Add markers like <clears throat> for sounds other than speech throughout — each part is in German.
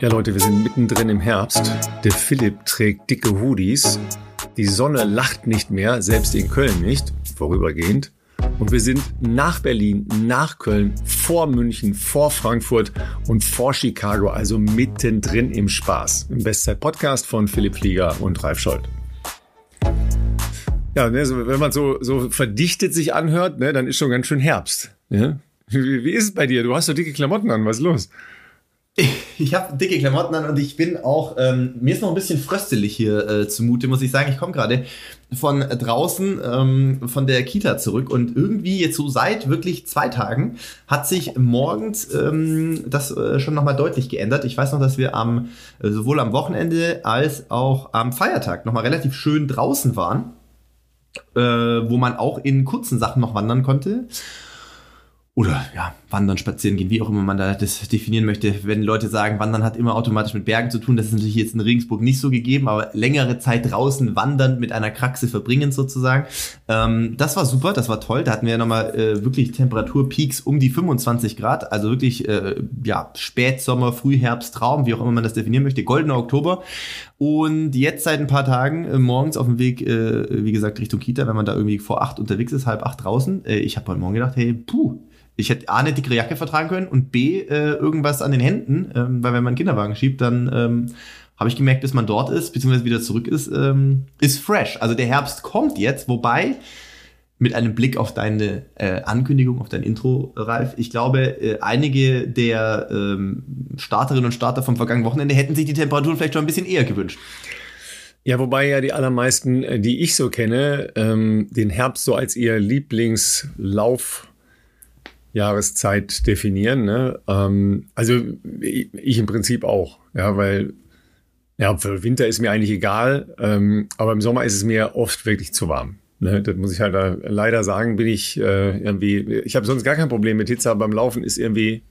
Ja, Leute, wir sind mittendrin im Herbst. Der Philipp trägt dicke Hoodies. Die Sonne lacht nicht mehr, selbst in Köln nicht, vorübergehend. Und wir sind nach Berlin, nach Köln, vor München, vor Frankfurt und vor Chicago, also mittendrin im Spaß. Im Bestzeit-Podcast von Philipp Flieger und Ralf Scholz. Ja, ne, wenn man so, so verdichtet sich anhört, ne, dann ist schon ganz schön Herbst. Ja? Wie, wie ist es bei dir? Du hast so dicke Klamotten an, was ist los? <laughs> Ich habe dicke Klamotten an und ich bin auch, ähm, mir ist noch ein bisschen fröstelig hier äh, zumute, muss ich sagen. Ich komme gerade von draußen ähm, von der Kita zurück und irgendwie jetzt so seit wirklich zwei Tagen hat sich morgens ähm, das äh, schon nochmal deutlich geändert. Ich weiß noch, dass wir am äh, sowohl am Wochenende als auch am Feiertag nochmal relativ schön draußen waren, äh, wo man auch in kurzen Sachen noch wandern konnte oder ja, wandern, spazieren gehen, wie auch immer man da das definieren möchte. Wenn Leute sagen, wandern hat immer automatisch mit Bergen zu tun, das ist natürlich jetzt in Regensburg nicht so gegeben, aber längere Zeit draußen wandern mit einer Kraxe verbringen sozusagen. Ähm, das war super, das war toll. Da hatten wir ja nochmal äh, wirklich Temperaturpeaks um die 25 Grad, also wirklich äh, ja, Spätsommer, Frühherbst, Traum, wie auch immer man das definieren möchte, goldener Oktober. Und jetzt seit ein paar Tagen äh, morgens auf dem Weg, äh, wie gesagt, Richtung Kita, wenn man da irgendwie vor acht unterwegs ist, halb acht draußen. Äh, ich habe heute Morgen gedacht, hey, puh, ich hätte A, eine dickere Jacke vertragen können und B, äh, irgendwas an den Händen, ähm, weil wenn man einen Kinderwagen schiebt, dann ähm, habe ich gemerkt, bis man dort ist, beziehungsweise wieder zurück ist, ähm, ist fresh. Also der Herbst kommt jetzt, wobei mit einem Blick auf deine äh, Ankündigung, auf dein Intro, Ralf, ich glaube, äh, einige der ähm, Starterinnen und Starter vom vergangenen Wochenende hätten sich die Temperaturen vielleicht schon ein bisschen eher gewünscht. Ja, wobei ja die allermeisten, äh, die ich so kenne, ähm, den Herbst so als ihr Lieblingslauf Jahreszeit definieren. Ne? Ähm, also ich, ich, im Prinzip auch, ja, weil ja, für Winter ist mir eigentlich egal, ähm, aber im Sommer ist es mir oft wirklich zu warm. Ne? Das muss ich halt da leider sagen, bin ich äh, irgendwie, ich habe sonst gar kein Problem mit Hitze, aber beim Laufen ist irgendwie,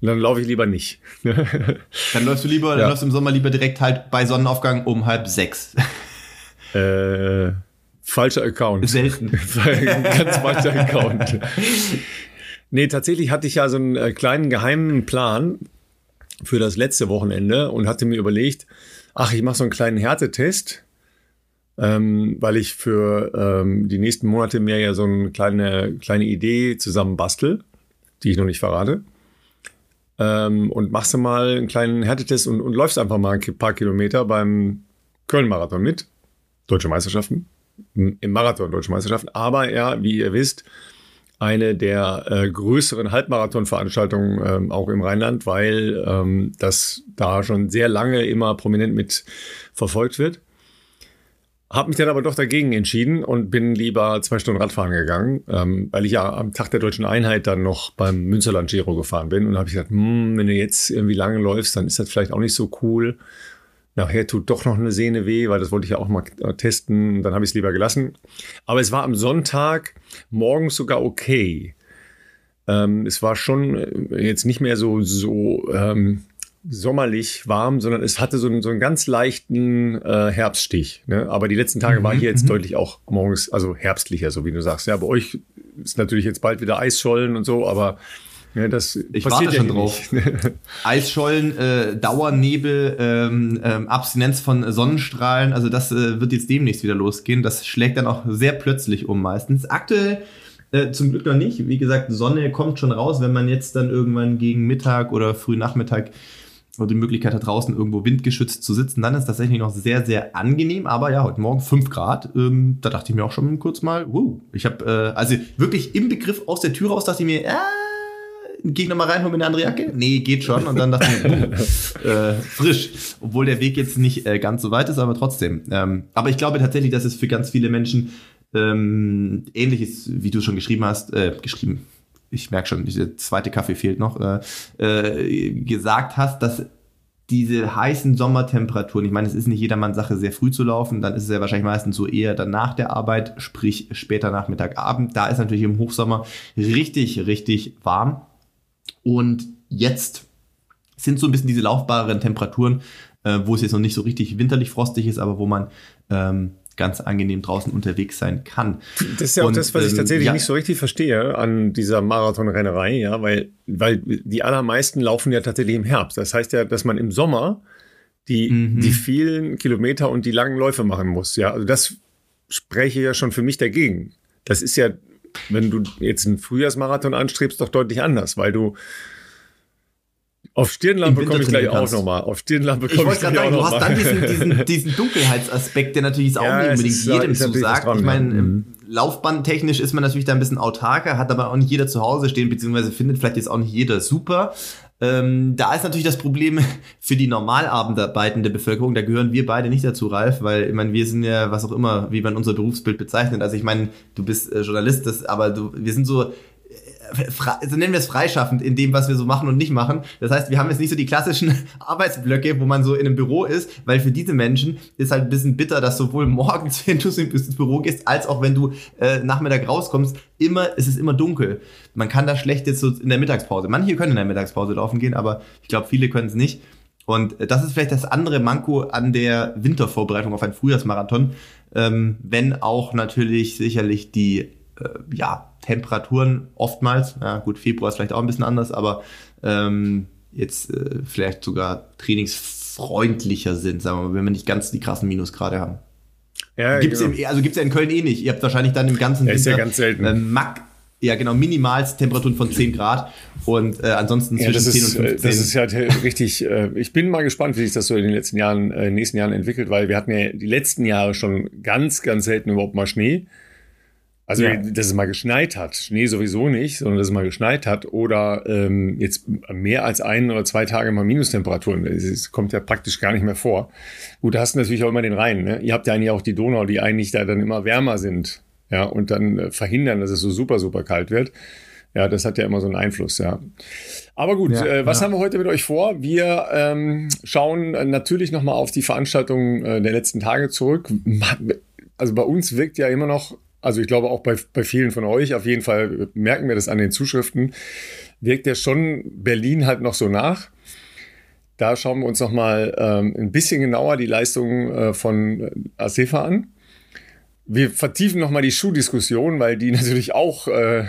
dann laufe ich lieber nicht. <laughs> dann läufst du lieber, ja. dann läufst du im Sommer lieber direkt halt bei Sonnenaufgang um halb sechs. <laughs> Äh, falscher Account. Selten. Ganz <laughs> falscher Account. Nee, tatsächlich hatte ich ja so einen äh, kleinen geheimen Plan für das letzte Wochenende und hatte mir überlegt, ach, ich mache so einen kleinen Härtetest, ähm, weil ich für ähm, die nächsten Monate mir ja so eine kleine, kleine Idee zusammen bastel, die ich noch nicht verrate. Ähm, und machst du mal einen kleinen Härtetest und, und läufst einfach mal ein paar Kilometer beim Köln-Marathon mit. Deutsche Meisterschaften. Im Marathon Deutsche Meisterschaften. Aber ja, wie ihr wisst, eine der äh, größeren Halbmarathon-Veranstaltungen ähm, auch im Rheinland, weil ähm, das da schon sehr lange immer prominent mit verfolgt wird. Hab mich dann aber doch dagegen entschieden und bin lieber zwei Stunden Radfahren gegangen, ähm, weil ich ja am Tag der deutschen Einheit dann noch beim Münsterland Giro gefahren bin und habe ich gesagt, hm, wenn du jetzt irgendwie lange läufst, dann ist das vielleicht auch nicht so cool. Nachher tut doch noch eine Sehne weh, weil das wollte ich ja auch mal äh, testen. Dann habe ich es lieber gelassen. Aber es war am Sonntag morgens sogar okay. Ähm, es war schon äh, jetzt nicht mehr so, so ähm, sommerlich warm, sondern es hatte so einen, so einen ganz leichten äh, Herbststich. Ne? Aber die letzten Tage mhm, war hier jetzt mhm. deutlich auch morgens, also herbstlicher, so wie du sagst. Ja, bei euch ist natürlich jetzt bald wieder Eisschollen und so, aber ja, das ich warte schon drauf. <laughs> Eisschollen, äh, Dauernebel, ähm, ähm, Abstinenz von Sonnenstrahlen, also das äh, wird jetzt demnächst wieder losgehen. Das schlägt dann auch sehr plötzlich um meistens. Aktuell äh, zum Glück noch nicht. Wie gesagt, Sonne kommt schon raus, wenn man jetzt dann irgendwann gegen Mittag oder früh Nachmittag die Möglichkeit hat, draußen irgendwo windgeschützt zu sitzen, dann ist das tatsächlich noch sehr, sehr angenehm. Aber ja, heute Morgen 5 Grad, ähm, da dachte ich mir auch schon kurz mal, wow, ich habe, äh, also wirklich im Begriff aus der Tür raus, dachte ich mir, äh, gehe ich nochmal rein, hol mir eine andere Jacke? Nee, geht schon. Und dann dachte ich, uh, <laughs> äh, frisch. Obwohl der Weg jetzt nicht äh, ganz so weit ist, aber trotzdem. Ähm, aber ich glaube tatsächlich, dass es für ganz viele Menschen ähm, ähnlich ist, wie du schon geschrieben hast, äh, geschrieben, ich merke schon, der zweite Kaffee fehlt noch, äh, äh, gesagt hast, dass diese heißen Sommertemperaturen, ich meine, es ist nicht jedermanns Sache, sehr früh zu laufen, dann ist es ja wahrscheinlich meistens so eher dann nach der Arbeit, sprich später Nachmittag, Abend. Da ist natürlich im Hochsommer richtig, richtig warm. Und jetzt sind so ein bisschen diese laufbaren Temperaturen, äh, wo es jetzt noch nicht so richtig winterlich frostig ist, aber wo man ähm, ganz angenehm draußen unterwegs sein kann. Das ist ja und, auch das, was ich ähm, tatsächlich ja. nicht so richtig verstehe an dieser Marathonrennerei, ja, weil, weil die allermeisten laufen ja tatsächlich im Herbst. Das heißt ja, dass man im Sommer die, mhm. die vielen Kilometer und die langen Läufe machen muss. Ja, also das spreche ja schon für mich dagegen. Das ist ja, wenn du jetzt einen Frühjahrsmarathon anstrebst, doch deutlich anders, weil du auf Stirnlampe komme ich gleich auch nochmal. Auf Stirnlampe komme ich, ich gleich sagen, auch nochmal. Du hast dann diesen, diesen, <laughs> diesen Dunkelheitsaspekt, der natürlich auch ja, nicht unbedingt ist, jedem zusagt. Ich meine, mhm. Laufbandtechnisch ist man natürlich da ein bisschen autarker, hat aber auch nicht jeder zu Hause stehen, beziehungsweise findet vielleicht jetzt auch nicht jeder super. Ähm, da ist natürlich das Problem <laughs> für die normal arbeitende Bevölkerung, da gehören wir beide nicht dazu, Ralf, weil ich meine, wir sind ja, was auch immer, wie man unser Berufsbild bezeichnet. Also ich meine, du bist äh, Journalist, das, aber du, wir sind so also nennen wir es freischaffend in dem, was wir so machen und nicht machen. Das heißt, wir haben jetzt nicht so die klassischen <laughs> Arbeitsblöcke, wo man so in einem Büro ist, weil für diese Menschen ist halt ein bisschen bitter, dass sowohl morgens, <laughs> wenn du ins Büro gehst, als auch wenn du äh, Nachmittag rauskommst, immer, es ist immer dunkel. Man kann da schlecht jetzt so in der Mittagspause. Manche können in der Mittagspause laufen gehen, aber ich glaube, viele können es nicht. Und das ist vielleicht das andere Manko an der Wintervorbereitung auf einen Frühjahrsmarathon, ähm, wenn auch natürlich sicherlich die äh, ja, Temperaturen oftmals, ja gut, Februar ist vielleicht auch ein bisschen anders, aber ähm, jetzt äh, vielleicht sogar trainingsfreundlicher sind, sagen wir mal, wenn wir nicht ganz die krassen Minusgrade haben. Ja, gibt's genau. im, also gibt es ja in Köln eh nicht. Ihr habt wahrscheinlich dann im ganzen ja, ist ja ganz selten. Äh, Mac, ja, genau, Minimalstemperaturen von 10 Grad und äh, ansonsten ja, zwischen 10 und 15. Äh, das ist ja halt richtig, äh, ich bin mal gespannt, wie sich das so in den letzten Jahren, äh, nächsten Jahren entwickelt, weil wir hatten ja die letzten Jahre schon ganz, ganz selten überhaupt mal Schnee. Also, ja. dass es mal geschneit hat. Schnee sowieso nicht, sondern dass es mal geschneit hat. Oder ähm, jetzt mehr als ein oder zwei Tage mal Minustemperaturen. Das kommt ja praktisch gar nicht mehr vor. Gut, da hast du natürlich auch immer den Rhein. Ne? Ihr habt ja eigentlich auch die Donau, die eigentlich da dann immer wärmer sind. Ja, und dann äh, verhindern, dass es so super, super kalt wird. Ja, das hat ja immer so einen Einfluss, ja. Aber gut, ja, äh, was ja. haben wir heute mit euch vor? Wir ähm, schauen natürlich nochmal auf die Veranstaltungen äh, der letzten Tage zurück. Also bei uns wirkt ja immer noch also ich glaube auch bei, bei vielen von euch, auf jeden Fall merken wir das an den Zuschriften, wirkt ja schon Berlin halt noch so nach. Da schauen wir uns nochmal ähm, ein bisschen genauer die Leistungen äh, von ASEFA an. Wir vertiefen nochmal die Schuhdiskussion, weil die <laughs> natürlich auch äh,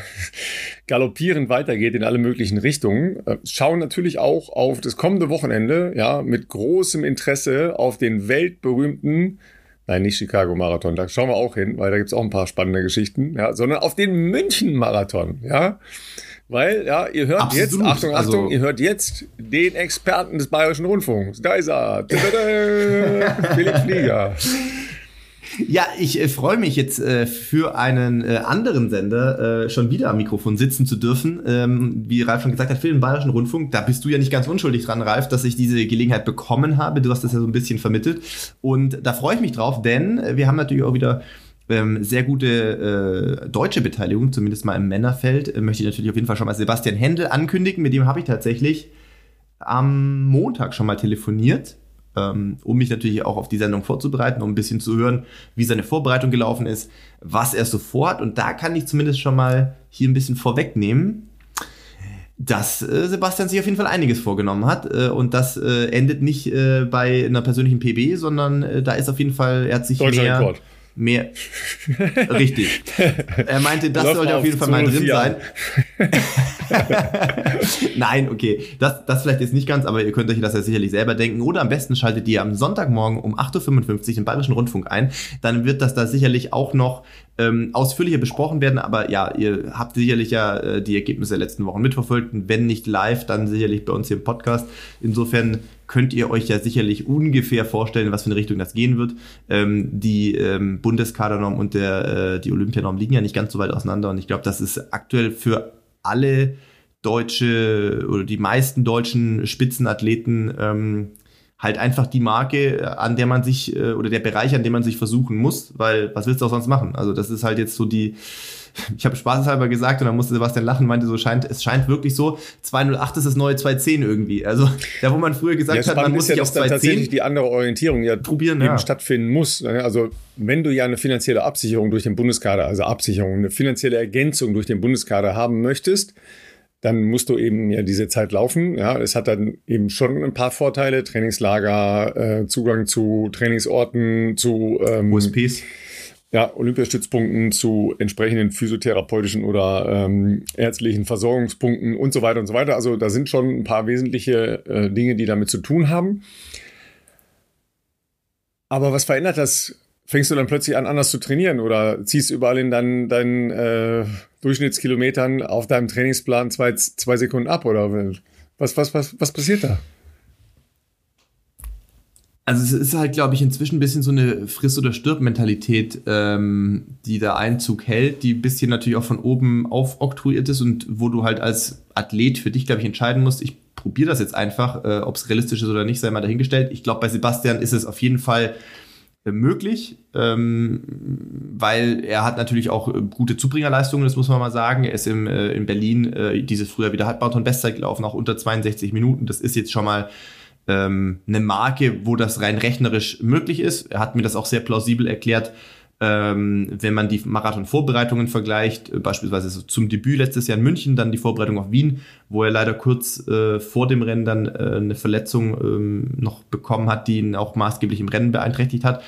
galoppierend weitergeht in alle möglichen Richtungen. Äh, schauen natürlich auch auf das kommende Wochenende, ja, mit großem Interesse auf den weltberühmten Nein, nicht Chicago Marathon. Da schauen wir auch hin, weil da gibt es auch ein paar spannende Geschichten, ja, sondern auf den München Marathon, ja. Weil, ja, ihr hört Absolut. jetzt, Achtung, Achtung, also, ihr hört jetzt den Experten des Bayerischen Rundfunks. Da ist er. <laughs> Philipp Flieger. Ja, ich äh, freue mich jetzt äh, für einen äh, anderen Sender äh, schon wieder am Mikrofon sitzen zu dürfen. Ähm, wie Ralf schon gesagt hat, für den Bayerischen Rundfunk, da bist du ja nicht ganz unschuldig dran, Ralf, dass ich diese Gelegenheit bekommen habe. Du hast das ja so ein bisschen vermittelt. Und da freue ich mich drauf, denn äh, wir haben natürlich auch wieder ähm, sehr gute äh, deutsche Beteiligung, zumindest mal im Männerfeld. Äh, möchte ich natürlich auf jeden Fall schon mal Sebastian Händel ankündigen. Mit dem habe ich tatsächlich am Montag schon mal telefoniert um mich natürlich auch auf die Sendung vorzubereiten, um ein bisschen zu hören, wie seine Vorbereitung gelaufen ist, was er so vorhat. Und da kann ich zumindest schon mal hier ein bisschen vorwegnehmen, dass äh, Sebastian sich auf jeden Fall einiges vorgenommen hat. Äh, und das äh, endet nicht bei einer persönlichen PB, sondern da ist auf jeden Nein, er hat sich mehr... Rekord mehr. Richtig. Er meinte, das Lauf sollte auf jeden Fall mal drin sein. <laughs> <laughs> Nein, okay. Das, das vielleicht jetzt nicht ganz, aber ihr könnt euch das ja sicherlich selber denken. Oder am besten schaltet ihr am Sonntagmorgen um 8.55 Uhr im Bayerischen Rundfunk ein. Dann wird das da sicherlich auch noch ähm, ausführlicher besprochen werden. Aber ja, ihr habt sicherlich ja äh, die Ergebnisse der letzten Wochen mitverfolgt. wenn nicht live, dann sicherlich bei uns hier im Podcast. Insofern könnt ihr euch ja sicherlich ungefähr vorstellen, was für eine Richtung das gehen wird. Ähm, die ähm, Bundeskadernorm und der, äh, die Olympianorm liegen ja nicht ganz so weit auseinander und ich glaube, das ist aktuell für alle deutsche oder die meisten deutschen Spitzenathleten ähm, halt einfach die Marke, an der man sich äh, oder der Bereich, an dem man sich versuchen muss, weil was willst du auch sonst machen? Also das ist halt jetzt so die <laughs> ich habe spaßeshalber gesagt und dann musste Sebastian lachen, meinte so, scheint, es scheint wirklich so, 208 ist das neue 210 irgendwie. Also da, wo man früher gesagt ja, hat, man muss ja, sich auf 210 tatsächlich die andere Orientierung ja probieren, eben ja. stattfinden muss. Ne? Also wenn du ja eine finanzielle Absicherung durch den Bundeskader, also Absicherung, eine finanzielle Ergänzung durch den Bundeskader haben möchtest, dann musst du eben ja diese Zeit laufen. Ja, es hat dann eben schon ein paar Vorteile: Trainingslager, äh, Zugang zu Trainingsorten, zu ähm, USPs. Ja, Olympiastützpunkten zu entsprechenden physiotherapeutischen oder ähm, ärztlichen Versorgungspunkten und so weiter und so weiter. Also da sind schon ein paar wesentliche äh, Dinge, die damit zu tun haben. Aber was verändert das? Fängst du dann plötzlich an, anders zu trainieren oder ziehst überall in deinen, deinen äh, Durchschnittskilometern auf deinem Trainingsplan zwei, zwei Sekunden ab oder was, was, was, was passiert da? Also es ist halt, glaube ich, inzwischen ein bisschen so eine Friss- oder Stirb-Mentalität, ähm, die da Einzug hält, die ein bisschen natürlich auch von oben aufoktroyiert ist und wo du halt als Athlet für dich, glaube ich, entscheiden musst, ich probiere das jetzt einfach, äh, ob es realistisch ist oder nicht, sei mal dahingestellt. Ich glaube, bei Sebastian ist es auf jeden Fall äh, möglich, ähm, weil er hat natürlich auch äh, gute Zubringerleistungen, das muss man mal sagen. Er ist im, äh, in Berlin äh, dieses früher wieder Halbmarathon-Bestzeit gelaufen, auch unter 62 Minuten. Das ist jetzt schon mal ähm, eine Marke, wo das rein rechnerisch möglich ist. Er hat mir das auch sehr plausibel erklärt, ähm, wenn man die Marathon-Vorbereitungen vergleicht, äh, beispielsweise zum Debüt letztes Jahr in München, dann die Vorbereitung auf Wien, wo er leider kurz äh, vor dem Rennen dann äh, eine Verletzung ähm, noch bekommen hat, die ihn auch maßgeblich im Rennen beeinträchtigt hat.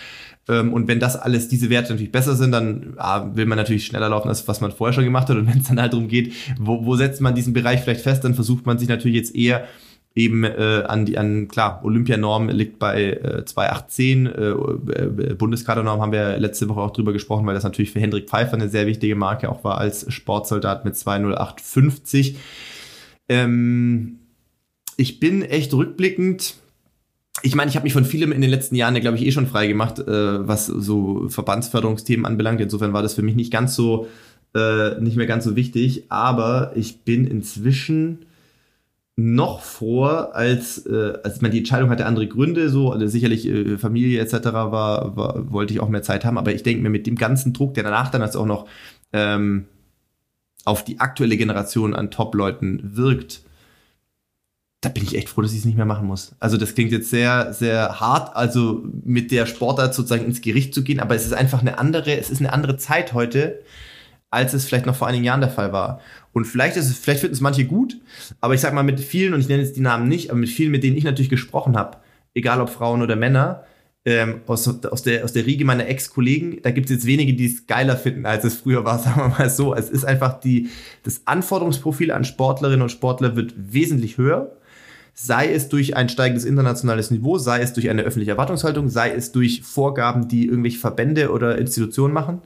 Ähm, und wenn das alles, diese Werte natürlich besser sind, dann ah, will man natürlich schneller laufen, als was man vorher schon gemacht hat. Und wenn es dann halt darum geht, wo, wo setzt man diesen Bereich vielleicht fest, dann versucht man sich natürlich jetzt eher eben äh, an die an klar Olympianorm liegt bei äh, 2,810 äh, äh, Bundeskadernorm haben wir letzte Woche auch drüber gesprochen, weil das natürlich für Hendrik Pfeiffer eine sehr wichtige Marke auch war als Sportsoldat mit 20850. Ähm, ich bin echt rückblickend ich meine, ich habe mich von vielem in den letzten Jahren, glaube ich, eh schon frei gemacht, äh, was so Verbandsförderungsthemen anbelangt. Insofern war das für mich nicht ganz so, äh, nicht mehr ganz so wichtig. Aber ich bin inzwischen noch vor, als, äh, als man die Entscheidung hatte, andere Gründe, so also sicherlich äh, Familie etc. War, war, wollte ich auch mehr Zeit haben, aber ich denke mir mit dem ganzen Druck, der danach dann als auch noch ähm, auf die aktuelle Generation an Top-Leuten wirkt, da bin ich echt froh, dass ich es nicht mehr machen muss. Also das klingt jetzt sehr, sehr hart, also mit der Sportart sozusagen ins Gericht zu gehen, aber es ist einfach eine andere, es ist eine andere Zeit heute, als es vielleicht noch vor einigen Jahren der Fall war. Und vielleicht ist es, vielleicht finden es manche gut, aber ich sag mal mit vielen, und ich nenne jetzt die Namen nicht, aber mit vielen, mit denen ich natürlich gesprochen habe, egal ob Frauen oder Männer, ähm, aus, aus, der, aus der Riege meiner Ex-Kollegen, da gibt es jetzt wenige, die es geiler finden, als es früher war, <laughs> sagen wir mal so. Es ist einfach die, das Anforderungsprofil an Sportlerinnen und Sportler wird wesentlich höher. Sei es durch ein steigendes internationales Niveau, sei es durch eine öffentliche Erwartungshaltung, sei es durch Vorgaben, die irgendwelche Verbände oder Institutionen machen.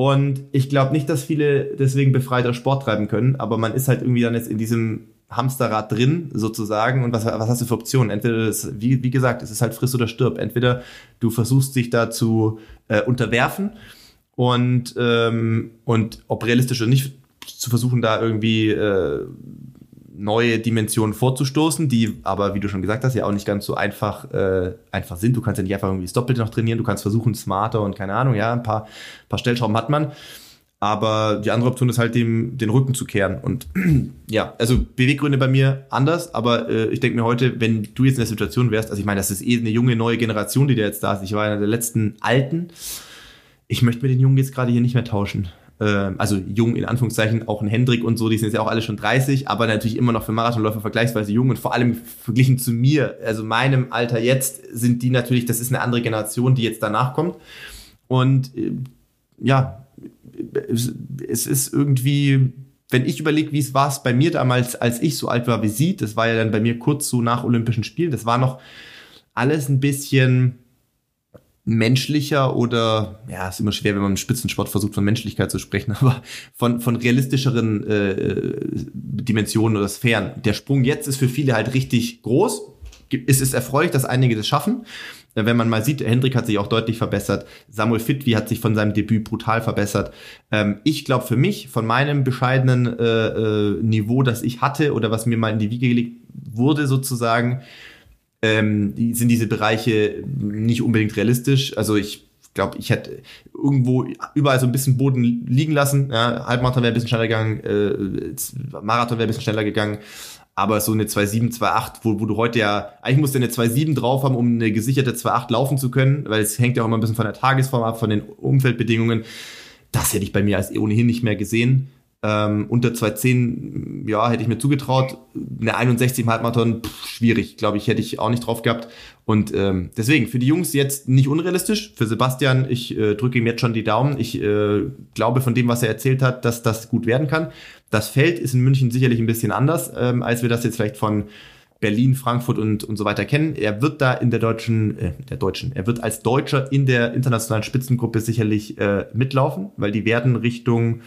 Und ich glaube nicht, dass viele deswegen befreiter Sport treiben können, aber man ist halt irgendwie dann jetzt in diesem Hamsterrad drin, sozusagen. Und was, was hast du für Optionen? Entweder, das, wie, wie gesagt, es ist halt friss oder stirb. Entweder du versuchst dich da zu äh, unterwerfen und, ähm, und ob realistisch oder nicht, zu versuchen, da irgendwie äh, neue Dimensionen vorzustoßen, die aber, wie du schon gesagt hast, ja auch nicht ganz so einfach, äh, einfach sind. Du kannst ja nicht einfach irgendwie das Doppelte noch trainieren, du kannst versuchen, smarter und keine Ahnung, ja, ein paar, paar Stellschrauben hat man. Aber die andere Option ist halt, dem den Rücken zu kehren. Und <clears throat> ja, also Beweggründe bei mir anders, aber äh, ich denke mir heute, wenn du jetzt in der Situation wärst, also ich meine, das ist eh eine junge, neue Generation, die da jetzt da ist. Ich war einer der letzten Alten. Ich möchte mit den Jungen jetzt gerade hier nicht mehr tauschen also jung in Anführungszeichen, auch ein Hendrik und so, die sind jetzt ja auch alle schon 30, aber natürlich immer noch für Marathonläufer vergleichsweise jung und vor allem verglichen zu mir, also meinem Alter jetzt, sind die natürlich, das ist eine andere Generation, die jetzt danach kommt. Und äh, ja, es, es ist irgendwie, wenn ich überlege, wie es war bei mir damals, als ich so alt war wie sie, das war ja dann bei mir kurz so nach Olympischen Spielen, das war noch alles ein bisschen menschlicher oder, ja, ist immer schwer, wenn man im Spitzensport versucht, von Menschlichkeit zu sprechen, <laughs> aber von, von realistischeren äh, Dimensionen oder Sphären. Der Sprung jetzt ist für viele halt richtig groß. Es ist erfreulich, dass einige das schaffen. Äh, wenn man mal sieht, Hendrik hat sich auch deutlich verbessert. Samuel Fitwi hat sich von seinem Debüt brutal verbessert. Ähm, ich glaube für mich, von meinem bescheidenen äh, äh, Niveau, das ich hatte oder was mir mal in die Wiege gelegt wurde sozusagen, ähm, sind diese Bereiche nicht unbedingt realistisch. Also ich glaube, ich hätte irgendwo überall so ein bisschen Boden liegen lassen. Ja, Halbmarathon wäre ein bisschen schneller gegangen, äh, Marathon wäre ein bisschen schneller gegangen. Aber so eine 2,7, 2,8, wo, wo du heute ja, eigentlich musst du eine 2,7 drauf haben, um eine gesicherte 2,8 laufen zu können, weil es hängt ja auch immer ein bisschen von der Tagesform ab, von den Umfeldbedingungen. Das hätte ich bei mir als ohnehin nicht mehr gesehen. Ähm, unter 210, ja, hätte ich mir zugetraut. Eine 61 im Halbmarathon, pff, schwierig, glaube ich, hätte ich auch nicht drauf gehabt. Und ähm, deswegen, für die Jungs jetzt nicht unrealistisch. Für Sebastian, ich äh, drücke ihm jetzt schon die Daumen. Ich äh, glaube von dem, was er erzählt hat, dass das gut werden kann. Das Feld ist in München sicherlich ein bisschen anders, ähm, als wir das jetzt vielleicht von Berlin, Frankfurt und, und so weiter kennen. Er wird da in der deutschen, äh, der deutschen, er wird als Deutscher in der internationalen Spitzengruppe sicherlich äh, mitlaufen, weil die werden Richtung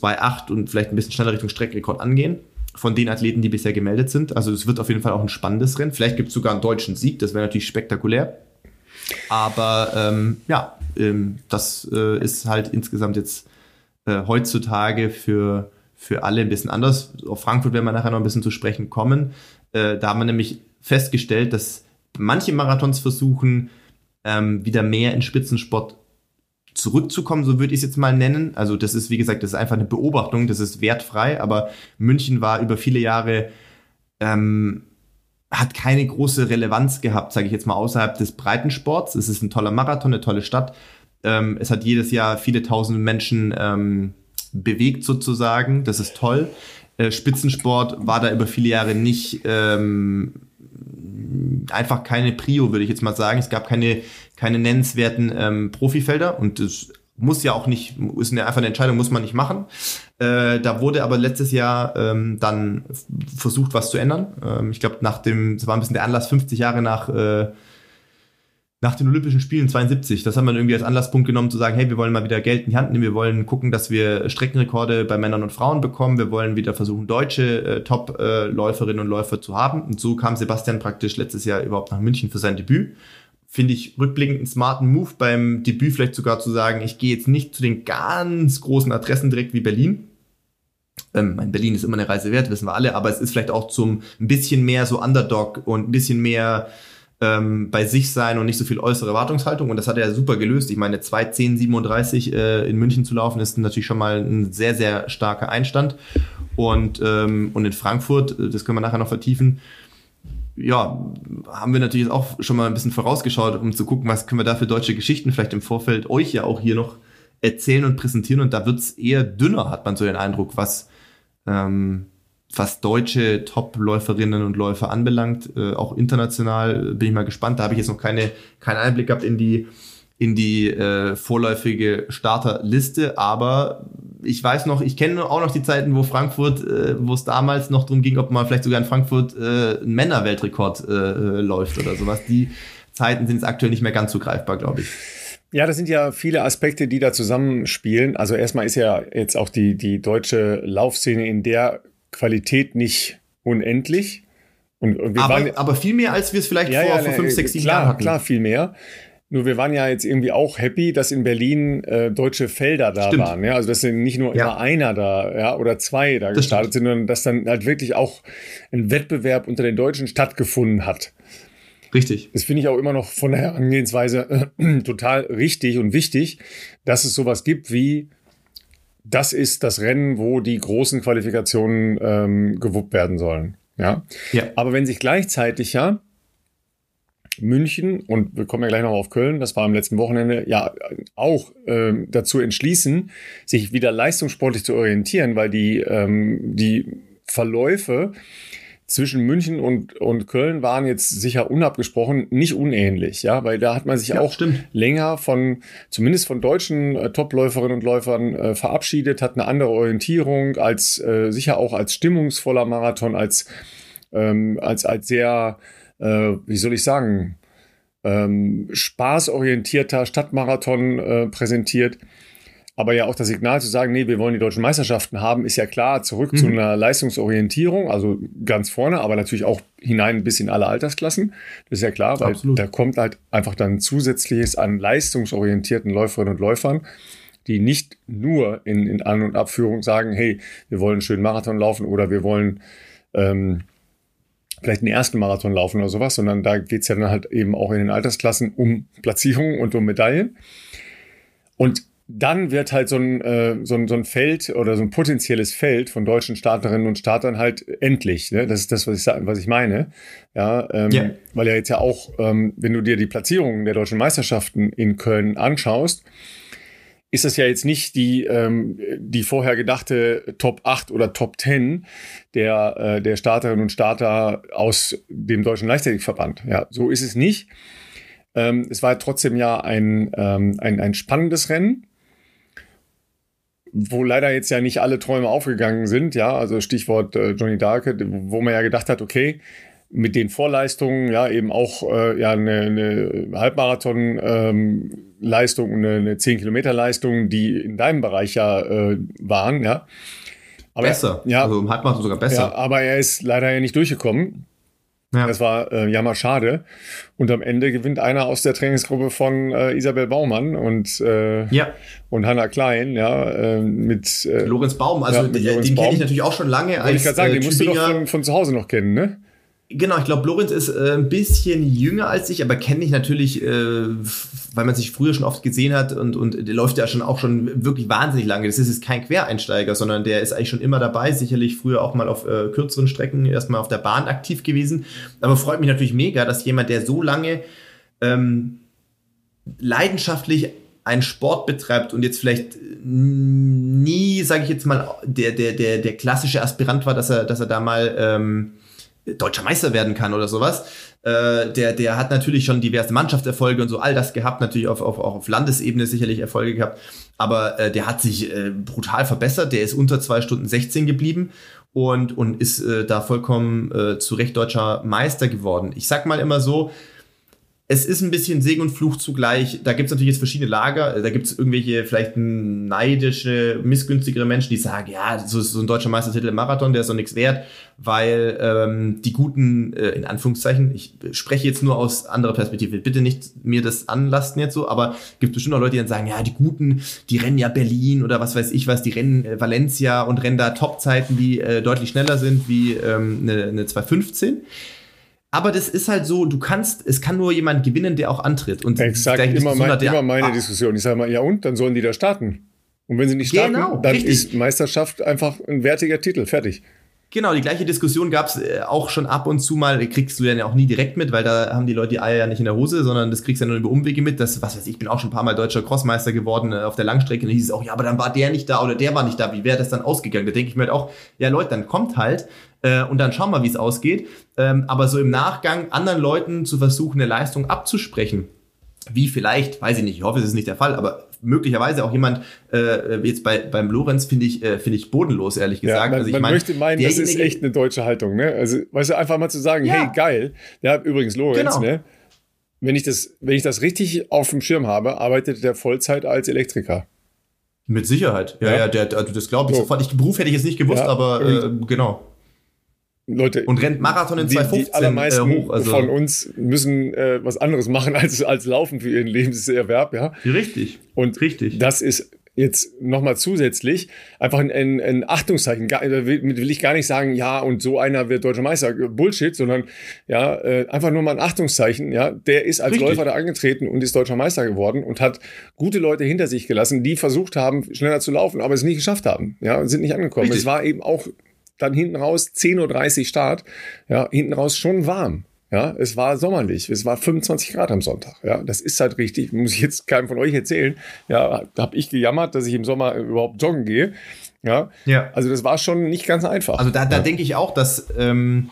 2,8 und vielleicht ein bisschen schneller Richtung Streckenrekord angehen von den Athleten, die bisher gemeldet sind. Also es wird auf jeden Fall auch ein spannendes Rennen. Vielleicht gibt es sogar einen deutschen Sieg, das wäre natürlich spektakulär. Aber ähm, ja, ähm, das äh, ist halt insgesamt jetzt äh, heutzutage für, für alle ein bisschen anders. Auf Frankfurt werden wir nachher noch ein bisschen zu sprechen kommen. Äh, da haben wir nämlich festgestellt, dass manche Marathons versuchen, ähm, wieder mehr in Spitzensport zurückzukommen, so würde ich es jetzt mal nennen. Also das ist, wie gesagt, das ist einfach eine Beobachtung, das ist wertfrei, aber München war über viele Jahre, ähm, hat keine große Relevanz gehabt, sage ich jetzt mal, außerhalb des Breitensports. Es ist ein toller Marathon, eine tolle Stadt. Ähm, es hat jedes Jahr viele tausende Menschen ähm, bewegt sozusagen, das ist toll. Äh, Spitzensport war da über viele Jahre nicht ähm, einfach keine Prio, würde ich jetzt mal sagen. Es gab keine, keine nennenswerten ähm, Profifelder und das muss ja auch nicht, ist eine, einfach eine Entscheidung, muss man nicht machen. Äh, da wurde aber letztes Jahr ähm, dann versucht, was zu ändern. Ähm, ich glaube, nach dem, das war ein bisschen der Anlass, 50 Jahre nach äh, nach den Olympischen Spielen 72, das haben wir irgendwie als Anlasspunkt genommen, zu sagen, hey, wir wollen mal wieder Geld in die Hand nehmen, wir wollen gucken, dass wir Streckenrekorde bei Männern und Frauen bekommen, wir wollen wieder versuchen, deutsche äh, Top-Läuferinnen äh, und Läufer zu haben. Und so kam Sebastian praktisch letztes Jahr überhaupt nach München für sein Debüt. Finde ich rückblickend einen smarten Move beim Debüt vielleicht sogar zu sagen, ich gehe jetzt nicht zu den ganz großen Adressen direkt wie Berlin, ähm, mein Berlin ist immer eine Reise wert, wissen wir alle, aber es ist vielleicht auch zum ein bisschen mehr so Underdog und ein bisschen mehr ähm, bei sich sein und nicht so viel äußere Erwartungshaltung. Und das hat er super gelöst. Ich meine, 2.10.37 äh, in München zu laufen, ist natürlich schon mal ein sehr, sehr starker Einstand. Und, ähm, und in Frankfurt, äh, das können wir nachher noch vertiefen, ja, haben wir natürlich auch schon mal ein bisschen vorausgeschaut, um zu gucken, was können wir da für deutsche Geschichten vielleicht im Vorfeld euch ja auch hier noch erzählen und präsentieren. Und da wird's eher dünner, hat man so den Eindruck, was ähm, was deutsche Top-Läuferinnen und Läufer anbelangt, äh, auch international, äh, bin ich mal gespannt. Da habe ich jetzt noch keine, keinen Einblick gehabt in die, in die äh, vorläufige Starterliste, aber ich weiß noch, ich kenne auch noch die Zeiten, wo Frankfurt, äh, wo es damals noch darum ging, ob man vielleicht sogar in Frankfurt äh, einen Männerweltrekord äh, äh, läuft oder sowas. Die Zeiten sind jetzt aktuell nicht mehr ganz so greifbar, glaube ich. Ja, das sind ja viele Aspekte, die da zusammenspielen. Also erstmal ist ja jetzt auch die, die deutsche Laufszene in der Qualität nicht unendlich. Und, und aber, waren, aber viel mehr, als wir es vielleicht ja, vor, ja, vor fünf, sechs, sieben Jahren hatten. Klar, viel mehr. Nur wir waren ja jetzt irgendwie auch happy, dass in Berlin äh, deutsche Felder da stimmt. waren. Ja? Also dass nicht nur ja. immer einer da ja, oder zwei da das gestartet stimmt. sind, sondern dass dann halt wirklich auch ein Wettbewerb unter den Deutschen stattgefunden hat. Richtig. Das finde ich auch immer noch von der Herangehensweise äh, <clears throat> total richtig und wichtig, dass es sowas gibt wie das ist das Rennen, wo die großen Qualifikationen ähm, gewuppt werden sollen. Ja? ja. Aber wenn sich gleichzeitig ja München und wir kommen ja gleich noch auf Köln, das war am letzten Wochenende, ja auch ähm, dazu entschließen, sich wieder leistungssportlich zu orientieren, weil die, ähm, die Verläufe zwischen München und, und Köln waren jetzt sicher unabgesprochen nicht unähnlich, ja, weil da hat man sich ja, auch stimmt. länger von, zumindest von deutschen äh, Topläuferinnen und Läufern äh, verabschiedet, hat eine andere Orientierung, als äh, sicher auch als stimmungsvoller Marathon, als, ähm, als, als sehr, äh, wie soll ich sagen, ähm, spaßorientierter Stadtmarathon äh, präsentiert. Aber ja auch das Signal zu sagen, nee, wir wollen die deutschen Meisterschaften haben, ist ja klar, zurück mhm. zu einer Leistungsorientierung, also ganz vorne, aber natürlich auch hinein bis in alle Altersklassen. Das ist ja klar, weil Absolut. da kommt halt einfach dann zusätzliches an leistungsorientierten Läuferinnen und Läufern, die nicht nur in, in An- und Abführung sagen, hey, wir wollen einen schönen Marathon laufen oder wir wollen ähm, vielleicht einen ersten Marathon laufen oder sowas, sondern da geht's ja dann halt eben auch in den Altersklassen um Platzierungen und um Medaillen. Und dann wird halt so ein, äh, so, ein, so ein Feld oder so ein potenzielles Feld von deutschen Starterinnen und Startern halt endlich. Ne? Das ist das, was ich, was ich meine. Ja, ähm, yeah. Weil ja jetzt ja auch, ähm, wenn du dir die Platzierungen der deutschen Meisterschaften in Köln anschaust, ist das ja jetzt nicht die, ähm, die vorher gedachte Top 8 oder Top 10 der, äh, der Starterinnen und Starter aus dem Deutschen Leichtathletikverband. Ja, so ist es nicht. Ähm, es war trotzdem ja ein, ähm, ein, ein spannendes Rennen wo leider jetzt ja nicht alle Träume aufgegangen sind, ja, also Stichwort äh, Johnny Darke, wo man ja gedacht hat, okay, mit den Vorleistungen, ja, eben auch äh, ja, eine, eine Halbmarathon-Leistung, ähm, eine, eine 10-Kilometer-Leistung, die in deinem Bereich ja äh, waren, ja. Aber besser, ja, also im Halbmarathon sogar besser. Ja, aber er ist leider ja nicht durchgekommen. Ja. Das war äh, jammer schade. Und am Ende gewinnt einer aus der Trainingsgruppe von äh, Isabel Baumann und, äh, ja. und Hanna Klein, ja, äh, mit äh, Lorenz Baum. Also ja, den kenne ich natürlich auch schon lange. Als, ich gerade sagen, den musst du doch von, von zu Hause noch kennen, ne? Genau, ich glaube, Lorenz ist äh, ein bisschen jünger als ich, aber kenne ich natürlich, äh, weil man sich früher schon oft gesehen hat und, und der läuft ja schon auch schon wirklich wahnsinnig lange. Das ist jetzt kein Quereinsteiger, sondern der ist eigentlich schon immer dabei, sicherlich früher auch mal auf äh, kürzeren Strecken erstmal auf der Bahn aktiv gewesen. Aber freut mich natürlich mega, dass jemand, der so lange ähm, leidenschaftlich einen Sport betreibt und jetzt vielleicht nie, sage ich jetzt mal, der, der, der, der klassische Aspirant war, dass er, dass er da mal ähm, deutscher Meister werden kann oder sowas. Äh, der, der hat natürlich schon diverse Mannschaftserfolge und so all das gehabt, natürlich auf, auf, auch auf Landesebene sicherlich Erfolge gehabt. Aber äh, der hat sich äh, brutal verbessert. Der ist unter zwei Stunden 16 geblieben und, und ist äh, da vollkommen äh, zu Recht deutscher Meister geworden. Ich sag mal immer so, es ist ein bisschen Segen und Fluch zugleich. Da gibt es natürlich jetzt verschiedene Lager. Da gibt es irgendwelche vielleicht neidische, missgünstigere Menschen, die sagen, ja, so, so ein deutscher Meistertitel im Marathon, der ist doch nichts wert, weil ähm, die guten, äh, in Anführungszeichen, ich spreche jetzt nur aus anderer Perspektive, bitte nicht mir das anlasten jetzt so, aber gibt bestimmt auch Leute, die dann sagen, ja, die guten, die rennen ja Berlin oder was weiß ich was, die rennen äh, Valencia und rennen da Topzeiten, die äh, deutlich schneller sind wie ähm, eine, eine 215. Aber das ist halt so, du kannst, es kann nur jemand gewinnen, der auch antritt. Und Exakt, immer, mein, immer meine ah. Diskussion. Ich sage mal, ja und, dann sollen die da starten. Und wenn sie nicht starten, genau, dann richtig. ist Meisterschaft einfach ein wertiger Titel, fertig. Genau, die gleiche Diskussion gab es äh, auch schon ab und zu mal, kriegst du ja auch nie direkt mit, weil da haben die Leute die Eier ja nicht in der Hose, sondern das kriegst du ja nur über Umwege mit. Das, was weiß ich, ich bin auch schon ein paar Mal deutscher Crossmeister geworden äh, auf der Langstrecke und da hieß es auch, ja, aber dann war der nicht da oder der war nicht da, wie wäre das dann ausgegangen? Da denke ich mir halt auch, ja Leute, dann kommt halt äh, und dann schauen wir, wie es ausgeht. Ähm, aber so im Nachgang anderen Leuten zu versuchen, eine Leistung abzusprechen, wie vielleicht, weiß ich nicht, ich hoffe, es ist nicht der Fall, aber möglicherweise auch jemand, äh, jetzt bei, beim Lorenz finde ich, äh, finde ich bodenlos, ehrlich gesagt. Ja, man, also ich man mein, möchte meinen, das ist echt eine deutsche Haltung, ne? Also, weißt du, einfach mal zu sagen, ja. hey, geil, ja, übrigens Lorenz, genau. ne? Wenn ich das, wenn ich das richtig auf dem Schirm habe, arbeitet der Vollzeit als Elektriker. Mit Sicherheit. Ja, ja, ja der, also das glaube ich so. sofort. Ich, Beruf hätte ich jetzt nicht gewusst, aber äh, genau. Leute. Und rennt Marathon in 2,15 die allermeisten äh, hoch. Also von uns müssen äh, was anderes machen <laughs> als, als laufen für ihren Lebenserwerb, ja. Richtig. Und Richtig. das ist jetzt nochmal zusätzlich einfach ein, ein, ein Achtungszeichen. Da will, will, ich gar nicht sagen, ja, und so einer wird deutscher Meister. Bullshit, sondern ja, äh, einfach nur mal ein Achtungszeichen. Ja, der ist als Richtig. Läufer da angetreten und ist deutscher Meister geworden und hat gute Leute hinter sich gelassen, die versucht haben, schneller zu laufen, aber es nicht geschafft haben. Ja, und sind nicht angekommen. Richtig. Es war eben auch dann hinten raus 10.30 Uhr Start, ja, hinten raus schon warm. Ja, es war sommerlich, es war 25 Grad am Sonntag. Ja, das ist halt richtig, muss ich jetzt keinem von euch erzählen. Ja, da habe ich gejammert, dass ich im Sommer überhaupt joggen gehe. Ja, ja. also das war schon nicht ganz einfach. Also da, da ja. denke ich auch, dass ähm,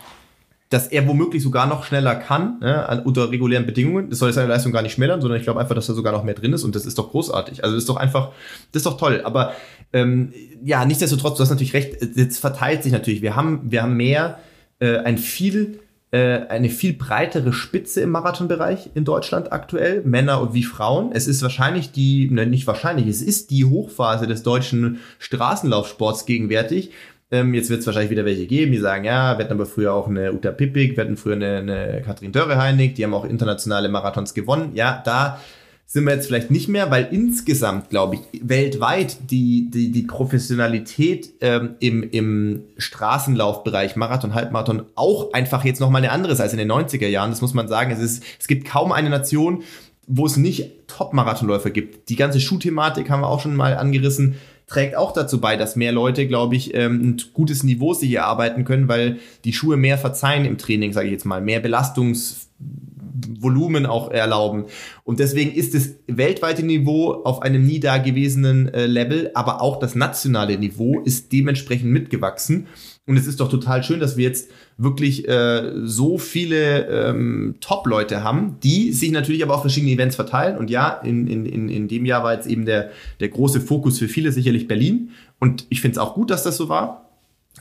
dass er womöglich sogar noch schneller kann, ne, unter regulären Bedingungen. Das soll seine Leistung gar nicht schmälern, sondern ich glaube einfach, dass da sogar noch mehr drin ist und das ist doch großartig. Also das ist doch einfach, das ist doch toll. Aber ähm, ja, nichtsdestotrotz, du hast natürlich recht, jetzt verteilt sich natürlich. Wir haben, wir haben mehr äh, ein viel äh, eine viel breitere Spitze im Marathonbereich in Deutschland aktuell, Männer wie Frauen. Es ist wahrscheinlich die, ne, nicht wahrscheinlich, es ist die Hochphase des deutschen Straßenlaufsports gegenwärtig. Ähm, jetzt wird es wahrscheinlich wieder welche geben, die sagen, ja, wir hatten aber früher auch eine Uta Pippig, wir hatten früher eine, eine Katrin Dörre-Heinig, die haben auch internationale Marathons gewonnen. Ja, da sind wir jetzt vielleicht nicht mehr, weil insgesamt, glaube ich, weltweit die, die, die Professionalität ähm, im, im Straßenlaufbereich, Marathon, Halbmarathon, auch einfach jetzt nochmal eine andere ist als in den 90er Jahren. Das muss man sagen. Es, ist, es gibt kaum eine Nation, wo es nicht Top-Marathonläufer gibt. Die ganze Schuhthematik haben wir auch schon mal angerissen trägt auch dazu bei, dass mehr Leute, glaube ich, ähm, ein gutes Niveau sich erarbeiten können, weil die Schuhe mehr verzeihen im Training, sage ich jetzt mal, mehr Belastungs Volumen auch erlauben. Und deswegen ist das weltweite Niveau auf einem nie dagewesenen äh, Level, aber auch das nationale Niveau ist dementsprechend mitgewachsen. Und es ist doch total schön, dass wir jetzt wirklich äh, so viele ähm, Top-Leute haben, die sich natürlich aber auf verschiedene Events verteilen. Und ja, in, in, in, in dem Jahr war jetzt eben der, der große Fokus für viele sicherlich Berlin. Und ich finde es auch gut, dass das so war.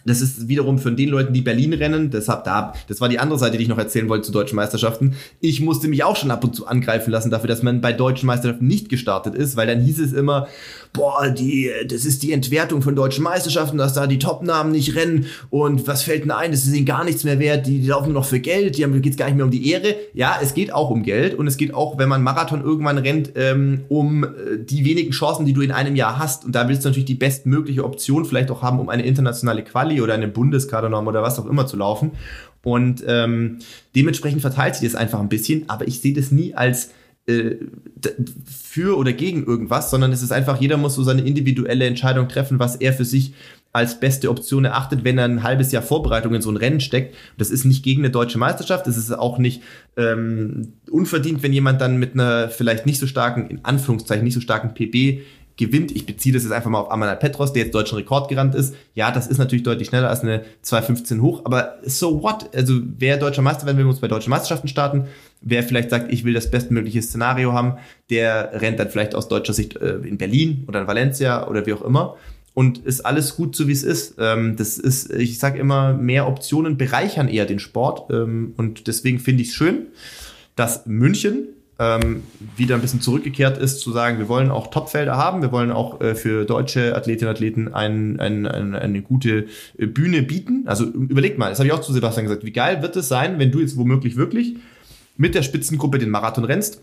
Das ist wiederum für den Leuten, die Berlin rennen. Deshalb da, das war die andere Seite, die ich noch erzählen wollte zu deutschen Meisterschaften. Ich musste mich auch schon ab und zu angreifen lassen dafür, dass man bei deutschen Meisterschaften nicht gestartet ist, weil dann hieß es immer, boah, die, das ist die Entwertung von deutschen Meisterschaften, dass da die Top-Namen nicht rennen und was fällt denn ein, das ist ihnen gar nichts mehr wert, die, die laufen nur noch für Geld, die haben, geht's gar nicht mehr um die Ehre. Ja, es geht auch um Geld und es geht auch, wenn man Marathon irgendwann rennt, ähm, um äh, die wenigen Chancen, die du in einem Jahr hast und da willst du natürlich die bestmögliche Option vielleicht auch haben, um eine internationale Quali oder eine Bundeskadernorm oder was auch immer zu laufen und ähm, dementsprechend verteilt sich das einfach ein bisschen, aber ich sehe das nie als äh, für oder gegen irgendwas, sondern es ist einfach, jeder muss so seine individuelle Entscheidung treffen, was er für sich als beste Option erachtet, wenn er ein halbes Jahr Vorbereitung in so ein Rennen steckt. Das ist nicht gegen eine deutsche Meisterschaft, das ist auch nicht ähm, unverdient, wenn jemand dann mit einer vielleicht nicht so starken, in Anführungszeichen nicht so starken PB gewinnt. Ich beziehe das jetzt einfach mal auf Amanal Petros, der jetzt deutschen Rekord gerannt ist. Ja, das ist natürlich deutlich schneller als eine 215 hoch, aber so what? Also wer deutscher Meister werden will, muss bei deutschen Meisterschaften starten. Wer vielleicht sagt, ich will das bestmögliche Szenario haben, der rennt dann vielleicht aus deutscher Sicht äh, in Berlin oder in Valencia oder wie auch immer. Und ist alles gut so, wie es ist. Ähm, das ist, ich sage immer, mehr Optionen bereichern eher den Sport. Ähm, und deswegen finde ich es schön, dass München ähm, wieder ein bisschen zurückgekehrt ist, zu sagen, wir wollen auch Topfelder haben, wir wollen auch äh, für deutsche Athletinnen und Athleten ein, ein, ein, eine gute äh, Bühne bieten. Also überlegt mal, das habe ich auch zu Sebastian gesagt, wie geil wird es sein, wenn du jetzt womöglich wirklich mit der Spitzengruppe den Marathon rennst.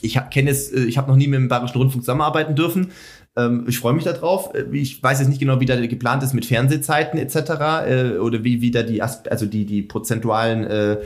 Ich kenne es, äh, ich habe noch nie mit dem Bayerischen Rundfunk zusammenarbeiten dürfen. Ähm, ich freue mich darauf. Äh, ich weiß jetzt nicht genau, wie da geplant ist mit Fernsehzeiten etc. Oder wie, wie da die, also die, die prozentualen äh,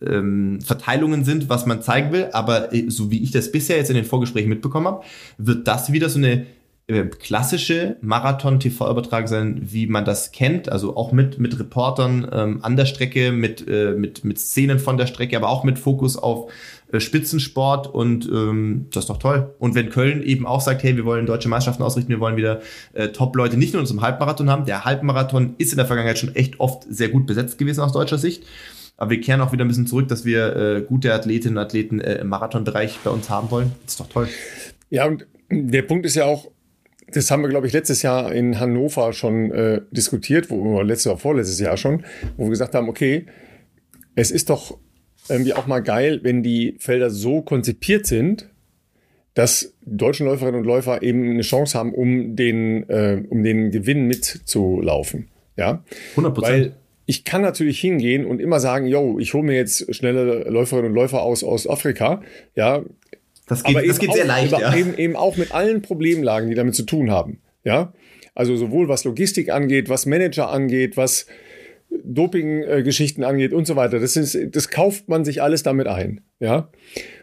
ähm, Verteilungen sind, was man zeigen will. Aber äh, so wie ich das bisher jetzt in den Vorgesprächen mitbekommen habe, wird das wieder so eine äh, klassische Marathon-TV-Übertragung sein, wie man das kennt, also auch mit, mit Reportern ähm, an der Strecke, mit, äh, mit, mit Szenen von der Strecke, aber auch mit Fokus auf äh, Spitzensport und ähm, das ist doch toll. Und wenn Köln eben auch sagt, hey, wir wollen deutsche Meisterschaften ausrichten, wir wollen wieder äh, Top-Leute nicht nur unserem Halbmarathon haben, der Halbmarathon ist in der Vergangenheit schon echt oft sehr gut besetzt gewesen aus deutscher Sicht. Aber wir kehren auch wieder ein bisschen zurück, dass wir äh, gute Athletinnen und Athleten äh, im Marathonbereich bei uns haben wollen. Das ist doch toll. Ja, und der Punkt ist ja auch, das haben wir, glaube ich, letztes Jahr in Hannover schon äh, diskutiert, wo letztes oder vorletztes Jahr schon, wo wir gesagt haben, okay, es ist doch irgendwie auch mal geil, wenn die Felder so konzipiert sind, dass deutschen Läuferinnen und Läufer eben eine Chance haben, um den, äh, um den Gewinn mitzulaufen. Ja, 100 Prozent ich kann natürlich hingehen und immer sagen, yo, ich hole mir jetzt schnelle Läuferinnen und Läufer aus Ostafrika, ja. Das geht, aber das geht sehr leicht, ja. Eben, eben auch mit allen Problemlagen, die damit zu tun haben, ja. Also sowohl was Logistik angeht, was Manager angeht, was Doping-Geschichten angeht und so weiter. Das ist, das kauft man sich alles damit ein, ja.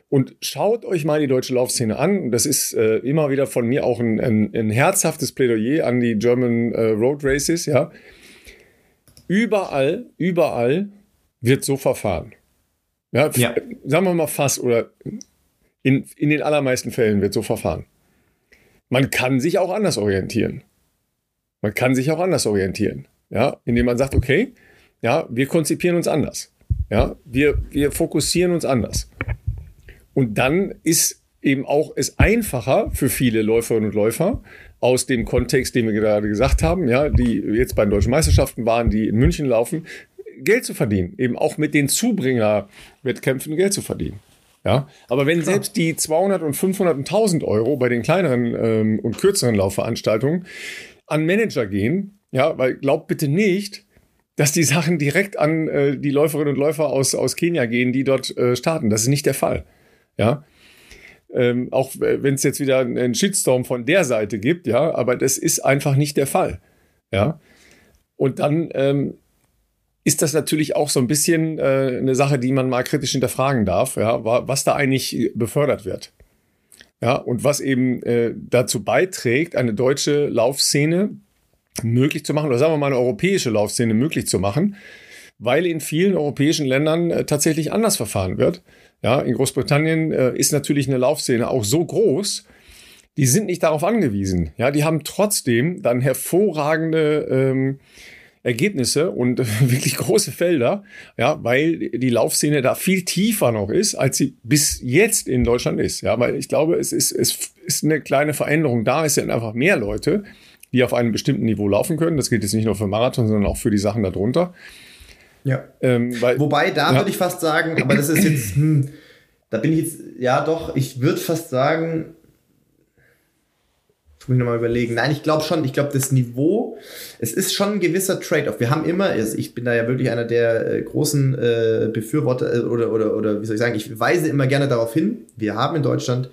Und schaut euch mal die deutsche Laufszene an. Das ist äh, immer wieder von mir auch ein, ein, ein herzhaftes Plädoyer an die German äh, Road Races, ja Überall, überall wird so verfahren. Ja, ja. Sagen wir mal fast oder in, in den allermeisten Fällen wird so verfahren. Man kann sich auch anders orientieren. Man kann sich auch anders orientieren. Ja, indem man sagt, okay, ja, wir konzipieren uns anders. Ja, wir, wir fokussieren uns anders. Und dann ist eben auch es einfacher für viele Läuferinnen und Läufer, aus dem Kontext, den wir gerade gesagt haben, ja, die jetzt bei den deutschen Meisterschaften waren, die in München laufen, Geld zu verdienen, eben auch mit den Zubringerwettkämpfen Geld zu verdienen. Ja, aber wenn Klar. selbst die 200 und 500 und 1000 Euro bei den kleineren ähm, und kürzeren Laufveranstaltungen an Manager gehen, ja, weil glaubt bitte nicht, dass die Sachen direkt an äh, die Läuferinnen und Läufer aus, aus Kenia gehen, die dort äh, starten. Das ist nicht der Fall. Ja, ähm, auch wenn es jetzt wieder einen Shitstorm von der Seite gibt, ja, aber das ist einfach nicht der Fall. Ja. Und dann ähm, ist das natürlich auch so ein bisschen äh, eine Sache, die man mal kritisch hinterfragen darf, ja, was da eigentlich befördert wird. Ja, und was eben äh, dazu beiträgt, eine deutsche Laufszene möglich zu machen, oder sagen wir mal eine europäische Laufszene möglich zu machen, weil in vielen europäischen Ländern äh, tatsächlich anders verfahren wird. Ja, in Großbritannien äh, ist natürlich eine Laufszene auch so groß, die sind nicht darauf angewiesen. Ja, die haben trotzdem dann hervorragende ähm, Ergebnisse und <laughs> wirklich große Felder, ja, weil die Laufszene da viel tiefer noch ist, als sie bis jetzt in Deutschland ist. Ja, weil ich glaube, es ist, es ist eine kleine Veränderung da. Es sind einfach mehr Leute, die auf einem bestimmten Niveau laufen können. Das gilt jetzt nicht nur für Marathon, sondern auch für die Sachen darunter. Ja. Ähm, weil, Wobei, da ja. würde ich fast sagen, aber das ist jetzt, hm, da bin ich jetzt, ja doch, ich würde fast sagen, muss ich nochmal überlegen. Nein, ich glaube schon, ich glaube, das Niveau, es ist schon ein gewisser Trade-off. Wir haben immer, also ich bin da ja wirklich einer der äh, großen äh, Befürworter äh, oder, oder, oder wie soll ich sagen, ich weise immer gerne darauf hin, wir haben in Deutschland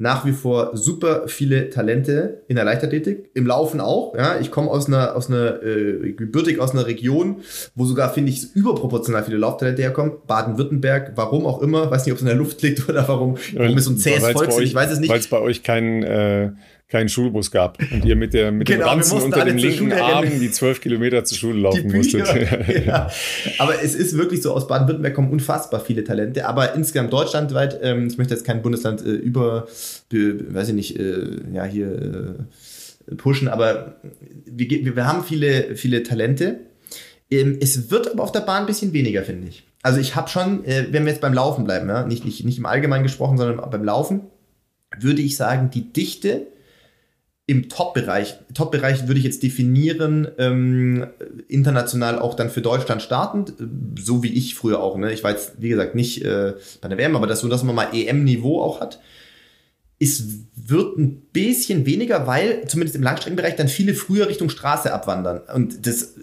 nach wie vor super viele Talente in der Leichtathletik, im Laufen auch. Ja, ich komme aus einer, aus einer äh, gebürtig aus einer Region, wo sogar finde ich überproportional viele Lauftalente herkommen. Baden-Württemberg, warum auch immer, weiß nicht, ob es in der Luft liegt <laughs> oder warum, warum es so ein zähes Volk ist, ich weiß es nicht. Weil es bei euch keinen äh, keinen Schulbus gab und ihr mit, der, mit genau, dem Ranzen unter dem linken Arm die zwölf Kilometer zur Schule laufen musstet. <laughs> ja. Aber es ist wirklich so, aus Baden-Württemberg kommen unfassbar viele Talente, aber insgesamt deutschlandweit, ähm, ich möchte jetzt kein Bundesland äh, über, äh, weiß ich nicht, äh, ja, hier äh, pushen, aber wir, wir haben viele, viele Talente. Ähm, es wird aber auf der Bahn ein bisschen weniger, finde ich. Also ich habe schon, äh, wenn wir jetzt beim Laufen bleiben, ja, nicht, nicht, nicht im Allgemeinen gesprochen, sondern beim Laufen, würde ich sagen, die Dichte im Top-Bereich, Top-Bereich würde ich jetzt definieren, ähm, international auch dann für Deutschland startend, so wie ich früher auch. Ne? Ich war jetzt, wie gesagt, nicht äh, bei der WM, aber das so, dass man mal EM-Niveau auch hat. Es wird ein bisschen weniger, weil zumindest im Langstreckenbereich dann viele früher Richtung Straße abwandern. Und das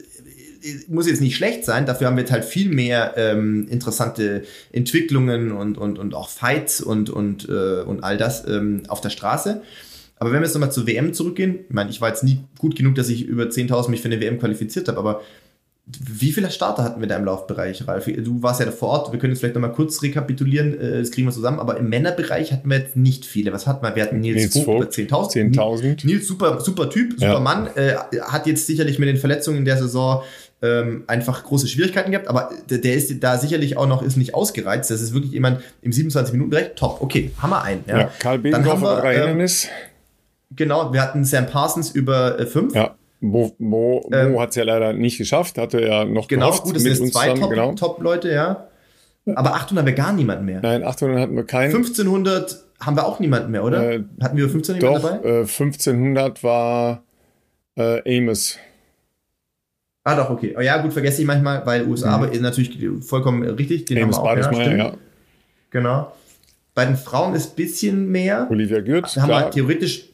äh, muss jetzt nicht schlecht sein, dafür haben wir jetzt halt viel mehr ähm, interessante Entwicklungen und, und, und auch Fights und, und, äh, und all das ähm, auf der Straße. Aber wenn wir jetzt nochmal zur WM zurückgehen, ich meine, ich war jetzt nie gut genug, dass ich über 10.000 mich für eine WM qualifiziert habe, aber wie viele Starter hatten wir da im Laufbereich, Ralf? Du warst ja da vor Ort, wir können jetzt vielleicht nochmal kurz rekapitulieren, äh, das kriegen wir zusammen, aber im Männerbereich hatten wir jetzt nicht viele. Was hatten wir? Wir hatten Nils, Nils Vogt, 10.000. 10.000. Nils, super, super Typ, super ja. Mann, äh, hat jetzt sicherlich mit den Verletzungen in der Saison ähm, einfach große Schwierigkeiten gehabt, aber der, der, ist da sicherlich auch noch ist nicht ausgereizt. Das ist wirklich jemand im 27-Minuten-Bereich, top, okay, haben wir einen. Ja, ja Karl Bedendorfer, drei ähm, Hindernis. Genau, wir hatten Sam Parsons über äh, fünf. Ja. Mo, Mo, Mo ähm, hat es ja leider nicht geschafft, hatte ja noch Genau, gehofft, gut, das sind zwei Top, genau. Top-Leute, ja. Aber 800 haben wir gar niemanden mehr. Nein, 800 hatten wir keinen. 1500 haben wir auch niemanden mehr, oder? Äh, hatten wir 1500 doch, dabei? Äh, 1500 war äh, Amos. Ah, doch, okay. Oh, ja, gut, vergesse ich manchmal, weil USA mhm. ist natürlich vollkommen richtig. Den Amos haben wir auch, ja, ja. Genau. Bei den Frauen ist ein bisschen mehr. Olivia Gürt. Haben wir theoretisch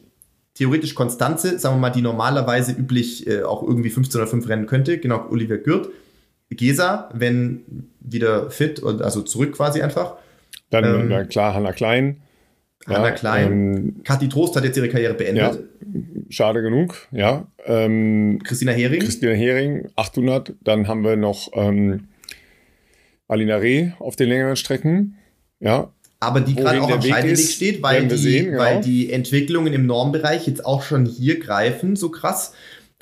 theoretisch Konstanze, sagen wir mal, die normalerweise üblich äh, auch irgendwie 15 oder 5 rennen könnte, genau, Olivia Gürt. Gesa, wenn wieder fit und also zurück quasi einfach. Dann ähm, ja, klar Hanna Klein. Hanna ja, Klein. Ähm, Kathi Trost hat jetzt ihre Karriere beendet. Ja, schade genug, ja. Ähm, Christina Hering. Christina Hering, 800. Dann haben wir noch ähm, Alina Reh auf den längeren Strecken. Ja, aber die gerade auch am Scheideweg steht, weil die, sehen, genau. weil die Entwicklungen im Normbereich jetzt auch schon hier greifen, so krass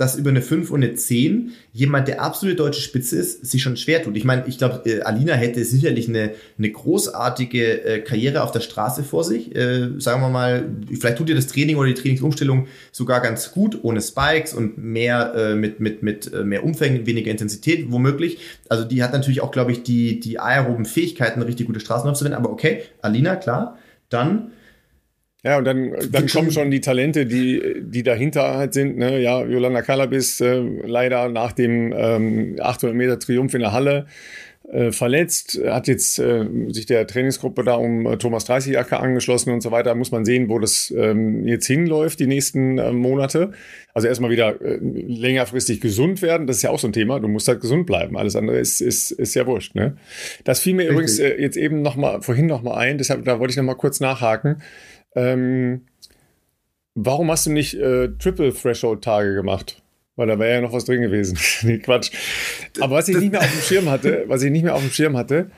dass über eine 5 und eine 10 jemand, der absolute deutsche Spitze ist, sich schon schwer tut. Ich meine, ich glaube, äh, Alina hätte sicherlich eine, eine großartige äh, Karriere auf der Straße vor sich. Äh, sagen wir mal, vielleicht tut ihr das Training oder die Trainingsumstellung sogar ganz gut, ohne Spikes und mehr äh, mit, mit, mit äh, mehr Umfängen, weniger Intensität womöglich. Also die hat natürlich auch, glaube ich, die, die aeroben Fähigkeiten, richtig gute Straßen aufzuwenden. Aber okay, Alina, klar. Dann ja, und dann, dann kommen schon die Talente, die, die dahinter halt sind. Ne? Ja, Yolanda Kalabis äh, leider nach dem ähm, 800 Meter Triumph in der Halle äh, verletzt, hat jetzt äh, sich der Trainingsgruppe da um äh, Thomas 30 Acker angeschlossen und so weiter. Muss man sehen, wo das ähm, jetzt hinläuft die nächsten äh, Monate. Also erstmal wieder äh, längerfristig gesund werden, das ist ja auch so ein Thema. Du musst halt gesund bleiben. Alles andere ist, ist, ist ja wurscht. Ne? Das fiel mir Richtig. übrigens äh, jetzt eben noch mal, vorhin noch mal ein, deshalb da wollte ich noch mal kurz nachhaken. Ähm, warum hast du nicht äh, Triple Threshold Tage gemacht? Weil da wäre ja noch was drin gewesen. <laughs> nee, Quatsch. Aber was ich nicht mehr auf dem Schirm hatte, was ich nicht mehr auf dem Schirm hatte,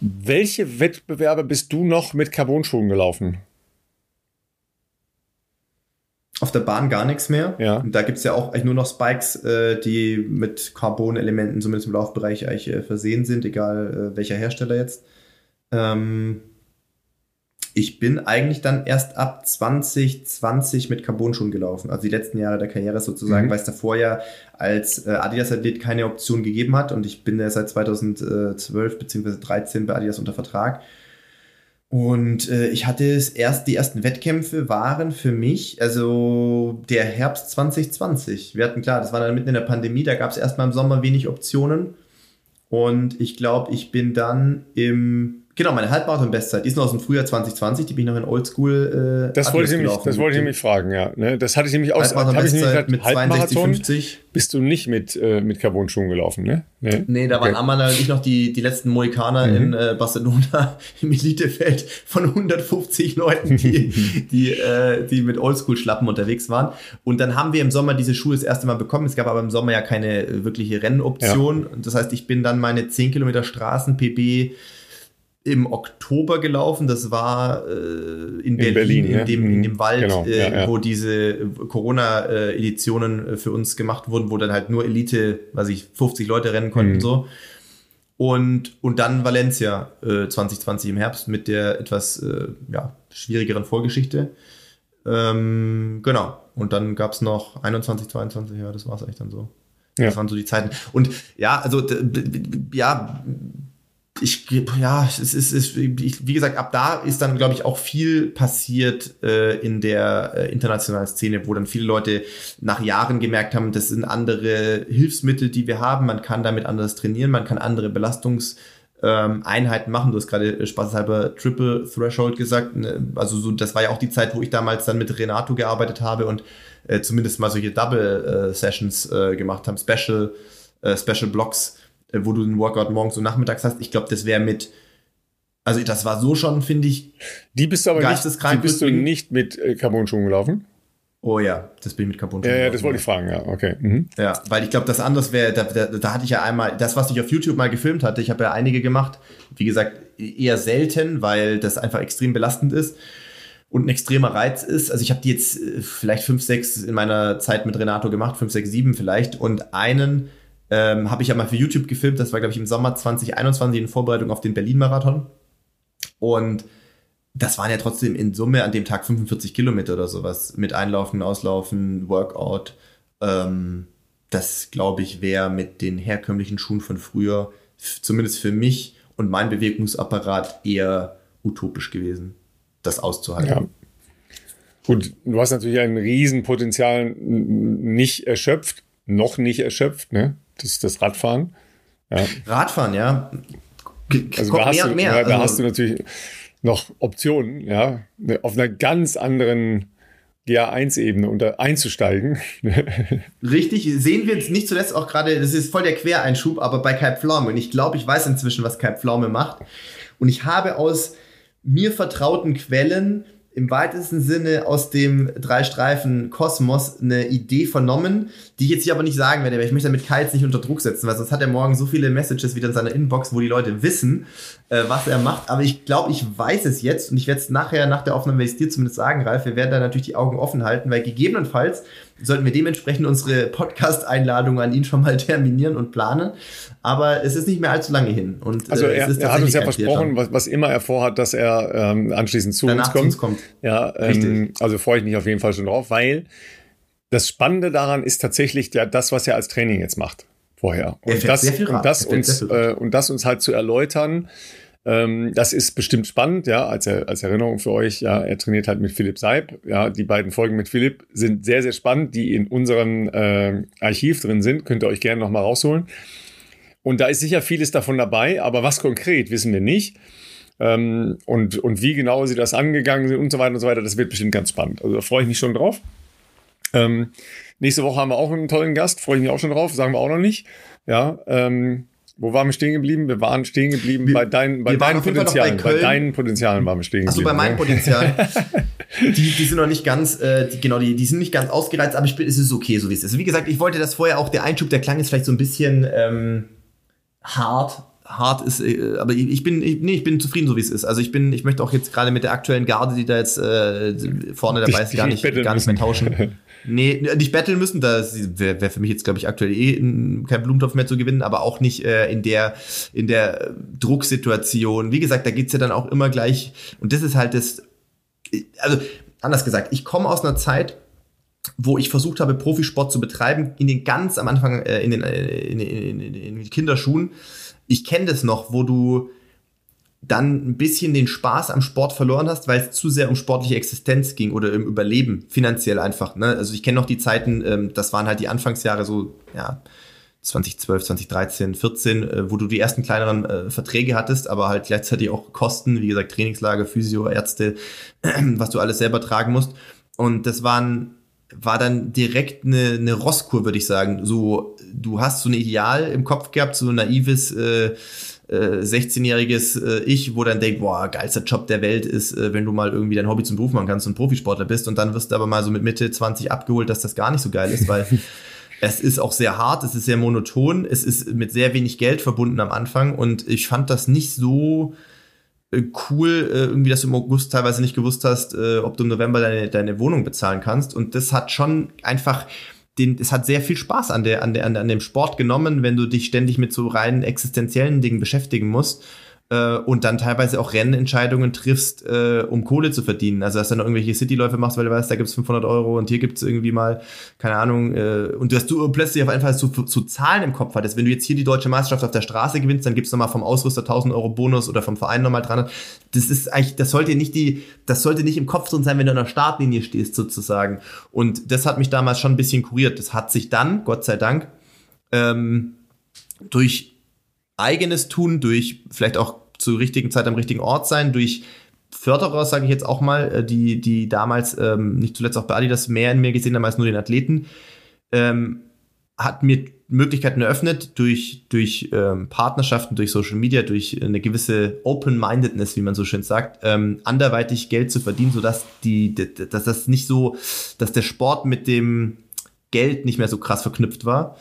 welche Wettbewerbe bist du noch mit Carbon-Schuhen gelaufen? Auf der Bahn gar nichts mehr. Ja. Und da gibt's ja auch eigentlich nur noch Spikes, äh, die mit Carbon-Elementen zumindest im Laufbereich eigentlich äh, versehen sind, egal äh, welcher Hersteller jetzt. Ähm, ich bin eigentlich dann erst ab 2020 mit Carbon-Schuhen gelaufen. Also die letzten Jahre der Karriere sozusagen, Mhm. weil es davor ja als äh, Adidas-Athlet keine Option gegeben hat. Und ich bin ja seit 2012 bzw. 13 bei Adidas unter Vertrag. Und äh, ich hatte es erst, die ersten Wettkämpfe waren für mich, also der Herbst 2020. Wir hatten klar, das war dann mitten in der Pandemie, da gab es erstmal im Sommer wenig Optionen. Und ich glaube, ich bin dann im, genau, meine Halbmarathon-Bestzeit, die ist noch aus dem Frühjahr 2020, die bin ich noch in Oldschool. Äh, Das wollte ich nämlich, das wollte ich nämlich fragen, ja. Ne? Das hatte ich nämlich nämlich Halbmarathon-Bestzeit gesagt, mit Halbmarathon 62,50. bist du nicht mit, äh, mit Carbon-Schuhen gelaufen, ne? Nee, Nee, da waren Okay. Amanda und ich noch die, die letzten Mohikaner Mhm. in äh, Barcelona <laughs> im Elitefeld von 150 Leuten, die, <laughs> die, äh, die mit Oldschool-Schlappen unterwegs waren. Und dann haben wir im Sommer diese Schuhe das erste Mal bekommen. Es gab aber im Sommer ja keine äh, wirkliche Rennoption. Und Das heißt, ich bin dann meine 10 Kilometer Straßen-PB im Oktober gelaufen. Das war äh, in, Berlin, Berlin, ja. in, dem, in dem Mhm. Wald, Genau, äh, ja, ja. wo diese Corona-Editionen äh, für uns gemacht wurden, wo dann halt nur Elite, weiß ich, 50 Leute rennen konnten Mhm. so. Und, und dann Valencia äh, 2020 im Herbst mit der etwas äh, ja, schwierigeren Vorgeschichte. Ähm, genau. Und dann gab es noch 21, 22, ja, das war es eigentlich dann so. Ja. Das waren so die Zeiten. Und ja, also ja, ich ja, es ist, es wie gesagt, ab da ist dann, glaube ich, auch viel passiert äh, in der äh, internationalen Szene, wo dann viele Leute nach Jahren gemerkt haben, das sind andere Hilfsmittel, die wir haben. Man kann damit anders trainieren, man kann andere Belastungs ähm, machen. Du hast gerade äh, spaßeshalber Triple Threshold gesagt. Ne? Also so, das war ja auch die Zeit, wo ich damals dann mit Renato gearbeitet habe und äh, zumindest mal solche Double äh, Sessions äh, gemacht haben, Special äh, Special Blocks, wo du den Workout morgens und nachmittags hast. Ich glaube, das wäre mit also das war so schon, finde ich. Die bist du aber nicht, die bist du nicht mit äh, Carbon-Schuhen gelaufen? Oh ja, das bin ich mit Carbon. Ja, ja, das wollte ich fragen, ja, okay. Mhm. Ja, weil ich glaube, das anders wäre, da, da, da hatte ich ja einmal, das, was ich auf YouTube mal gefilmt hatte, ich habe ja einige gemacht, wie gesagt, eher selten, weil das einfach extrem belastend ist und ein extremer Reiz ist. Also ich habe die jetzt äh, vielleicht fünf, sechs in meiner Zeit mit Renato gemacht, fünf, sechs, sieben vielleicht und einen ähm, habe ich ja mal für YouTube gefilmt, das war glaube ich im Sommer 2021 in Vorbereitung auf den Berlin-Marathon und das waren ja trotzdem in Summe an dem Tag 45 Kilometer oder sowas mit Einlaufen, Auslaufen, Workout. Ähm, das, glaube ich, wäre mit den herkömmlichen Schuhen von früher, zumindest für mich und mein Bewegungsapparat, eher utopisch gewesen, das auszuhalten. Ja. Gut, du hast natürlich ein Riesenpotenzial nicht erschöpft, noch nicht erschöpft, ne? Das ist das Radfahren. Ja. Radfahren, ja. G- Also da hast, mehr du, mehr. Ja, da Also- hast du natürlich noch Optionen, ja, ne, auf einer ganz anderen GA1-Ebene unter einzusteigen. <laughs> Richtig, sehen wir jetzt nicht zuletzt auch gerade, das ist voll der Quereinschub, aber bei Kai Pflaume. Und ich glaube, ich weiß inzwischen, was Kai Pflaume macht. Und ich habe aus mir vertrauten Quellen im weitesten Sinne aus dem Drei-Streifen-Kosmos eine Idee vernommen, die ich jetzt hier aber nicht sagen werde, weil ich möchte damit Kai jetzt nicht unter Druck setzen, weil sonst hat er morgen so viele Messages wieder in seiner Inbox, wo die Leute wissen, äh, was er macht. Aber ich glaube, ich weiß es jetzt und ich werde es nachher, nach der Aufnahme, werde ich es dir zumindest sagen, Ralf, wir werden da natürlich die Augen offen halten, weil gegebenenfalls sollten wir dementsprechend unsere Podcast-Einladung an ihn schon mal <laughs> terminieren und planen. Aber es ist nicht mehr allzu lange hin. Und, Also äh, er, es ist er hat uns ja versprochen, was, was immer er vorhat, dass er ähm, anschließend zu Danach uns zu kommt. uns kommt. Ja, ähm, also freue ich mich auf jeden Fall schon drauf, weil das Spannende daran ist tatsächlich ja das, was er als Training jetzt macht vorher. Er Und das, und, Er uns, äh, und das uns halt zu erläutern, ähm, das ist bestimmt spannend, ja, als, als Erinnerung für euch, ja, er trainiert halt mit Philipp Seib, ja, die beiden Folgen mit Philipp sind sehr, sehr spannend, die in unserem äh, Archiv drin sind, könnt ihr euch gerne nochmal rausholen. Und da ist sicher vieles davon dabei, aber was konkret wissen wir nicht. Ähm, und, und wie genau sie das angegangen sind und so weiter und so weiter, das wird bestimmt ganz spannend. Also da freue ich mich schon drauf. Ähm, nächste Woche haben wir auch einen tollen Gast, freue ich mich auch schon drauf, sagen wir auch noch nicht. Ja, ähm, wo waren wir stehen geblieben? Wir waren stehen geblieben Wir- bei deinen, bei deinen bei Potenzialen. Bei, Köln. deinen Potenzialen waren wir stehen Achso, geblieben. bei meinem ne? Potenzial. <laughs> die, die sind noch nicht ganz, äh, die, genau, die, die sind nicht ganz ausgereizt, aber ich bin, es ist okay, so wie es ist. Wie gesagt, ich wollte das vorher auch, der Einschub, der klang jetzt vielleicht so ein bisschen ähm, hart. hart ist, äh, aber ich bin, ich, nee, ich bin zufrieden, so wie es ist. Also ich bin, ich möchte auch jetzt gerade mit der aktuellen Garde, die da jetzt äh, vorne dabei ist, gar nicht, gar nicht mehr tauschen. <laughs> Nee, nicht betteln müssen, das wäre wär für mich jetzt, glaube ich, aktuell eh kein Blumentopf mehr zu gewinnen, aber auch nicht äh, in der in der Drucksituation. Wie gesagt, da geht's ja dann auch immer gleich, und das ist halt das, also anders gesagt, ich komme aus einer Zeit, wo ich versucht habe, Profisport zu betreiben, in den ganz am Anfang, äh, in, den, äh, in, in, in, in Kinderschuhen. Ich kenne das noch, wo du dann ein bisschen den Spaß am Sport verloren hast, weil es zu sehr um sportliche Existenz ging oder im Überleben, finanziell einfach. Ne? Also ich kenne noch die Zeiten, ähm, das waren halt die Anfangsjahre so, ja, 2012, 2013, 14, äh, wo du die ersten kleineren äh, Verträge hattest, aber halt gleichzeitig auch Kosten, wie gesagt, Trainingslager, Physio, Ärzte, <clears throat> was du alles selber tragen musst. Und das waren war dann direkt eine, eine Rosskur, würde ich sagen. So, du hast so ein Ideal im Kopf gehabt, so ein naives äh, äh, 16-jähriges äh, Ich, wo dann denkt, boah, geilster Job der Welt ist, äh, wenn du mal irgendwie dein Hobby zum Beruf machen kannst und Profisportler bist und dann wirst du aber mal so mit Mitte 20 abgeholt, dass das gar nicht so geil ist, weil <laughs> es ist auch sehr hart, es ist sehr monoton, es ist mit sehr wenig Geld verbunden am Anfang und ich fand das nicht so äh, cool, äh, irgendwie, dass du im August teilweise nicht gewusst hast, äh, ob du im November deine, deine Wohnung bezahlen kannst. Und das hat schon einfach den, es hat sehr viel Spaß an der, an der, an dem Sport genommen, wenn du dich ständig mit so rein existenziellen Dingen beschäftigen musst äh, und dann teilweise auch Rennentscheidungen triffst, äh, um Kohle zu verdienen. Also dass du dann irgendwelche Cityläufe machst, weil du weißt, da gibt's 500 Euro und hier gibt's irgendwie mal, keine Ahnung, äh, und dass du plötzlich auf einfach zu, zu Zahlen im Kopf hattest. Wenn du jetzt hier die deutsche Meisterschaft auf der Straße gewinnst, dann gibt's nochmal vom Ausrüster 1000 Euro Bonus oder vom Verein nochmal 300. Das ist eigentlich, das sollte nicht die, das sollte nicht im Kopf drin sein, wenn du an der Startlinie stehst sozusagen. Und das hat mich damals schon ein bisschen kuriert. Das hat sich dann, Gott sei Dank, ähm, durch eigenes Tun, durch vielleicht auch zur richtigen Zeit am richtigen Ort sein, durch Förderer, sage ich jetzt auch mal, äh, die, die damals ähm, nicht zuletzt auch bei Adidas mehr in mir gesehen haben als nur den Athleten, ähm, hat mir Möglichkeiten eröffnet durch, durch ähm, Partnerschaften, durch Social Media, durch eine gewisse Open-Mindedness, wie man so schön sagt, ähm, anderweitig Geld zu verdienen, sodass die, dass das nicht so, dass der Sport mit dem Geld nicht mehr so krass verknüpft war.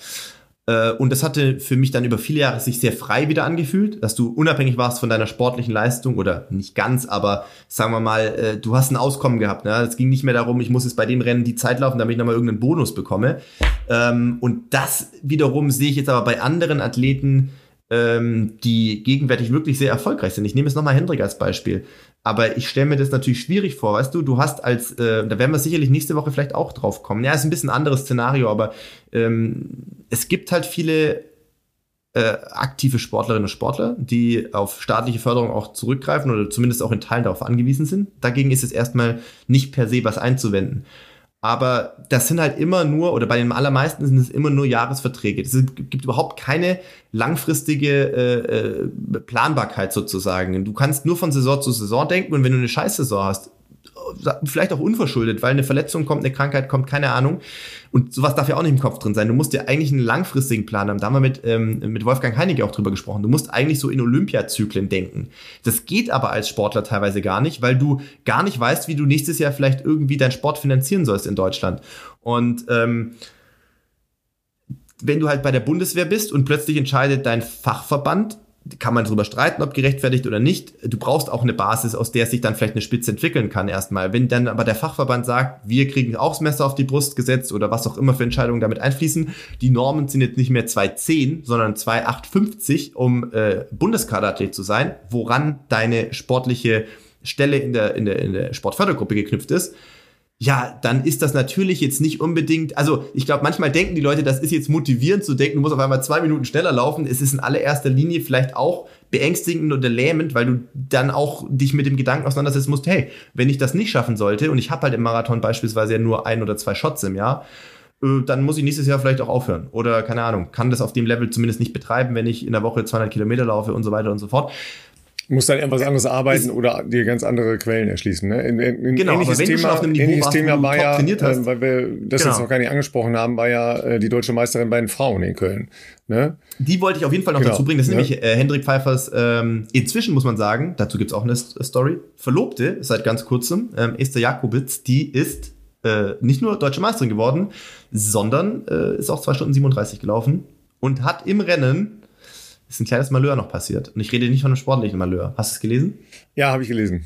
Äh, und das hatte für mich dann über viele Jahre sich sehr frei wieder angefühlt, dass du unabhängig warst von deiner sportlichen Leistung oder nicht ganz, aber sagen wir mal, äh, du hast ein Auskommen gehabt. Ne? Es ging nicht mehr darum, ich muss jetzt bei dem Rennen die Zeit laufen, damit ich nochmal irgendeinen Bonus bekomme. Ähm, und das wiederum sehe ich jetzt aber bei anderen Athleten, ähm, die gegenwärtig wirklich sehr erfolgreich sind. Ich nehme jetzt nochmal Hendrik als Beispiel. Aber ich stelle mir das natürlich schwierig vor, weißt du, du hast als, äh, da werden wir sicherlich nächste Woche vielleicht auch drauf kommen. Ja, ist ein bisschen ein anderes Szenario, aber ähm, es gibt halt viele äh, aktive Sportlerinnen und Sportler, die auf staatliche Förderung auch zurückgreifen oder zumindest auch in Teilen darauf angewiesen sind. Dagegen ist es erstmal nicht per se was einzuwenden. Aber das sind halt immer nur, oder bei den allermeisten sind es immer nur Jahresverträge. Es gibt überhaupt keine langfristige äh, äh, Planbarkeit sozusagen. Du kannst nur von Saison zu Saison denken und wenn du eine Scheißsaison hast, vielleicht auch unverschuldet, weil eine Verletzung kommt, eine Krankheit kommt, keine Ahnung. Und sowas darf ja auch nicht im Kopf drin sein. Du musst ja eigentlich einen langfristigen Plan haben. Da haben wir mit, ähm, mit Wolfgang Heinecke auch drüber gesprochen. Du musst eigentlich so in Olympiazyklen denken. Das geht aber als Sportler teilweise gar nicht, weil du gar nicht weißt, wie du nächstes Jahr vielleicht irgendwie deinen Sport finanzieren sollst in Deutschland. Und ähm, wenn du halt bei der Bundeswehr bist und plötzlich entscheidet dein Fachverband, kann man darüber streiten, ob gerechtfertigt oder nicht. Du brauchst auch eine Basis, aus der sich dann vielleicht eine Spitze entwickeln kann erstmal. Wenn dann aber der Fachverband sagt, wir kriegen auch das Messer auf die Brust gesetzt oder was auch immer für Entscheidungen damit einfließen, die Normen sind jetzt nicht mehr 210, sondern 2850, um äh, Bundeskaderathlet zu sein, woran deine sportliche Stelle in der, in der, in der Sportfördergruppe geknüpft ist, ja, dann ist das natürlich jetzt nicht unbedingt, also ich glaube, manchmal denken die Leute, das ist jetzt motivierend zu denken, du musst auf einmal zwei Minuten schneller laufen. Es ist in allererster Linie vielleicht auch beängstigend oder lähmend, weil du dann auch dich mit dem Gedanken auseinandersetzen musst, hey, wenn ich das nicht schaffen sollte und ich habe halt im Marathon beispielsweise ja nur ein oder zwei Shots im Jahr, äh, dann muss ich nächstes Jahr vielleicht auch aufhören. Oder keine Ahnung, kann das auf dem Level zumindest nicht betreiben, wenn ich in der Woche 200 Kilometer laufe und so weiter und so fort muss dann etwas anderes arbeiten ist, oder dir ganz andere Quellen erschließen. Ne? In, in, in genau, ähnliches Thema, ähnliches Thema war ja, äh, weil wir das genau. jetzt noch gar nicht angesprochen haben, war ja äh, die deutsche Meisterin bei den Frauen in Köln. Ne? Die wollte ich auf jeden Fall noch genau. dazu bringen. Das ist ja. nämlich äh, Hendrik Pfeiffers, ähm, inzwischen muss man sagen, dazu gibt's auch eine Story, Verlobte seit ganz kurzem, ähm, Esther Jakobitz, die ist äh, nicht nur deutsche Meisterin geworden, sondern äh, ist auch 2 Stunden 37 gelaufen und hat im Rennen ist ein kleines Malheur noch passiert. Und ich rede nicht von einem sportlichen Malheur. Hast du es gelesen? Ja, habe ich gelesen.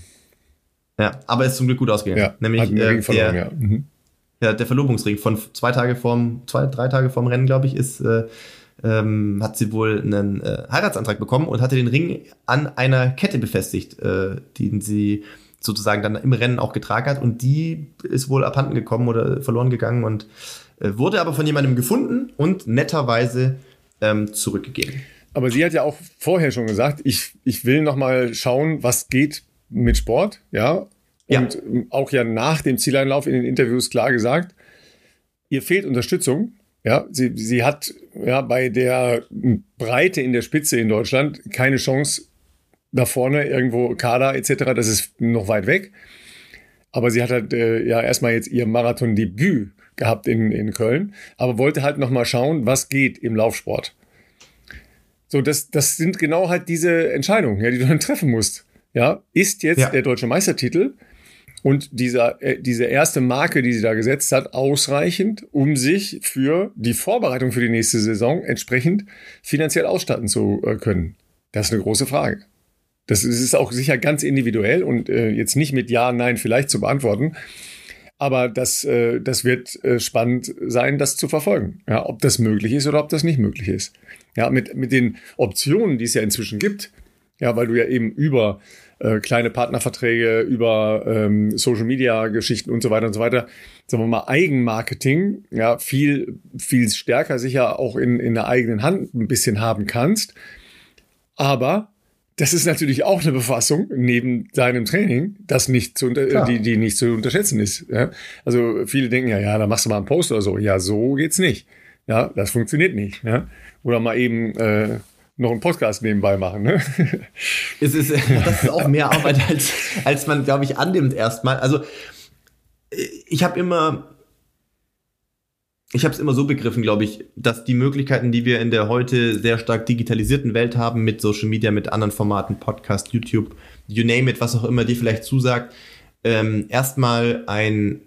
Ja, aber ist zum Glück gut ausgegangen. Ja, Nämlich hat einen Ring äh, verloren, der, ja. Mhm. ja, der Verlobungsring von zwei Tage vorm, zwei, drei Tage vorm Rennen, glaube ich, ist, äh, ähm, hat sie wohl einen äh, Heiratsantrag bekommen und hatte den Ring an einer Kette befestigt, äh, die sie sozusagen dann im Rennen auch getragen hat und die ist wohl abhanden gekommen oder verloren gegangen und äh, wurde aber von jemandem gefunden und netterweise ähm, zurückgegeben. Aber sie hat ja auch vorher schon gesagt, ich, ich will noch mal schauen, was geht mit Sport, ja. Ja. Und auch ja nach dem Zieleinlauf in den Interviews klar gesagt, ihr fehlt Unterstützung. Ja, sie, sie hat ja bei der Breite in der Spitze in Deutschland keine Chance da vorne irgendwo Kader etc. Das ist noch weit weg. Aber sie hat halt äh, ja erstmal jetzt ihr Marathon-Debüt gehabt in, in Köln, aber wollte halt noch mal schauen, was geht im Laufsport. So, das, das sind genau halt diese Entscheidungen, ja, die du dann treffen musst. Ja, ist jetzt Ja. der deutsche Meistertitel und dieser, äh, diese erste Marke, die sie da gesetzt hat, ausreichend, um sich für die Vorbereitung für die nächste Saison entsprechend finanziell ausstatten zu äh, können? Das ist eine große Frage. Das ist auch sicher ganz individuell und äh, jetzt nicht mit Ja, Nein vielleicht zu beantworten. Aber das, äh, das wird äh, spannend sein, das zu verfolgen. Ja, ob das möglich ist oder ob das nicht möglich ist. Ja, mit, mit den Optionen, die es ja inzwischen gibt. Ja, weil du ja eben über äh, kleine Partnerverträge, über ähm, Social Media Geschichten und so weiter und so weiter, sagen wir mal Eigenmarketing, ja, viel, viel stärker sicher auch in, in der eigenen Hand ein bisschen haben kannst. Aber das ist natürlich auch eine Befassung neben deinem Training, das nicht zu Klar. die, die nicht zu unterschätzen ist. Ja? Also viele denken ja, ja, da machst du mal einen Post oder so. Ja, so geht's nicht. Ja, das funktioniert nicht. Ja? Oder mal eben äh, noch einen Podcast nebenbei machen. Ne? <laughs> Es ist, <laughs> das ist auch mehr Arbeit, als, als man, glaube ich, annimmt erstmal. Also, ich habe immer, ich habe es immer so begriffen, glaube ich, dass die Möglichkeiten, die wir in der heute sehr stark digitalisierten Welt haben, mit Social Media, mit anderen Formaten, Podcast, YouTube, you name it, was auch immer dir vielleicht zusagt, ähm, erstmal ein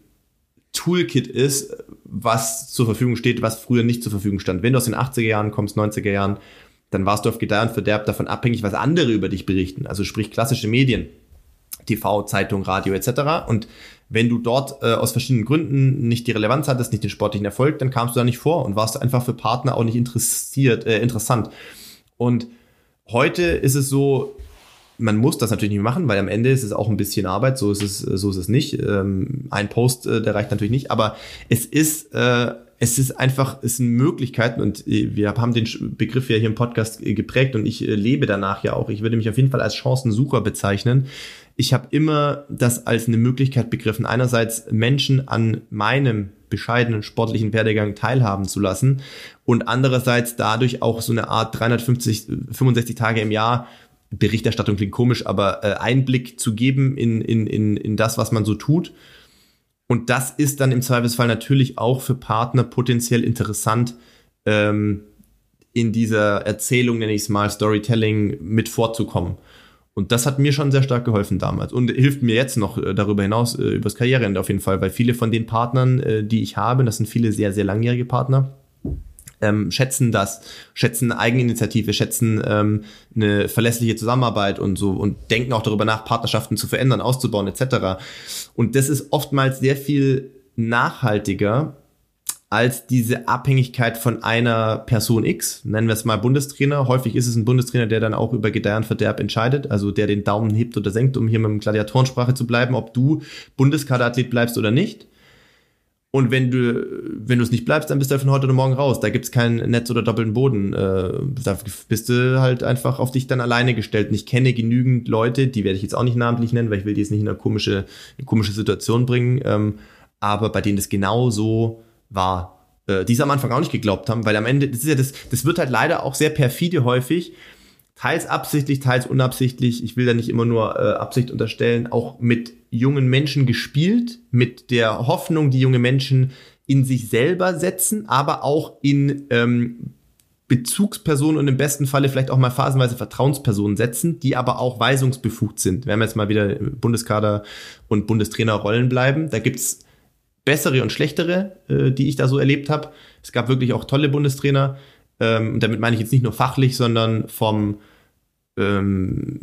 Toolkit ist, was zur Verfügung steht, was früher nicht zur Verfügung stand. Wenn du aus den 80er Jahren kommst, 90er Jahren, dann warst du auf Gedeih und Verderb davon abhängig, was andere über dich berichten. Also sprich klassische Medien, TV, Zeitung, Radio etc. Und wenn du dort äh, aus verschiedenen Gründen nicht die Relevanz hattest, nicht den sportlichen Erfolg, dann kamst du da nicht vor und warst einfach für Partner auch nicht interessiert, äh, interessant. Und heute ist es so, man muss das natürlich nicht machen, weil am Ende ist es auch ein bisschen Arbeit, so ist es, so ist es nicht. Ähm, ein Post, äh, der reicht natürlich nicht, aber es ist, äh, es ist einfach, es sind Möglichkeiten und äh, wir haben den Begriff ja hier im Podcast äh, geprägt und ich lebe danach ja auch. Ich würde mich auf jeden Fall als Chancensucher bezeichnen. Ich habe immer das als eine Möglichkeit begriffen, einerseits Menschen an meinem bescheidenen sportlichen Werdegang teilhaben zu lassen und andererseits dadurch auch so eine Art 350, 65 Tage im Jahr Berichterstattung klingt komisch, aber äh, Einblick zu geben in, in, in, in das, was man so tut. Und das ist dann im Zweifelsfall natürlich auch für Partner potenziell interessant, ähm, in dieser Erzählung, nenne ich es mal, Storytelling mit vorzukommen. Und das hat mir schon sehr stark geholfen damals und hilft mir jetzt noch äh, darüber hinaus äh, übers Karriereende auf jeden Fall, weil viele von den Partnern, äh, die ich habe, das sind viele sehr, sehr langjährige Partner, ähm, schätzen das, schätzen Eigeninitiative, schätzen ähm, eine verlässliche Zusammenarbeit und so und denken auch darüber nach, Partnerschaften zu verändern, auszubauen etc. Und das ist oftmals sehr viel nachhaltiger als diese Abhängigkeit von einer Person X, nennen wir es mal Bundestrainer. Häufig ist es ein Bundestrainer, der dann auch über Gedeih und Verderb entscheidet, also der den Daumen hebt oder senkt, um hier mit dem Gladiatorensprache zu bleiben, ob du Bundeskaderathlet bleibst oder nicht. Und wenn du, wenn du es nicht bleibst, dann bist du von heute oder morgen raus. Da gibt's kein Netz oder doppelten Boden. Äh, da bist du halt einfach auf dich dann alleine gestellt. Und ich kenne genügend Leute, die werde ich jetzt auch nicht namentlich nennen, weil ich will die jetzt nicht in eine komische, eine komische Situation bringen, ähm, aber bei denen das genau so war. Äh, die es am Anfang auch nicht geglaubt haben, weil am Ende, das ist ja das, das wird halt leider auch sehr perfide häufig, teils absichtlich, teils unabsichtlich, ich will da nicht immer nur äh, Absicht unterstellen, auch mit jungen Menschen gespielt, mit der Hoffnung, die junge Menschen in sich selber setzen, aber auch in ähm, Bezugspersonen und im besten Falle vielleicht auch mal phasenweise Vertrauenspersonen setzen, die aber auch weisungsbefugt sind. Wenn wir jetzt mal wieder Bundeskader und Bundestrainerrollen bleiben, da gibt's bessere und schlechtere, äh, die ich da so erlebt habe. Es gab wirklich auch tolle Bundestrainer. Ähm, und damit meine ich jetzt nicht nur fachlich, sondern vom ähm,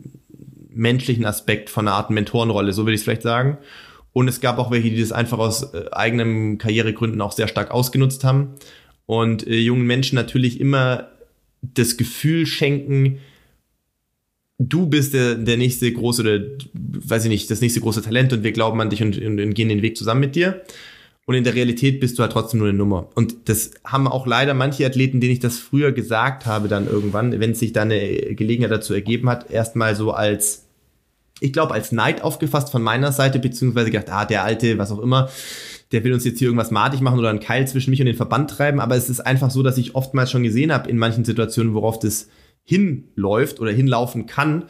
menschlichen Aspekt, von einer Art Mentorenrolle, so würde ich es vielleicht sagen. Und es gab auch welche, die das einfach aus äh, eigenen Karrieregründen auch sehr stark ausgenutzt haben. Und äh, jungen Menschen natürlich immer das Gefühl schenken, du bist der, der nächste große oder weiß ich nicht, das nächste große Talent und wir glauben an dich und, und, und, gehen den Weg zusammen mit dir. Und in der Realität bist du halt trotzdem nur eine Nummer. Und das haben auch leider manche Athleten, denen ich das früher gesagt habe, dann irgendwann, wenn sich da eine Gelegenheit dazu ergeben hat, erstmal so als, ich glaube, als Neid aufgefasst von meiner Seite, beziehungsweise gedacht, ah, der Alte, was auch immer, der will uns jetzt hier irgendwas madig machen oder einen Keil zwischen mich und den Verband treiben. Aber es ist einfach so, dass ich oftmals schon gesehen habe in manchen Situationen, worauf das hinläuft oder hinlaufen kann,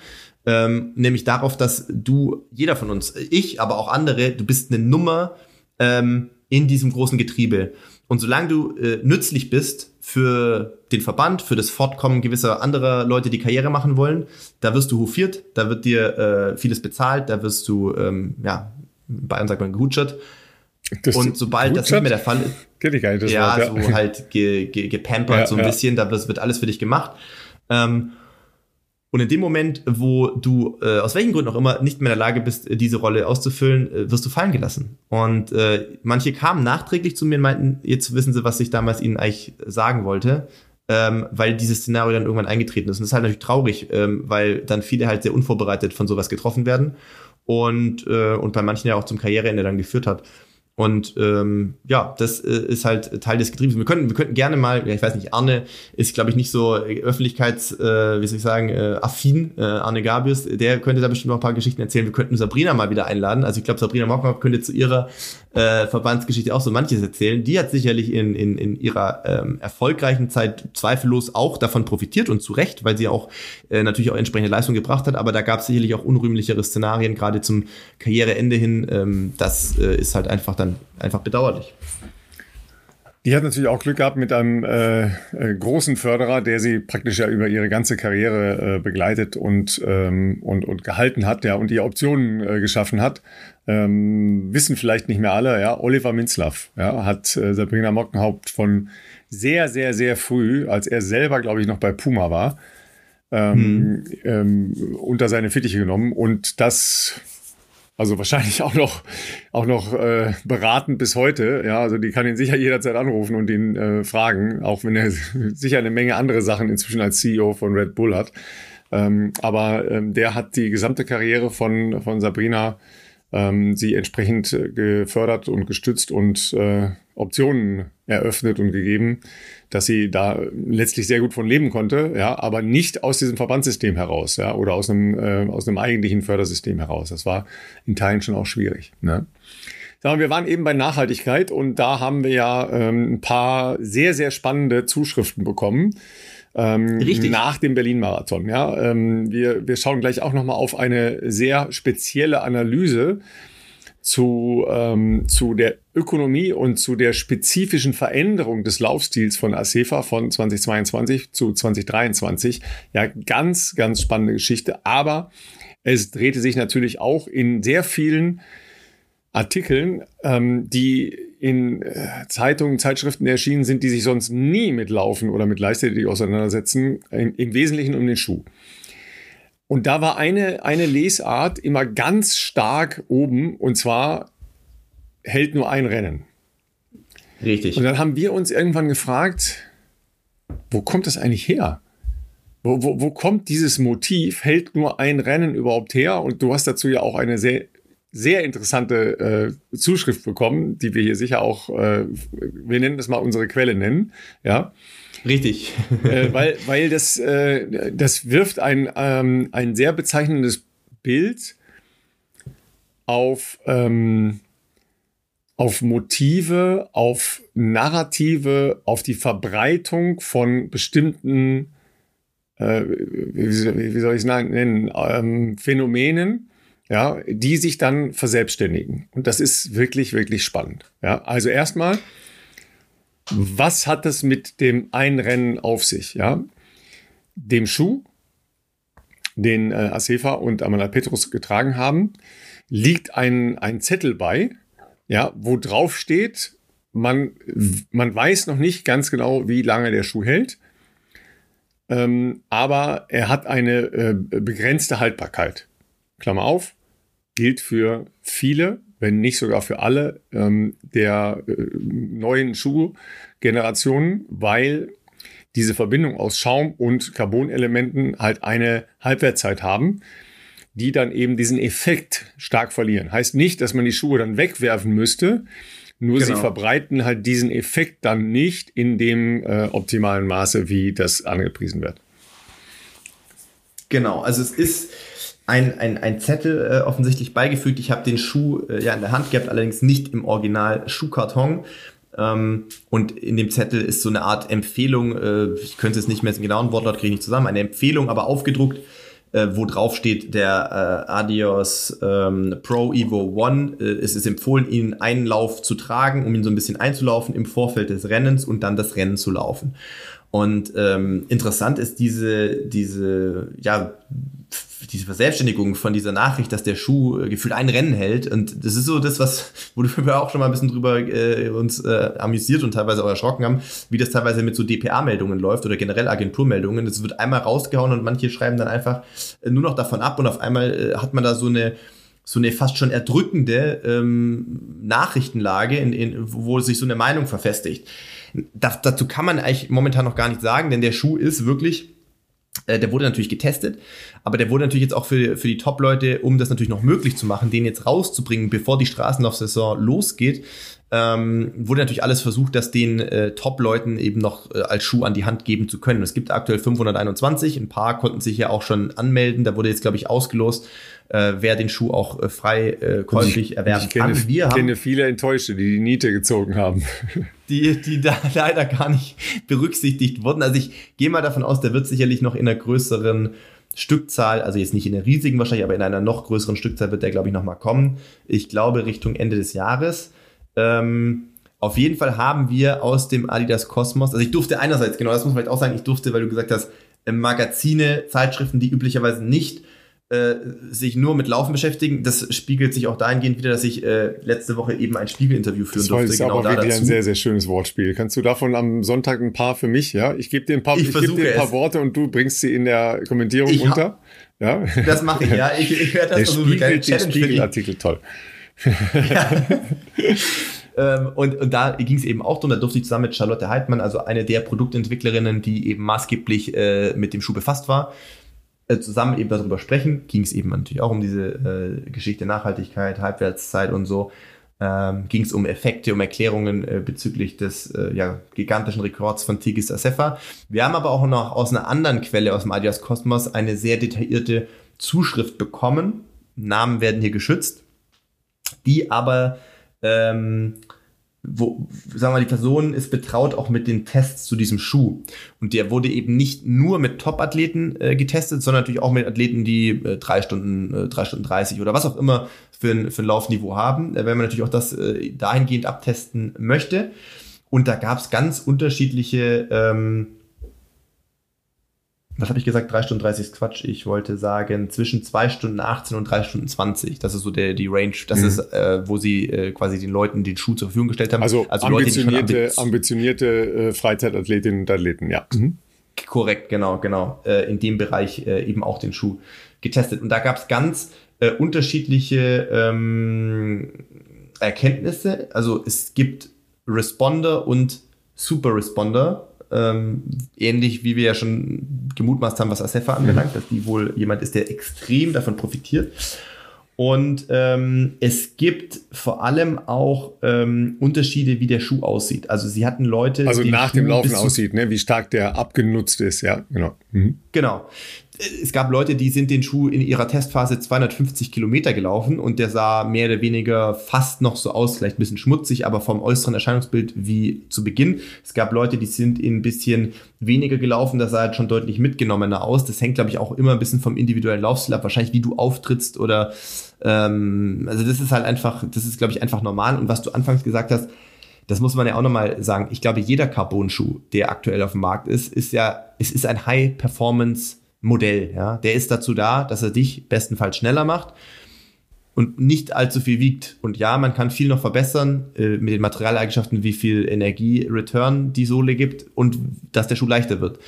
ähm, nämlich darauf, dass du, jeder von uns, ich, aber auch andere, du bist eine Nummer ähm, in diesem großen Getriebe. Und solange du äh, nützlich bist für den Verband, für das Fortkommen gewisser anderer Leute, die Karriere machen wollen, da wirst du hofiert, da wird dir äh, vieles bezahlt, da wirst du, ähm, ja, bei uns sagt man gehutschert. Das und sobald das nicht mehr der Fall ist, Kenn ich gar nicht, das ja, Wort, ja, so halt ge, ge, gepampert ja, so ein ja. bisschen, da wird alles für dich gemacht. Ähm, und in dem Moment, wo du äh, aus welchen Gründen auch immer nicht mehr in der Lage bist, diese Rolle auszufüllen, äh, wirst du fallen gelassen. Und äh, manche kamen nachträglich zu mir und meinten, jetzt wissen sie, was ich damals ihnen eigentlich sagen wollte, ähm, weil dieses Szenario dann irgendwann eingetreten ist. Und das ist halt natürlich traurig, ähm, weil dann viele halt sehr unvorbereitet von sowas getroffen werden und, äh, und bei manchen ja auch zum Karriereende dann geführt hat. Und ähm, ja, das äh, ist halt Teil des Getriebes. Wir könnten, wir könnten gerne mal, ja, ich weiß nicht, Arne ist, glaube ich, nicht so öffentlichkeits, äh, wie soll ich sagen, äh, affin, äh, Arne Gabius, der könnte da bestimmt noch ein paar Geschichten erzählen. Wir könnten Sabrina mal wieder einladen. Also ich glaube, Sabrina Mockmap könnte zu ihrer äh, Verbandsgeschichte auch so manches erzählen. Die hat sicherlich in, in, in ihrer ähm, erfolgreichen Zeit zweifellos auch davon profitiert und zu Recht, weil sie auch äh, natürlich auch entsprechende Leistung gebracht hat. Aber da gab es sicherlich auch unrühmlichere Szenarien, gerade zum Karriereende hin. Ähm, das äh, ist halt einfach dann einfach bedauerlich. Die hat natürlich auch Glück gehabt mit einem äh, äh, großen Förderer, der sie praktisch ja über ihre ganze Karriere äh, begleitet und, ähm, und, und gehalten hat, ja, und ihr Optionen äh, geschaffen hat. Ähm, wissen vielleicht nicht mehr alle, ja, Oliver Minzlaff, ja, hat äh, Sabrina Mockenhaupt von sehr, sehr, sehr früh, als er selber, glaube ich, noch bei Puma war, ähm, hm. ähm, unter seine Fittiche genommen und das also wahrscheinlich <laughs> auch noch, auch noch äh, beratend bis heute. Ja, also die kann ihn sicher jederzeit anrufen und ihn äh, fragen, auch wenn er <laughs> sicher eine Menge andere Sachen inzwischen als CEO von Red Bull hat. Ähm, aber ähm, der hat die gesamte Karriere von, von Sabrina ähm, sie entsprechend äh, gefördert und gestützt und äh, Optionen eröffnet und gegeben, dass sie da letztlich sehr gut von leben konnte, ja, aber nicht aus diesem Verbandssystem heraus, ja, oder aus einem, äh, aus einem eigentlichen Fördersystem heraus. Das war in Teilen schon auch schwierig. Ne? Wir waren eben bei Nachhaltigkeit und da haben wir ja ähm, ein paar sehr, sehr spannende Zuschriften bekommen. Ähm, Richtig. nach dem Berlin-Marathon. Ja, ähm, wir, wir schauen gleich auch nochmal auf eine sehr spezielle Analyse zu, ähm, zu der Ökonomie und zu der spezifischen Veränderung des Laufstils von ASEFA von 2022 zu 2023. Ja, ganz, ganz spannende Geschichte. Aber es drehte sich natürlich auch in sehr vielen Artikeln, ähm, die in äh, Zeitungen, Zeitschriften erschienen sind, die sich sonst nie mit Laufen oder mit Leichtathletik auseinandersetzen, im, im Wesentlichen um den Schuh. Und da war eine, eine Lesart immer ganz stark oben und zwar hält nur ein Rennen. Richtig. Und dann haben wir uns irgendwann gefragt, wo kommt das eigentlich her? Wo, wo, wo kommt dieses Motiv, hält nur ein Rennen überhaupt her? Und du hast dazu ja auch eine sehr sehr interessante äh, Zuschrift bekommen, die wir hier sicher auch, äh, wir nennen das mal unsere Quelle nennen, ja. Richtig. äh, weil, weil das, äh, das wirft ein, ähm, ein sehr bezeichnendes Bild auf, ähm, auf Motive, auf Narrative, auf die Verbreitung von bestimmten, äh, wie, wie soll ich es nennen, ähm, Phänomenen, ja, die sich dann verselbstständigen. Und das ist wirklich, wirklich spannend. Ja, also erstmal, was hat es mit dem Einrennen auf sich? Ja, dem Schuh, den äh, Asefa und Amanal Petrus getragen haben, liegt ein, ein Zettel bei, ja, wo drauf steht, man, man weiß noch nicht ganz genau, wie lange der Schuh hält. ähm, aber er hat eine äh, begrenzte Haltbarkeit. Klammer auf, gilt für viele, wenn nicht sogar für alle ähm, der äh, neuen Schuhgenerationen, weil diese Verbindung aus Schaum und Carbonelementen halt eine Halbwertszeit haben, die dann eben diesen Effekt stark verlieren. Heißt nicht, dass man die Schuhe dann wegwerfen müsste, nur genau. sie verbreiten halt diesen Effekt dann nicht in dem äh, optimalen Maße, wie das angepriesen wird. Genau, also es ist ein, ein, ein Zettel äh, offensichtlich beigefügt. Ich habe den Schuh äh, ja in der Hand gehabt, allerdings nicht im Original Schuhkarton. Ähm, und in dem Zettel ist so eine Art Empfehlung, äh, ich könnte es nicht mehr, den genauen Wortlaut kriege ich nicht zusammen, eine Empfehlung, aber aufgedruckt, äh, wo drauf steht, der äh, Adios ähm, Pro Evo One. Äh, es ist empfohlen, ihn einen Lauf zu tragen, um ihn so ein bisschen einzulaufen im Vorfeld des Rennens und dann das Rennen zu laufen. Und ähm, interessant ist diese, diese, ja, diese Verselbstständigung von dieser Nachricht, dass der Schuh äh, gefühlt ein Rennen hält. Und das ist so das, was, wo wir auch schon mal ein bisschen drüber äh, uns äh, amüsiert und teilweise auch erschrocken haben, wie das teilweise mit so DPA-Meldungen läuft oder generell Agenturmeldungen. Das wird einmal rausgehauen und manche schreiben dann einfach äh, nur noch davon ab und auf einmal äh, hat man da so eine so eine fast schon erdrückende ähm, Nachrichtenlage, in, in, wo sich so eine Meinung verfestigt. Das, dazu kann man eigentlich momentan noch gar nicht sagen, denn der Schuh ist wirklich der wurde natürlich getestet, aber der wurde natürlich jetzt auch für, für die Top-Leute, um das natürlich noch möglich zu machen, den jetzt rauszubringen, bevor die Straßenlaufsaison losgeht, ähm, wurde natürlich alles versucht, das den äh, Top-Leuten eben noch äh, als Schuh an die Hand geben zu können. Es gibt aktuell 521, ein paar konnten sich ja auch schon anmelden, da wurde jetzt, glaube ich, ausgelost, äh, wer den Schuh auch äh, frei äh, käuflich erwerben ich kenne, kann. Wir kenne viele Enttäuschte, die die Niete gezogen haben. <laughs> Die, die da <laughs> leider gar nicht berücksichtigt wurden. Also ich gehe mal davon aus, der wird sicherlich noch in einer größeren Stückzahl, also jetzt nicht in der riesigen wahrscheinlich, aber in einer noch größeren Stückzahl wird der, glaube ich, nochmal kommen. Ich glaube Richtung Ende des Jahres. Ähm, auf jeden Fall haben wir aus dem Adidas Kosmos, also ich durfte einerseits, genau, das muss man vielleicht auch sagen, ich durfte, weil du gesagt hast, Magazine, Zeitschriften, die üblicherweise nicht äh, sich nur mit Laufen beschäftigen. Das spiegelt sich auch dahingehend wieder, dass ich äh, letzte Woche eben ein Spiegelinterview führen das durfte. Das ist genau aber da wirklich dazu. ein sehr, sehr schönes Wortspiel. Kannst du davon am Sonntag ein paar für mich, ja? Ich gebe dir ein paar, ich, ich dir ein paar Worte und du bringst sie in der Kommentierung ich unter. Ja? Das mache ich, ja. Ich, ich werde das der versuchen. Spiegel, der Spiegelartikel, toll. <laughs> Ähm, und, und da ging es eben auch darum, da durfte ich zusammen mit Charlotte Heidmann, also eine der Produktentwicklerinnen, die eben maßgeblich äh, mit dem Schuh befasst war, äh, zusammen eben darüber sprechen. Ging es eben natürlich auch um diese äh, Geschichte Nachhaltigkeit, Halbwertszeit und so. Ähm, ging es um Effekte, um Erklärungen äh, bezüglich des äh, ja, gigantischen Rekords von Tigis Asefa. Wir haben aber auch noch aus einer anderen Quelle, aus dem Adias Kosmos, eine sehr detaillierte Zuschrift bekommen. Namen werden hier geschützt, die aber ähm, wo, sagen wir mal, die Person ist betraut auch mit den Tests zu diesem Schuh. Und der wurde eben nicht nur mit Top-Athleten äh, getestet, sondern natürlich auch mit Athleten, die äh, drei Stunden, äh, drei Stunden 30 oder was auch immer für ein, für ein Laufniveau haben, äh, wenn man natürlich auch das äh, dahingehend abtesten möchte. Und da gab es ganz unterschiedliche ähm, was habe ich gesagt? 3 Stunden 30 ist Quatsch. Ich wollte sagen, zwischen 2 Stunden 18 und 3 Stunden 20. Das ist so der, die Range. Das mhm. ist, äh, wo sie äh, quasi den Leuten den Schuh zur Verfügung gestellt haben. Also, also ambitionierte, Leute, ambitionierte äh, Freizeitathletinnen und Athleten, ja. Mhm. Korrekt, genau, genau. Äh, in dem Bereich äh, eben auch den Schuh getestet. Und da gab es ganz äh, unterschiedliche ähm, Erkenntnisse. Also es gibt Responder und Super Responder ähm, ähnlich wie wir ja schon gemutmaßt haben, was Asefa anbelangt, mhm. dass die wohl jemand ist, der extrem davon profitiert. Und ähm, es gibt vor allem auch ähm, Unterschiede, wie der Schuh aussieht. Also sie hatten Leute, also nach Schuh dem Laufen aussieht, ne? wie stark der abgenutzt ist, ja, genau. Mhm. Genau es gab Leute, die sind den Schuh in ihrer Testphase 250 Kilometer gelaufen und der sah mehr oder weniger fast noch so aus, vielleicht ein bisschen schmutzig, aber vom äußeren Erscheinungsbild wie zu Beginn. Es gab Leute, die sind in ein bisschen weniger gelaufen, das sah halt schon deutlich mitgenommener aus. Das hängt, glaube ich, auch immer ein bisschen vom individuellen Laufstil ab, wahrscheinlich wie du auftrittst oder ähm, also das ist halt einfach, das ist, glaube ich, einfach normal. Und was du anfangs gesagt hast, das muss man ja auch nochmal sagen. Ich glaube, jeder Carbon-Schuh, der aktuell auf dem Markt ist, ist ja, es ist ein High-Performance- Modell. Ja? Der ist dazu da, dass er dich bestenfalls schneller macht und nicht allzu viel wiegt. Und ja, man kann viel noch verbessern äh, mit den Materialeigenschaften, wie viel Energie-Return die Sohle gibt und dass der Schuh leichter wird.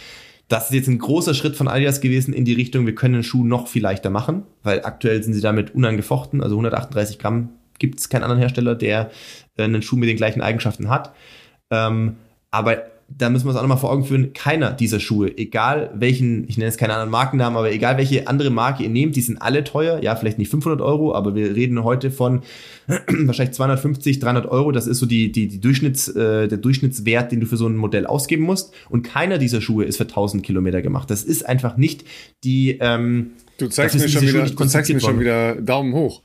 Das ist jetzt ein großer Schritt von Adidas gewesen in die Richtung, wir können den Schuh noch viel leichter machen, weil aktuell sind sie damit unangefochten. Also 138 Gramm gibt es keinen anderen Hersteller, der äh, einen Schuh mit den gleichen Eigenschaften hat. Ähm, aber da müssen wir uns auch nochmal vor Augen führen, keiner dieser Schuhe, egal welchen, ich nenne jetzt keine anderen Markennamen, aber egal welche andere Marke ihr nehmt, die sind alle teuer. Ja, vielleicht nicht 500 Euro, aber wir reden heute von <clears throat> wahrscheinlich 250, 300 Euro. Das ist so die, die, die Durchschnitts, äh, der Durchschnittswert, den du für so ein Modell ausgeben musst. Und keiner dieser Schuhe ist für 1000 Kilometer gemacht. Das ist einfach nicht die, ähm, Du zeigst mir schon wieder, du zeigst mir schon wieder Daumen hoch.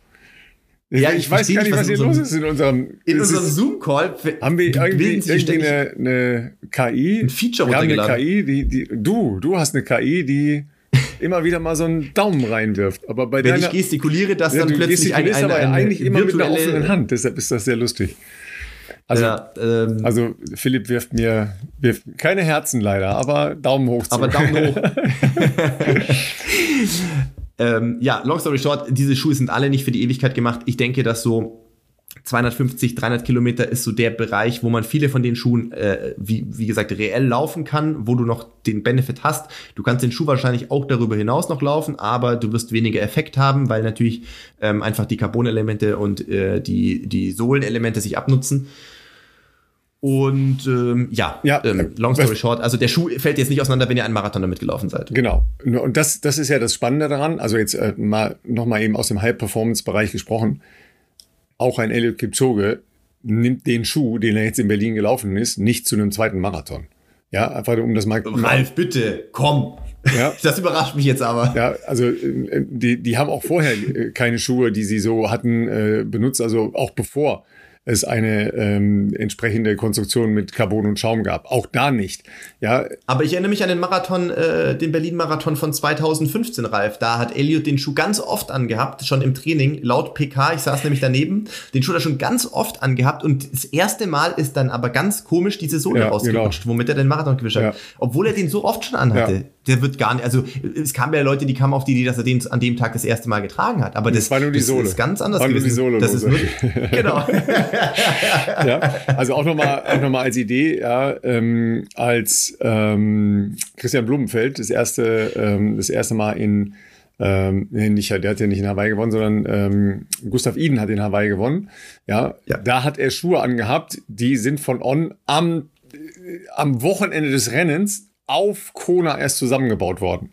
Ja, ich, ich weiß gar nicht, was hier los ist in unserem, in unserem Zoom-Call. Haben wir irgendwie, irgendwie eine, eine KI? Ein Feature wir haben eine KI, die, die, du, du hast eine KI, die <laughs> immer wieder mal so einen Daumen reinwirft. Aber bei Wenn deiner, ich gestikuliere, dass ja, dann plötzlich eine, eine, eine, eigentlich immer mit einer offenen Hand. Deshalb ist das sehr lustig. Also, ja, ähm, also Philipp wirft mir wirft keine Herzen leider, aber Daumen hoch. Zu. Aber Daumen hoch. <laughs> <laughs> Ähm, ja, long story short, diese Schuhe sind alle nicht für die Ewigkeit gemacht. Ich denke, dass so 250, 300 Kilometer ist so der Bereich, wo man viele von den Schuhen, äh, wie, wie gesagt, reell laufen kann, wo du noch den Benefit hast. Du kannst den Schuh wahrscheinlich auch darüber hinaus noch laufen, aber du wirst weniger Effekt haben, weil natürlich ähm, einfach die Carbon-Elemente und äh, die, die Sohlenelemente sich abnutzen. Und ähm, ja, ja ähm, long story short, also der Schuh fällt jetzt nicht auseinander, wenn ihr einen Marathon damit gelaufen seid. Genau. Und das, das ist ja das Spannende daran. Also jetzt äh, mal nochmal eben aus dem High-Performance-Bereich gesprochen. Auch ein Elliot Kipchoge nimmt den Schuh, den er jetzt in Berlin gelaufen ist, nicht zu einem zweiten Marathon. Ja, einfach um das mal. Ralf, bitte, komm. Ja. <laughs> Das überrascht mich jetzt aber. Ja, also äh, die, die haben auch vorher äh, keine Schuhe, die sie so hatten, äh, benutzt. Also auch bevor es eine ähm, entsprechende Konstruktion mit Carbon und Schaum gab. Auch da nicht. Ja. Aber ich erinnere mich an den Marathon, äh, den Berlin-Marathon von 2015, Ralf. Da hat Elliot den Schuh ganz oft angehabt, schon im Training, laut PK. Ich saß nämlich daneben, den Schuh da schon ganz oft angehabt und das erste Mal ist dann aber ganz komisch diese Sohle ja, rausgerutscht, genau. womit er den Marathon gewischt hat. Ja. Obwohl er den so oft schon anhatte. Ja. Der wird gar nicht, also es kamen ja Leute, die kamen auf die Idee, dass er den an dem Tag das erste Mal getragen hat. Aber das, das war nur die Sohle. ist ganz anders war gewesen. Nur die Sohle das ist nur, <laughs> genau. <laughs> ja, also auch nochmal auch noch mal als Idee, ja, ähm, als ähm, Christian Blumenfeld das erste, ähm, das erste Mal in ähm, nicht, der hat ja nicht in Hawaii gewonnen, sondern ähm, Gustav Iden hat in Hawaii gewonnen. Ja, ja, da hat er Schuhe angehabt, die sind von On am, äh, am Wochenende des Rennens auf Kona erst zusammengebaut worden.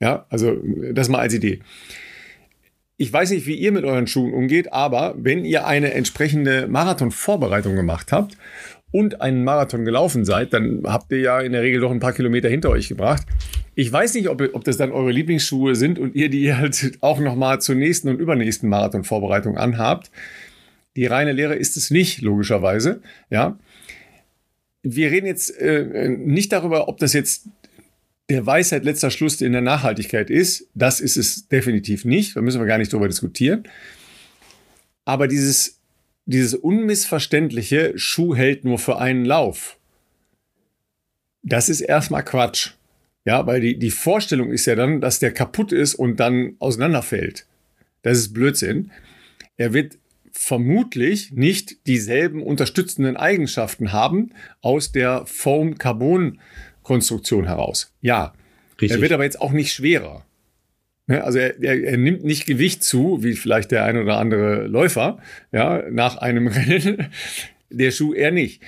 Ja, also das mal als Idee. Ich weiß nicht, wie ihr mit euren Schuhen umgeht, aber wenn ihr eine entsprechende Marathon-Vorbereitung gemacht habt und einen Marathon gelaufen seid, dann habt ihr ja in der Regel doch ein paar Kilometer hinter euch gebracht. Ich weiß nicht, ob, ob das dann eure Lieblingsschuhe sind und ihr die halt auch nochmal zur nächsten und übernächsten Marathon-Vorbereitung anhabt. Die reine Lehre ist es nicht, logischerweise. Ja. Wir reden jetzt äh, nicht darüber, ob das jetzt der Weisheit letzter Schluss in der Nachhaltigkeit ist. Das ist es definitiv nicht. Da müssen wir gar nicht drüber diskutieren. Aber dieses, dieses unmissverständliche Schuh hält nur für einen Lauf. Das ist erstmal Quatsch. Ja, weil die, die Vorstellung ist ja dann, dass der kaputt ist und dann auseinanderfällt. Das ist Blödsinn. Er wird vermutlich nicht dieselben unterstützenden Eigenschaften haben aus der Foam-Carbon- Konstruktion heraus. Ja. Richtig. Er wird aber jetzt auch nicht schwerer. Ne, also er, er, er, nimmt nicht Gewicht zu, wie vielleicht der ein oder andere Läufer, ja, nach einem <laughs> Rennen. Der Schuh eher nicht.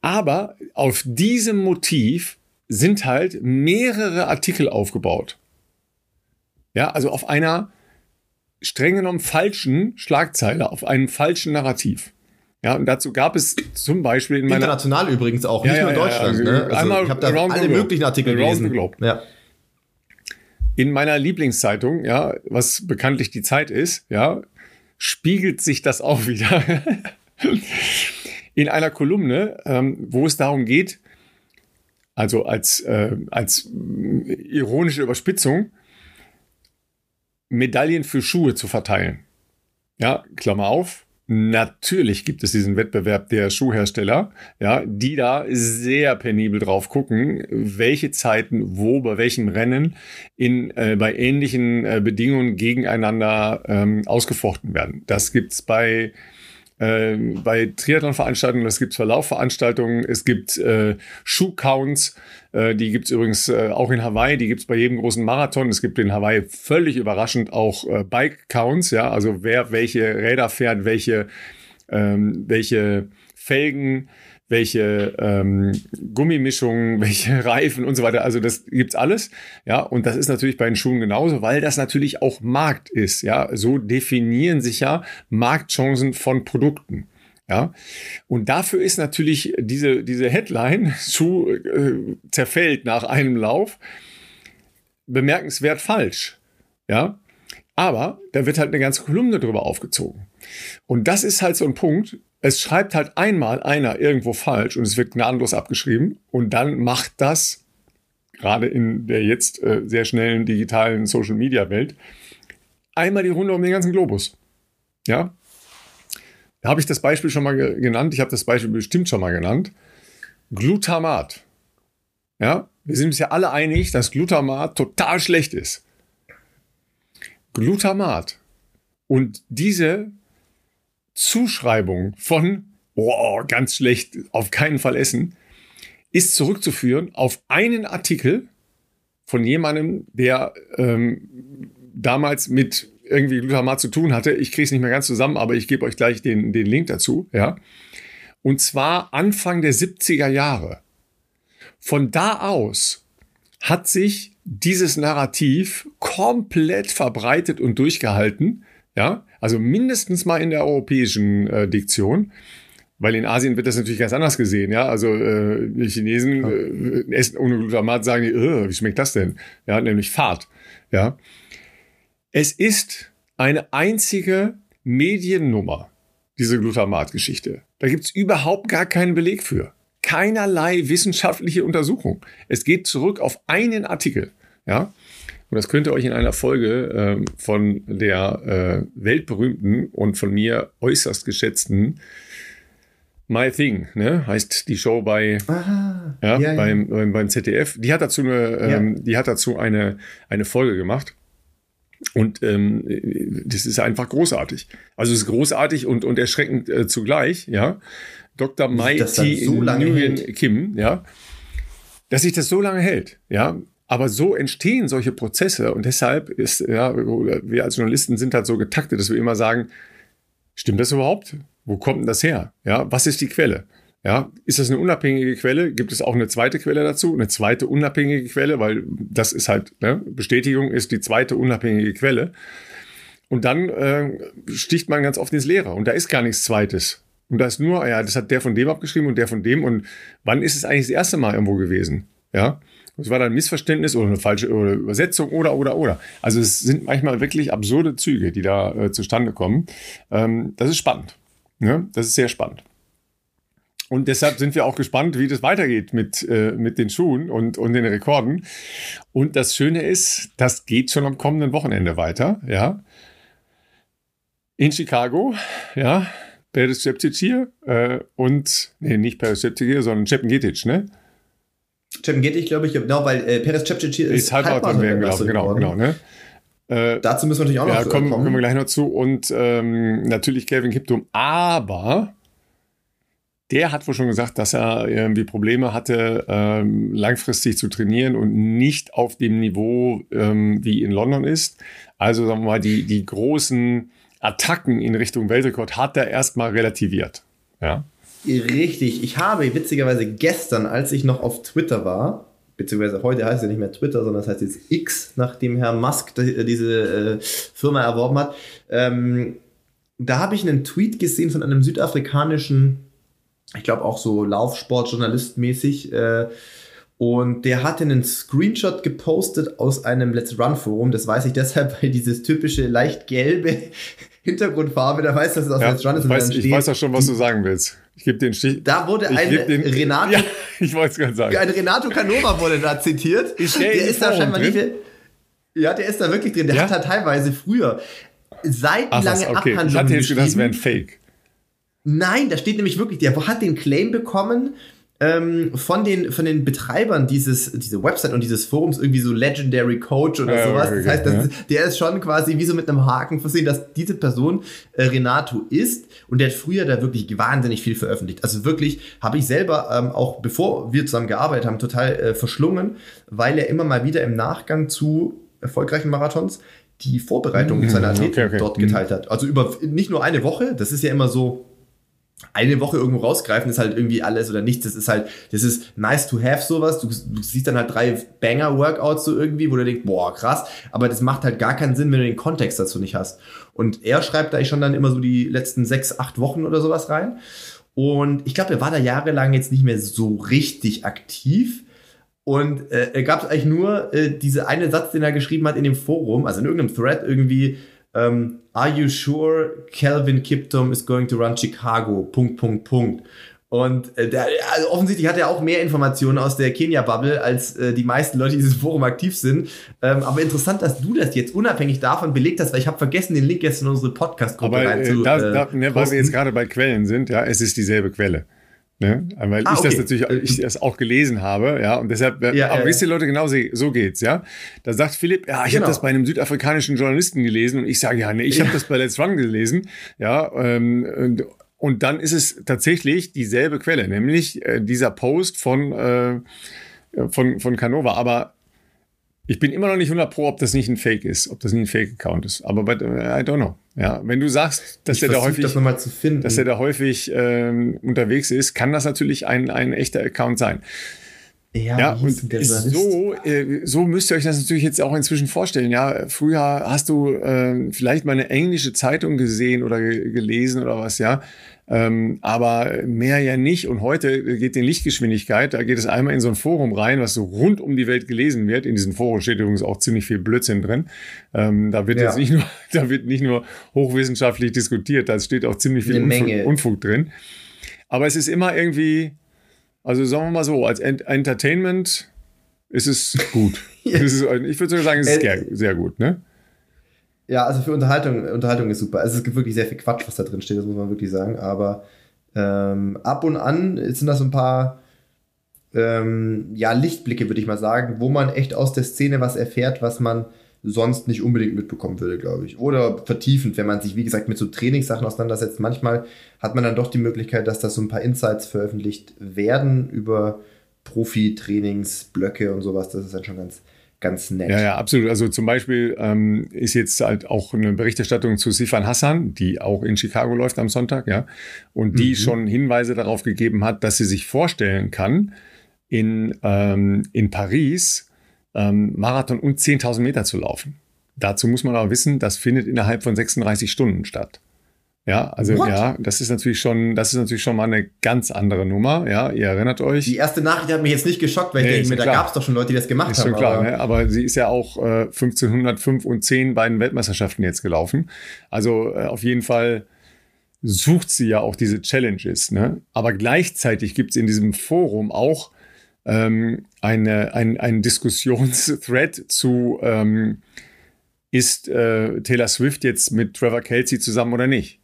Aber auf diesem Motiv sind halt mehrere Artikel aufgebaut. Ja, also auf einer streng genommen falschen Schlagzeile, auf einem falschen Narrativ. Ja, und dazu gab es zum Beispiel in meiner international übrigens auch, nicht ja, nur in Deutschland. Ja, ne? also ich habe da alle möglichen Artikel gelesen. Ja. In meiner Lieblingszeitung, ja, was bekanntlich die Zeit ist, ja, spiegelt sich das auch <laughs> wieder in einer Kolumne, ähm, wo es darum geht, also als, äh, als ironische Überspitzung, Medaillen für Schuhe zu verteilen. Ja, Klammer auf, Natürlich gibt es diesen Wettbewerb der Schuhhersteller, ja, die da sehr penibel drauf gucken, welche Zeiten wo bei welchem Rennen in äh, bei ähnlichen äh, Bedingungen gegeneinander ähm, ausgefochten werden. Das gibt's bei äh, bei Triathlon-Veranstaltungen, es gibt Verlaufveranstaltungen, es gibt äh, Schuhcounts, äh, die gibt es übrigens äh, auch in Hawaii, die gibt es bei jedem großen Marathon. Es gibt in Hawaii völlig überraschend auch äh, Bike-Counts, ja, also wer welche Räder fährt, welche, ähm, welche Felgen, welche ähm, Gummimischungen, <laughs> welche Reifen und so weiter. Also das gibt's alles. Ja, und das ist natürlich bei den Schuhen genauso, weil das natürlich auch Markt ist. Ja, so definieren sich ja Marktchancen von Produkten. Ja, und dafür ist natürlich diese, diese Headline, <laughs> Schuh äh, zerfällt nach einem Lauf, bemerkenswert falsch. Ja, aber da wird halt eine ganze Kolumne drüber aufgezogen. Und das ist halt so ein Punkt, es schreibt halt einmal einer irgendwo falsch und es wird gnadenlos abgeschrieben und dann macht das, gerade in der jetzt äh, sehr schnellen digitalen Social-Media-Welt, einmal die Runde um den ganzen Globus. Ja, da habe ich das Beispiel schon mal ge genannt. Ich habe das Beispiel bestimmt schon mal genannt. Glutamat. Ja, wir sind uns ja alle einig, dass Glutamat total schlecht ist. Glutamat. Und diese Zuschreibung von, oh, ganz schlecht, auf keinen Fall essen, ist zurückzuführen auf einen Artikel von jemandem, der ähm, damals mit irgendwie Glutamat zu tun hatte. Ich kriege es nicht mehr ganz zusammen, aber ich gebe euch gleich den, den Link dazu. Ja. Und zwar Anfang der 70er Jahre. Von da aus hat sich dieses Narrativ komplett verbreitet und durchgehalten. Ja, also mindestens mal in der europäischen äh, Diktion. Weil in Asien wird das natürlich ganz anders gesehen, ja. Also äh, die Chinesen äh, essen ohne Glutamat, sagen die, äh, wie schmeckt das denn? Ja, nämlich Fahrt. Ja. Es ist eine einzige Mediennummer, diese Glutamat-Geschichte. Da gibt's überhaupt gar keinen Beleg für. Keinerlei wissenschaftliche Untersuchung. Es geht zurück auf einen Artikel. Ja. Und das könnt ihr euch in einer Folge äh, von der äh, weltberühmten und von mir äußerst geschätzten My Thing, ne? heißt die Show bei, Aha, ja, ja, beim, ja. beim ZDF. Die hat dazu eine, ähm, die hat dazu eine, eine Folge gemacht. Und ähm, das ist einfach großartig. Also es ist großartig und, und erschreckend äh, zugleich, ja. Dr. Mighty so Nguyen Kim, ja. Dass sich das so lange hält, ja. Aber so entstehen solche Prozesse und deshalb ist, ja, wir als Journalisten sind halt so getaktet, dass wir immer sagen, stimmt das überhaupt? Wo kommt denn das her? Ja, was ist die Quelle? Ja, ist das eine unabhängige Quelle? Gibt es auch eine zweite Quelle dazu? Eine zweite unabhängige Quelle, weil das ist halt, ne, Bestätigung ist die zweite unabhängige Quelle. Und dann äh, sticht man ganz oft ins Leere und da ist gar nichts Zweites. Und da ist nur, ja, das hat der von dem abgeschrieben und der von dem. Und wann ist es eigentlich das erste Mal irgendwo gewesen? Ja, es war dann ein Missverständnis oder eine falsche Übersetzung oder, oder, oder. Also es sind manchmal wirklich absurde Züge, die da äh, zustande kommen. Ähm, das ist spannend. Ne? Das ist sehr spannend. Und deshalb sind wir auch gespannt, wie das weitergeht mit, äh, mit den Schuhen und, und den Rekorden. Und das Schöne ist, das geht schon am kommenden Wochenende weiter, ja. In Chicago, ja. Peres Ceptic hier äh, und, nee, nicht Peres Ceptic hier, sondern Cepen Getic, ne? Cepen Getic, glaube ich, genau, weil äh, Peres Ceptic hier ist, ist Halbmarathon werden gelaufen, genau, genau, ne? Äh, Dazu müssen wir natürlich auch noch ja, kommen, kommen. kommen wir gleich noch zu. Und ähm, natürlich Kelvin Kiptum, aber der hat wohl schon gesagt, dass er irgendwie Probleme hatte, ähm, langfristig zu trainieren und nicht auf dem Niveau ähm, wie in London ist. Also sagen wir mal, die, die großen Attacken in Richtung Weltrekord hat er erstmal relativiert. Ja. Richtig. Ich habe witzigerweise gestern, als ich noch auf Twitter war, beziehungsweise heute heißt es ja nicht mehr Twitter, sondern es heißt jetzt X, nachdem Herr Musk diese äh, Firma erworben hat, ähm, da habe ich einen Tweet gesehen von einem südafrikanischen ich glaube auch so Laufsportjournalist mäßig. Äh, und der hatte einen Screenshot gepostet aus einem Let's Run Forum. Das weiß ich <laughs> deshalb, weil dieses typische leicht gelbe <laughs> Hintergrundfarbe, da weiß, dass es aus ja, Let's Run ist. Weiß, ich weiß ja schon, was du sagen willst. Ich gebe den Stich. Da wurde ein Renato. <laughs> Ja, ich wollte es gerade sagen. Ein Renato Canova wurde da zitiert. Ist der, ist da scheinbar nicht mehr. Ja, der ist da wirklich drin. Der ja? hat da teilweise früher seitenlange Ach, okay. Abhandlungen. Ich hatte jetzt gedacht, das wäre ein Fake. Nein, da steht nämlich wirklich, der hat den Claim bekommen, ähm, von, den, von den Betreibern dieses, diese Website und dieses Forums irgendwie so Legendary Coach oder ja, sowas. Das heißt, das der ist schon quasi wie so mit einem Haken versehen, dass diese Person äh, Renato ist und der hat früher da wirklich wahnsinnig viel veröffentlicht. Also wirklich habe ich selber ähm, auch bevor wir zusammen gearbeitet haben, total äh, verschlungen, weil er immer mal wieder im Nachgang zu erfolgreichen Marathons die Vorbereitung mhm. seiner Athleten okay, okay. dort geteilt hat. Also über nicht nur eine Woche, das ist ja immer so, eine Woche irgendwo rausgreifen ist halt irgendwie alles oder nichts. Das ist halt, das ist nice to have sowas. Du, du siehst dann halt drei Banger-Workouts so irgendwie, wo du denkst, boah, krass. Aber das macht halt gar keinen Sinn, wenn du den Kontext dazu nicht hast. Und er schreibt da schon dann immer so die letzten sechs, acht Wochen oder sowas rein. Und ich glaube, er war da jahrelang jetzt nicht mehr so richtig aktiv. Und äh, gab es eigentlich nur äh, diese eine Satz, den er geschrieben hat in dem Forum, also in irgendeinem Thread irgendwie, ähm, Are you sure Calvin Kiptum is going to run Chicago? Punkt, Punkt, Punkt. Und äh, der, also offensichtlich hat er auch mehr Informationen aus der Kenia-Bubble, als äh, die meisten Leute, die in diesem Forum aktiv sind. Ähm, aber interessant, dass du das jetzt unabhängig davon belegt hast, weil ich habe vergessen, den Link jetzt in unsere Podcast-Gruppe reinzuposten. Äh, da, da, ne, weil wir jetzt gerade bei Quellen sind, ja, es ist dieselbe Quelle. Ne? Weil ah, ich okay. das natürlich ich das auch gelesen habe, ja, und deshalb, äh, ja, aber ja, wisst ihr Leute, genau so geht's, ja. Da sagt Philipp, ja, ich genau. habe das bei einem südafrikanischen Journalisten gelesen und ich sage, ja, nee, ich ja. habe das bei Let's Run gelesen, ja, ähm, und, und dann ist es tatsächlich dieselbe Quelle, nämlich äh, dieser Post von, äh, von, von Canova. Aber ich bin immer noch nicht 100 pro, ob das nicht ein Fake ist, ob das nicht ein Fake-Account ist. Aber but, uh, I don't know. Ja, wenn du sagst, dass er da häufig, das dass er da häufig ähm, unterwegs ist, kann das natürlich ein, ein echter Account sein. Ja, ja und so, äh, so müsst ihr euch das natürlich jetzt auch inzwischen vorstellen. Ja, früher hast du äh, vielleicht mal eine englische Zeitung gesehen oder gelesen oder was, ja. Ähm, aber mehr ja nicht. Und heute geht in Lichtgeschwindigkeit, da geht es einmal in so ein Forum rein, was so rund um die Welt gelesen wird. In diesem Forum steht übrigens auch ziemlich viel Blödsinn drin. Ähm, da wird ja. jetzt nicht nur, <laughs> da wird nicht nur hochwissenschaftlich diskutiert, da steht auch ziemlich viel Unfug, Unfug, drin. Aber es ist immer irgendwie, also sagen wir mal so, als Ent Entertainment ist es gut. <laughs> ja. ist, ich würde sogar sagen, es ist äh, sehr, sehr gut, ne? Ja, also für Unterhaltung, Unterhaltung ist super. Also es gibt wirklich sehr viel Quatsch, was da drin steht, das muss man wirklich sagen. Aber ähm, ab und an sind das so ein paar ähm, ja, Lichtblicke, würde ich mal sagen, wo man echt aus der Szene was erfährt, was man sonst nicht unbedingt mitbekommen würde, glaube ich. Oder vertiefend, wenn man sich, wie gesagt, mit so Trainingssachen auseinandersetzt. Manchmal hat man dann doch die Möglichkeit, dass da so ein paar Insights veröffentlicht werden über Profi-Trainingsblöcke und sowas. Das ist dann schon ganz, ganz nett. Ja, ja, absolut. Also zum Beispiel ähm, ist jetzt halt auch eine Berichterstattung zu Sifan Hassan, die auch in Chicago läuft am Sonntag, ja, und die mhm. schon Hinweise darauf gegeben hat, dass sie sich vorstellen kann, in, ähm, in Paris ähm, Marathon und 10.000 Meter zu laufen. Dazu muss man aber wissen, das findet innerhalb von 36 Stunden statt. Ja, also What? ja, das ist natürlich schon, das ist natürlich schon mal eine ganz andere Nummer. Ja, ihr erinnert euch. Die erste Nachricht hat mich jetzt nicht geschockt, weil nee, ich denke mir, da gab es doch schon Leute, die das gemacht ist haben. Schon klar, aber, ne? aber sie ist ja auch äh, 1505 und 10 bei den Weltmeisterschaften jetzt gelaufen. Also äh, auf jeden Fall sucht sie ja auch diese Challenges. Ne? Aber gleichzeitig gibt es in diesem Forum auch ähm, eine, ein, ein Diskussionsthread zu ähm, ist äh, Taylor Swift jetzt mit Trevor Kelsey zusammen oder nicht?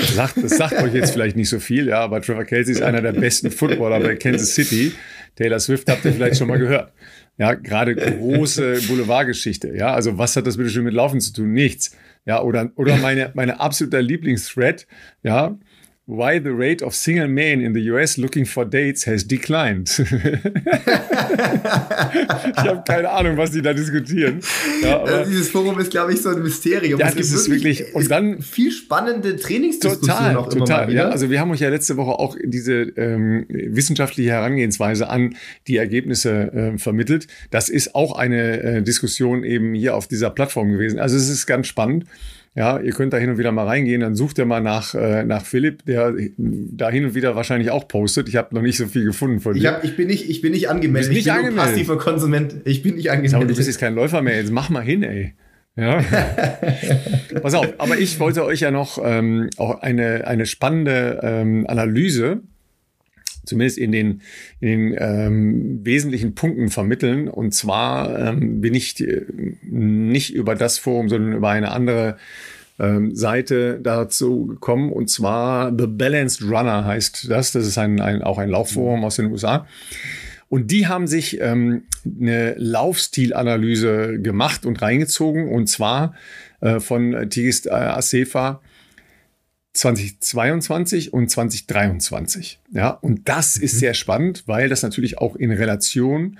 Das sagt, das sagt euch jetzt vielleicht nicht so viel, ja, aber Trevor Kelsey ist einer der besten Footballer bei Kansas City. Taylor Swift habt ihr vielleicht schon mal gehört. Ja, gerade große Boulevardgeschichte. Ja, also was hat das bitte schön mit Laufen zu tun? Nichts. Ja, oder, oder meine, meine absoluter Lieblingsthread, ja, Why the rate of single men in the US looking for dates has declined. <laughs> ich habe keine Ahnung, was die da diskutieren. Ja, aber, dieses Forum ist, glaube ich, so ein Mysterium. Ja, es das ist wirklich, wirklich und dann viel spannende Trainingsdiskussionen total, total. Ja, also wir haben euch ja letzte Woche auch diese ähm, wissenschaftliche Herangehensweise an die Ergebnisse äh, vermittelt. Das ist auch eine äh, Diskussion eben hier auf dieser Plattform gewesen. Also es ist ganz spannend. Ja, ihr könnt da hin und wieder mal reingehen, dann sucht ihr mal nach, äh, nach Philipp, der da hin und wieder wahrscheinlich auch postet. Ich habe noch nicht so viel gefunden von dir. Ich, hab, ich, bin, nicht, ich bin nicht angemeldet. Nicht ich bin angemeldet. passiver Konsument. Ich bin nicht angemeldet. Aber du bist jetzt kein Läufer mehr. Jetzt mach mal hin, ey. Ja. <laughs> Pass auf, aber ich wollte euch ja noch ähm, auch eine, eine spannende ähm, Analyse zumindest in den, in den ähm, wesentlichen Punkten vermitteln. Und zwar ähm, bin ich äh, nicht über das Forum, sondern über eine andere ähm, Seite dazu gekommen und zwar The Balanced Runner heißt das. Das ist ein, ein, auch ein Laufforum aus den USA. Und die haben sich ähm, eine Laufstilanalyse gemacht und reingezogen und zwar äh, von Tigist äh, Asefa 2022 und 2023. Ja, und das ist mhm. sehr spannend, weil das natürlich auch in Relation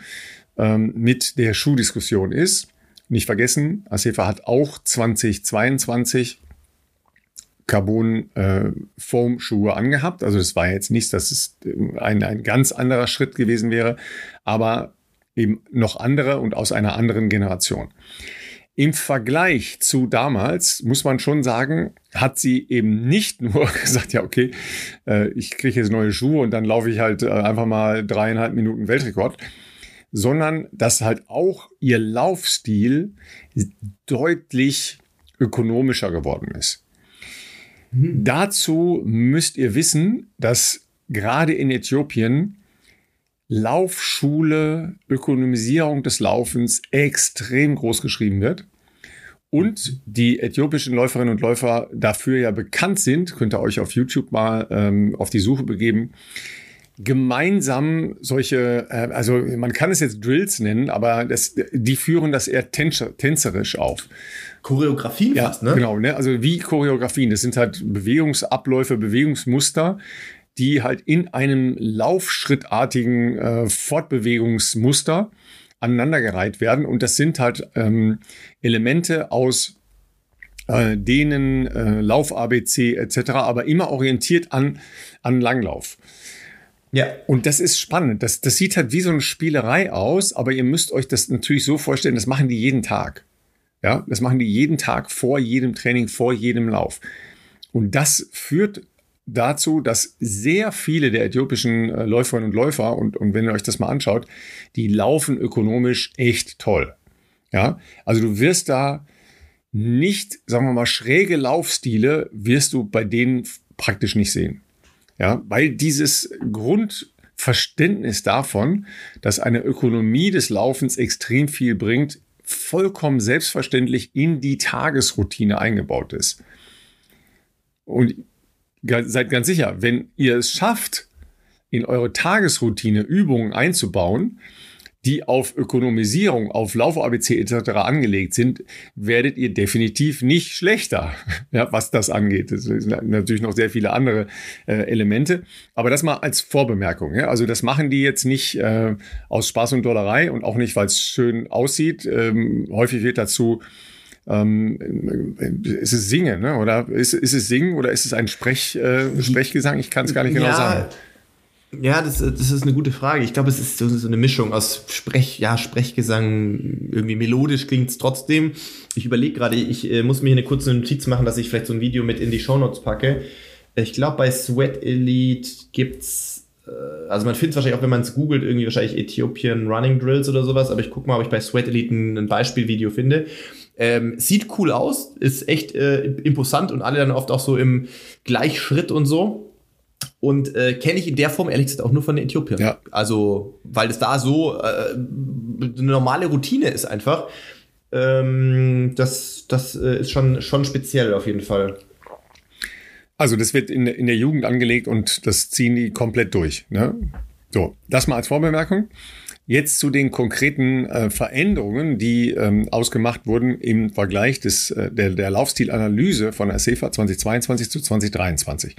ähm, mit der Schuhdiskussion ist. Nicht vergessen, Asefa hat auch 2022 Carbon äh, Foam Schuhe angehabt. Also das war jetzt nicht, dass es äh, ein, ein ganz anderer Schritt gewesen wäre, aber eben noch andere und aus einer anderen Generation. Im Vergleich zu damals muss man schon sagen, hat sie eben nicht <laughs> nur gesagt, ja, okay, äh, ich kriege jetzt neue Schuhe und dann laufe ich halt äh, einfach mal dreieinhalb Minuten Weltrekord, sondern dass halt auch ihr Laufstil deutlich ökonomischer geworden ist. Mhm. Dazu müsst ihr wissen, dass gerade in Äthiopien Laufschule, Ökonomisierung des Laufens extrem groß geschrieben wird. Und die äthiopischen Läuferinnen und Läufer dafür ja bekannt sind, könnt ihr euch auf YouTube mal ähm, auf die Suche begeben, gemeinsam solche, äh, also man kann es jetzt Drills nennen, aber das, die führen das eher tänzerisch auf. Choreografien ja, fast, ne? Genau, ne? also wie Choreografien. Das sind halt Bewegungsabläufe, Bewegungsmuster, die halt in einem laufschrittartigen äh, Fortbewegungsmuster aneinandergereiht werden. Und das sind halt ähm, Elemente aus äh, denen äh, Lauf ABC etc., aber immer orientiert an, an Langlauf. Ja. Und das ist spannend. Das, das sieht halt wie so eine Spielerei aus, aber ihr müsst euch das natürlich so vorstellen, das machen die jeden Tag. Ja, das machen die jeden Tag vor jedem Training, vor jedem Lauf. Und das führt dazu, dass sehr viele der äthiopischen äh, Läuferinnen und Läufer, und, und wenn ihr euch das mal anschaut, die laufen ökonomisch echt toll. Ja, also du wirst da nicht, sagen wir mal, schräge Laufstile wirst du bei denen praktisch nicht sehen. Ja, weil dieses Grundverständnis davon, dass eine Ökonomie des Laufens extrem viel bringt, vollkommen selbstverständlich in die Tagesroutine eingebaut ist. Und seid ganz sicher, wenn ihr es schafft, in eure Tagesroutine Übungen einzubauen, die auf Ökonomisierung, auf Lauf-ABC etc. angelegt sind, werdet ihr definitiv nicht schlechter, <laughs> ja, was das angeht. Es sind natürlich noch sehr viele andere äh, Elemente, aber das mal als Vorbemerkung. Ja? Also das machen die jetzt nicht äh, aus Spaß und Dollerei und auch nicht, weil es schön aussieht. Ähm, häufig wird dazu ähm, ist es Singen, ne? oder ist, ist es Singen oder ist es ein Sprech, äh, Sprechgesang? Ich kann es gar nicht genau ja, sagen. Ja, das, das ist eine gute Frage. Ich glaube, es ist so, so eine Mischung aus Sprech, ja, Sprechgesang, irgendwie melodisch klingt es trotzdem. Ich überlege gerade, ich äh, muss mir hier eine kurze Notiz machen, dass ich vielleicht so ein Video mit in die Shownotes packe. Ich glaube, bei Sweat Elite gibt's, äh, also man findet es wahrscheinlich auch, wenn man es googelt, irgendwie wahrscheinlich Ethiopian Running Drills oder sowas, aber ich gucke mal, ob ich bei Sweat Elite ein Beispielvideo finde. Ähm, sieht cool aus, ist echt äh, imposant und alle dann oft auch so im Gleichschritt und so. Und äh, kenne ich in der Form ehrlich gesagt auch nur von den Äthiopiern. Ja. Also, weil es da so äh, eine normale Routine ist einfach. Ähm, das das äh, ist schon, schon speziell auf jeden Fall. Also, das wird in, in der Jugend angelegt und das ziehen die komplett durch. Ne? So, das mal als Vorbemerkung. Jetzt zu den konkreten äh, Veränderungen, die ähm, ausgemacht wurden im Vergleich des, äh, der, der Laufstilanalyse von CEFA 2022 zu 2023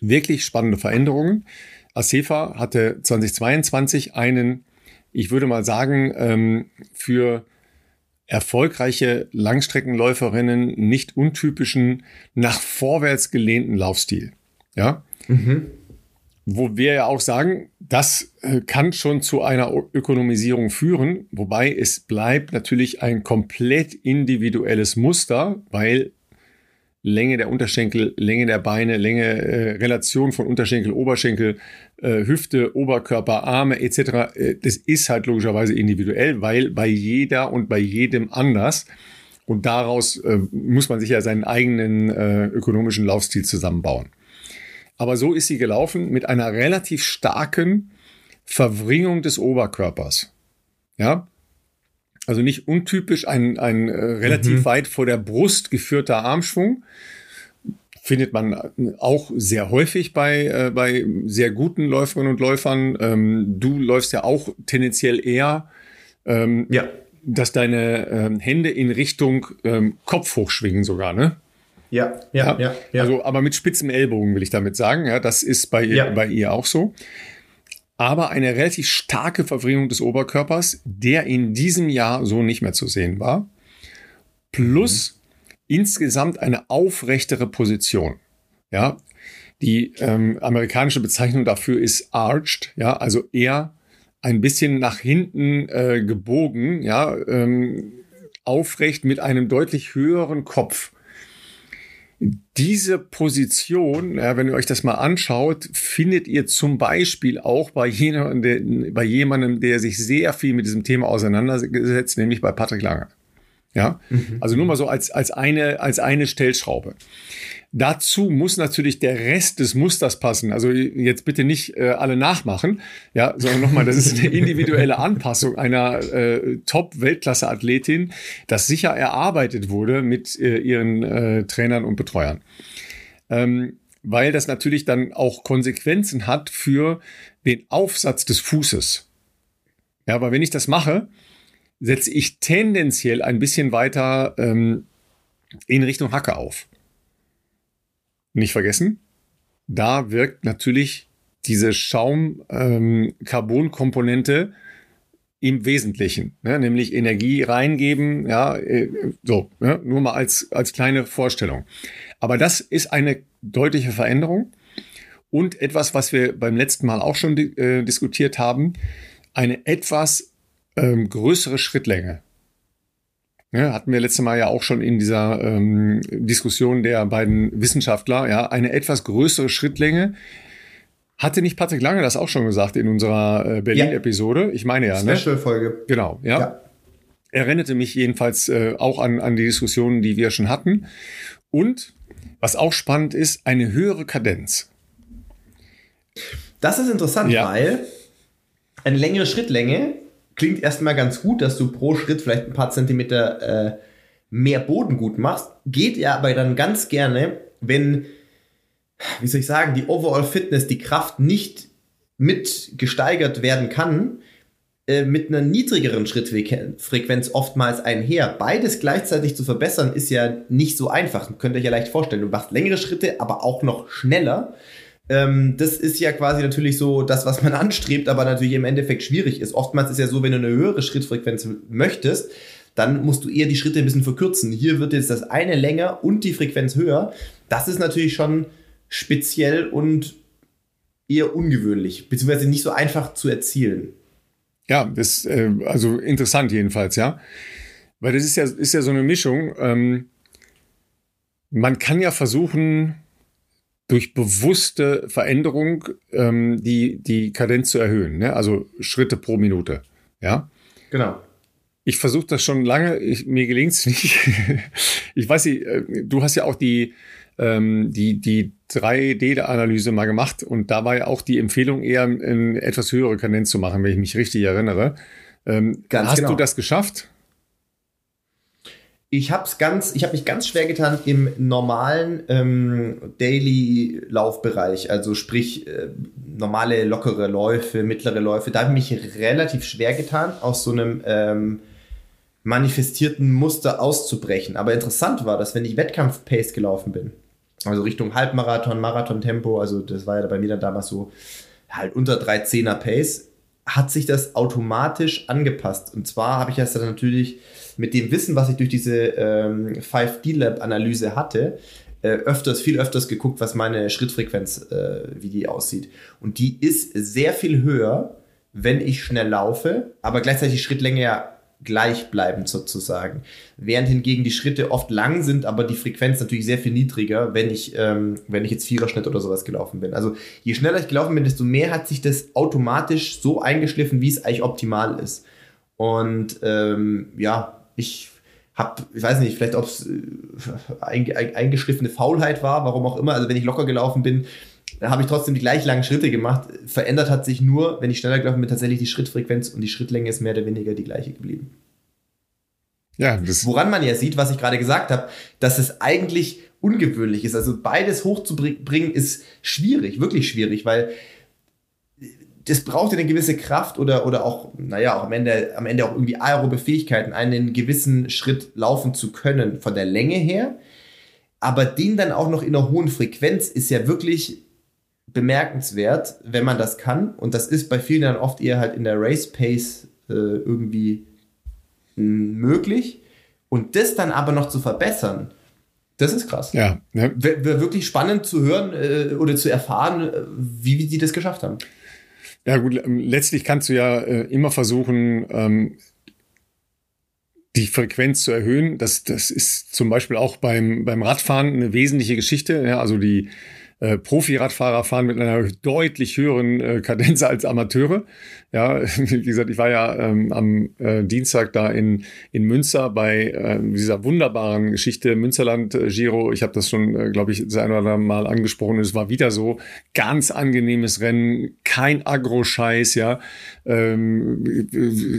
wirklich spannende Veränderungen. Acefa hatte 2022 einen, ich würde mal sagen, ähm, für erfolgreiche Langstreckenläuferinnen nicht untypischen, nach vorwärts gelehnten Laufstil. Ja. Mhm. Wo wir ja auch sagen, das äh, kann schon zu einer Ökonomisierung führen, wobei es bleibt natürlich ein komplett individuelles Muster, weil Länge der Unterschenkel, Länge der Beine, Länge, äh, Relation von Unterschenkel, Oberschenkel, äh, Hüfte, Oberkörper, Arme etc. Äh, das ist halt logischerweise individuell, weil bei jeder und bei jedem anders. Und daraus äh, muss man sich ja seinen eigenen äh, ökonomischen Laufstil zusammenbauen. Aber so ist sie gelaufen mit einer relativ starken Verwringung des Oberkörpers. Ja, Also nicht untypisch ein, ein äh, relativ mhm. weit vor der Brust geführter Armschwung. Findet man auch sehr häufig bei, äh, bei sehr guten Läuferinnen und Läufern. Ähm, du läufst ja auch tendenziell eher, ähm, ja. dass deine ähm, Hände in Richtung ähm, Kopf hochschwingen sogar, ne? Ja, ja, ja, ja, Also, aber mit spitzem Ellbogen will ich damit sagen. Ja, das ist bei, ja. bei ihr auch so aber eine relativ starke Verwringung des Oberkörpers, der in diesem Jahr so nicht mehr zu sehen war. Plus mhm. insgesamt eine aufrechtere Position. Ja, die ähm, amerikanische Bezeichnung dafür ist arched, ja, also eher ein bisschen nach hinten äh, gebogen, ja, ähm, aufrecht mit einem deutlich höheren Kopf diese Position, ja, wenn ihr euch das mal anschaut, findet ihr zum Beispiel auch bei, jemandem, der, bei jemandem, der sich sehr viel mit diesem Thema auseinandersetzt, nämlich bei Patrick Lange. Ja, mhm. also nur mal so als, als eine, als eine Stellschraube. Dazu muss natürlich der Rest des Musters passen. Also jetzt bitte nicht äh, alle nachmachen, ja, sondern nochmal, das ist eine individuelle Anpassung einer äh, Top-Weltklasse-Athletin, das sicher erarbeitet wurde mit äh, ihren äh, Trainern und Betreuern. Ähm, weil das natürlich dann auch Konsequenzen hat für den Aufsatz des Fußes. Ja, aber wenn ich das mache, setze ich tendenziell ein bisschen weiter ähm, in Richtung Hacke auf. Nicht vergessen, da wirkt natürlich diese Schaum-Carbon-Komponente ähm, im Wesentlichen, ne? nämlich Energie reingeben, ja, äh, so, ne? nur mal als, als kleine Vorstellung. Aber das ist eine deutliche Veränderung und etwas, was wir beim letzten Mal auch schon äh, diskutiert haben, eine etwas ähm, größere Schrittlänge. Ja, hatten wir letztes Mal ja auch schon in dieser ähm, Diskussion der beiden Wissenschaftler, ja, eine etwas größere Schrittlänge. Hatte nicht Patrick Lange das auch schon gesagt in unserer äh, Berlin-Episode? Ja. Ich meine ja, ne? Special-Folge. Genau, ja. ja. Erinnerte mich jedenfalls äh, auch an, an die Diskussionen, die wir schon hatten. Und was auch spannend ist, eine höhere Kadenz. Das ist interessant, ja. weil eine längere Schrittlänge klingt erstmal ganz gut, dass du pro Schritt vielleicht ein paar Zentimeter äh, mehr Boden gut machst. Geht ja aber dann ganz gerne, wenn, wie soll ich sagen, die Overall Fitness, die Kraft nicht mit gesteigert werden kann, äh, mit einer niedrigeren Schrittfrequenz oftmals einher. Beides gleichzeitig zu verbessern ist ja nicht so einfach. Könnt ihr euch ja leicht vorstellen. Du machst längere Schritte, aber auch noch schneller. Ähm, das ist ja quasi natürlich so das, was man <laughs> anstrebt, aber natürlich im Endeffekt schwierig ist. Oftmals ist ja so, wenn du eine höhere Schrittfrequenz möchtest, dann musst du eher die Schritte ein bisschen verkürzen. Hier wird jetzt das eine länger und die Frequenz höher. Das ist natürlich schon speziell und eher ungewöhnlich, beziehungsweise nicht so einfach zu erzielen. Ja, das äh, also interessant jedenfalls, ja. Weil das ist ja, ist ja so eine Mischung. Ähm, man kann ja versuchen, durch bewusste Veränderung ähm, die, die Kadenz zu erhöhen, ne? also Schritte pro Minute. Ja. Genau. Ich versuche das schon lange, ich, mir gelingt es <laughs> nicht. ich weiß nicht, äh, du hast ja auch die, ähm, die, die 3D-Analyse mal gemacht und da war ja auch die Empfehlung, eher eine etwas höhere Kadenz zu machen, wenn ich mich richtig erinnere. Ähm, Ganz hast genau. du das geschafft? Ich habe ganz, ich habe mich ganz schwer getan im normalen ähm, Daily-Laufbereich, also sprich äh, normale lockere Läufe, mittlere Läufe. Da habe ich mich relativ schwer getan, aus so einem ähm, manifestierten Muster auszubrechen. Aber interessant war, dass wenn ich Wettkampf-Pace gelaufen bin, also Richtung Halbmarathon, Marathon-Tempo, also das war ja bei mir dann damals so halt unter 310er Pace, hat sich das automatisch angepasst. Und zwar habe ich das dann natürlich mit dem Wissen, was ich durch diese ähm, 5D-Lab-Analyse hatte, äh, öfters, viel öfters geguckt, was meine Schrittfrequenz, äh, wie die aussieht. Und die ist sehr viel höher, wenn ich schnell laufe, aber gleichzeitig die Schrittlänge ja gleichbleibend sozusagen. Während hingegen die Schritte oft lang sind, aber die Frequenz natürlich sehr viel niedriger, wenn ich, ähm, wenn ich jetzt Viererschnitt oder sowas gelaufen bin. Also je schneller ich gelaufen bin, desto mehr hat sich das automatisch so eingeschliffen, wie es eigentlich optimal ist. Und ähm, ja, ich habe, ich weiß nicht, vielleicht ob es äh, eingeschliffene Faulheit war, warum auch immer. Also wenn ich locker gelaufen bin, habe ich trotzdem die gleich langen Schritte gemacht. Verändert hat sich nur, wenn ich schneller gelaufen bin, tatsächlich die Schrittfrequenz und die Schrittlänge ist mehr oder weniger die gleiche geblieben. Ja, das Woran man ja sieht, was ich gerade gesagt habe, dass es eigentlich ungewöhnlich ist. Also beides hochzubringen ist schwierig, wirklich schwierig, weil das braucht ja eine gewisse Kraft oder, oder auch, naja, auch am Ende, am Ende auch irgendwie aerobe Fähigkeiten, einen gewissen Schritt laufen zu können von der Länge her. Aber den dann auch noch in einer hohen Frequenz ist ja wirklich bemerkenswert, wenn man das kann. Und das ist bei vielen dann oft eher halt in der Race Pace äh, irgendwie möglich. Und das dann aber noch zu verbessern, das ist krass. Ja. Ne? Wäre wär wirklich spannend zu hören äh, oder zu erfahren, äh, wie, wie sie das geschafft haben. Ja, gut, ähm, letztlich kannst du ja äh, immer versuchen, ähm, die Frequenz zu erhöhen. Das, das ist zum Beispiel auch beim, beim Radfahren eine wesentliche Geschichte. Ja, also die äh, Profi-Radfahrer fahren mit einer deutlich höheren äh, Kadenz als Amateure. Ja, <laughs> wie gesagt, ich war ja ähm, am äh, Dienstag da in, in Münster bei äh, dieser wunderbaren Geschichte Münsterland äh, Giro. Ich habe das schon, äh, glaube ich, das ein oder andere Mal angesprochen. Es war wieder so ganz angenehmes Rennen, kein Agro-Scheiß, ja. Ähm,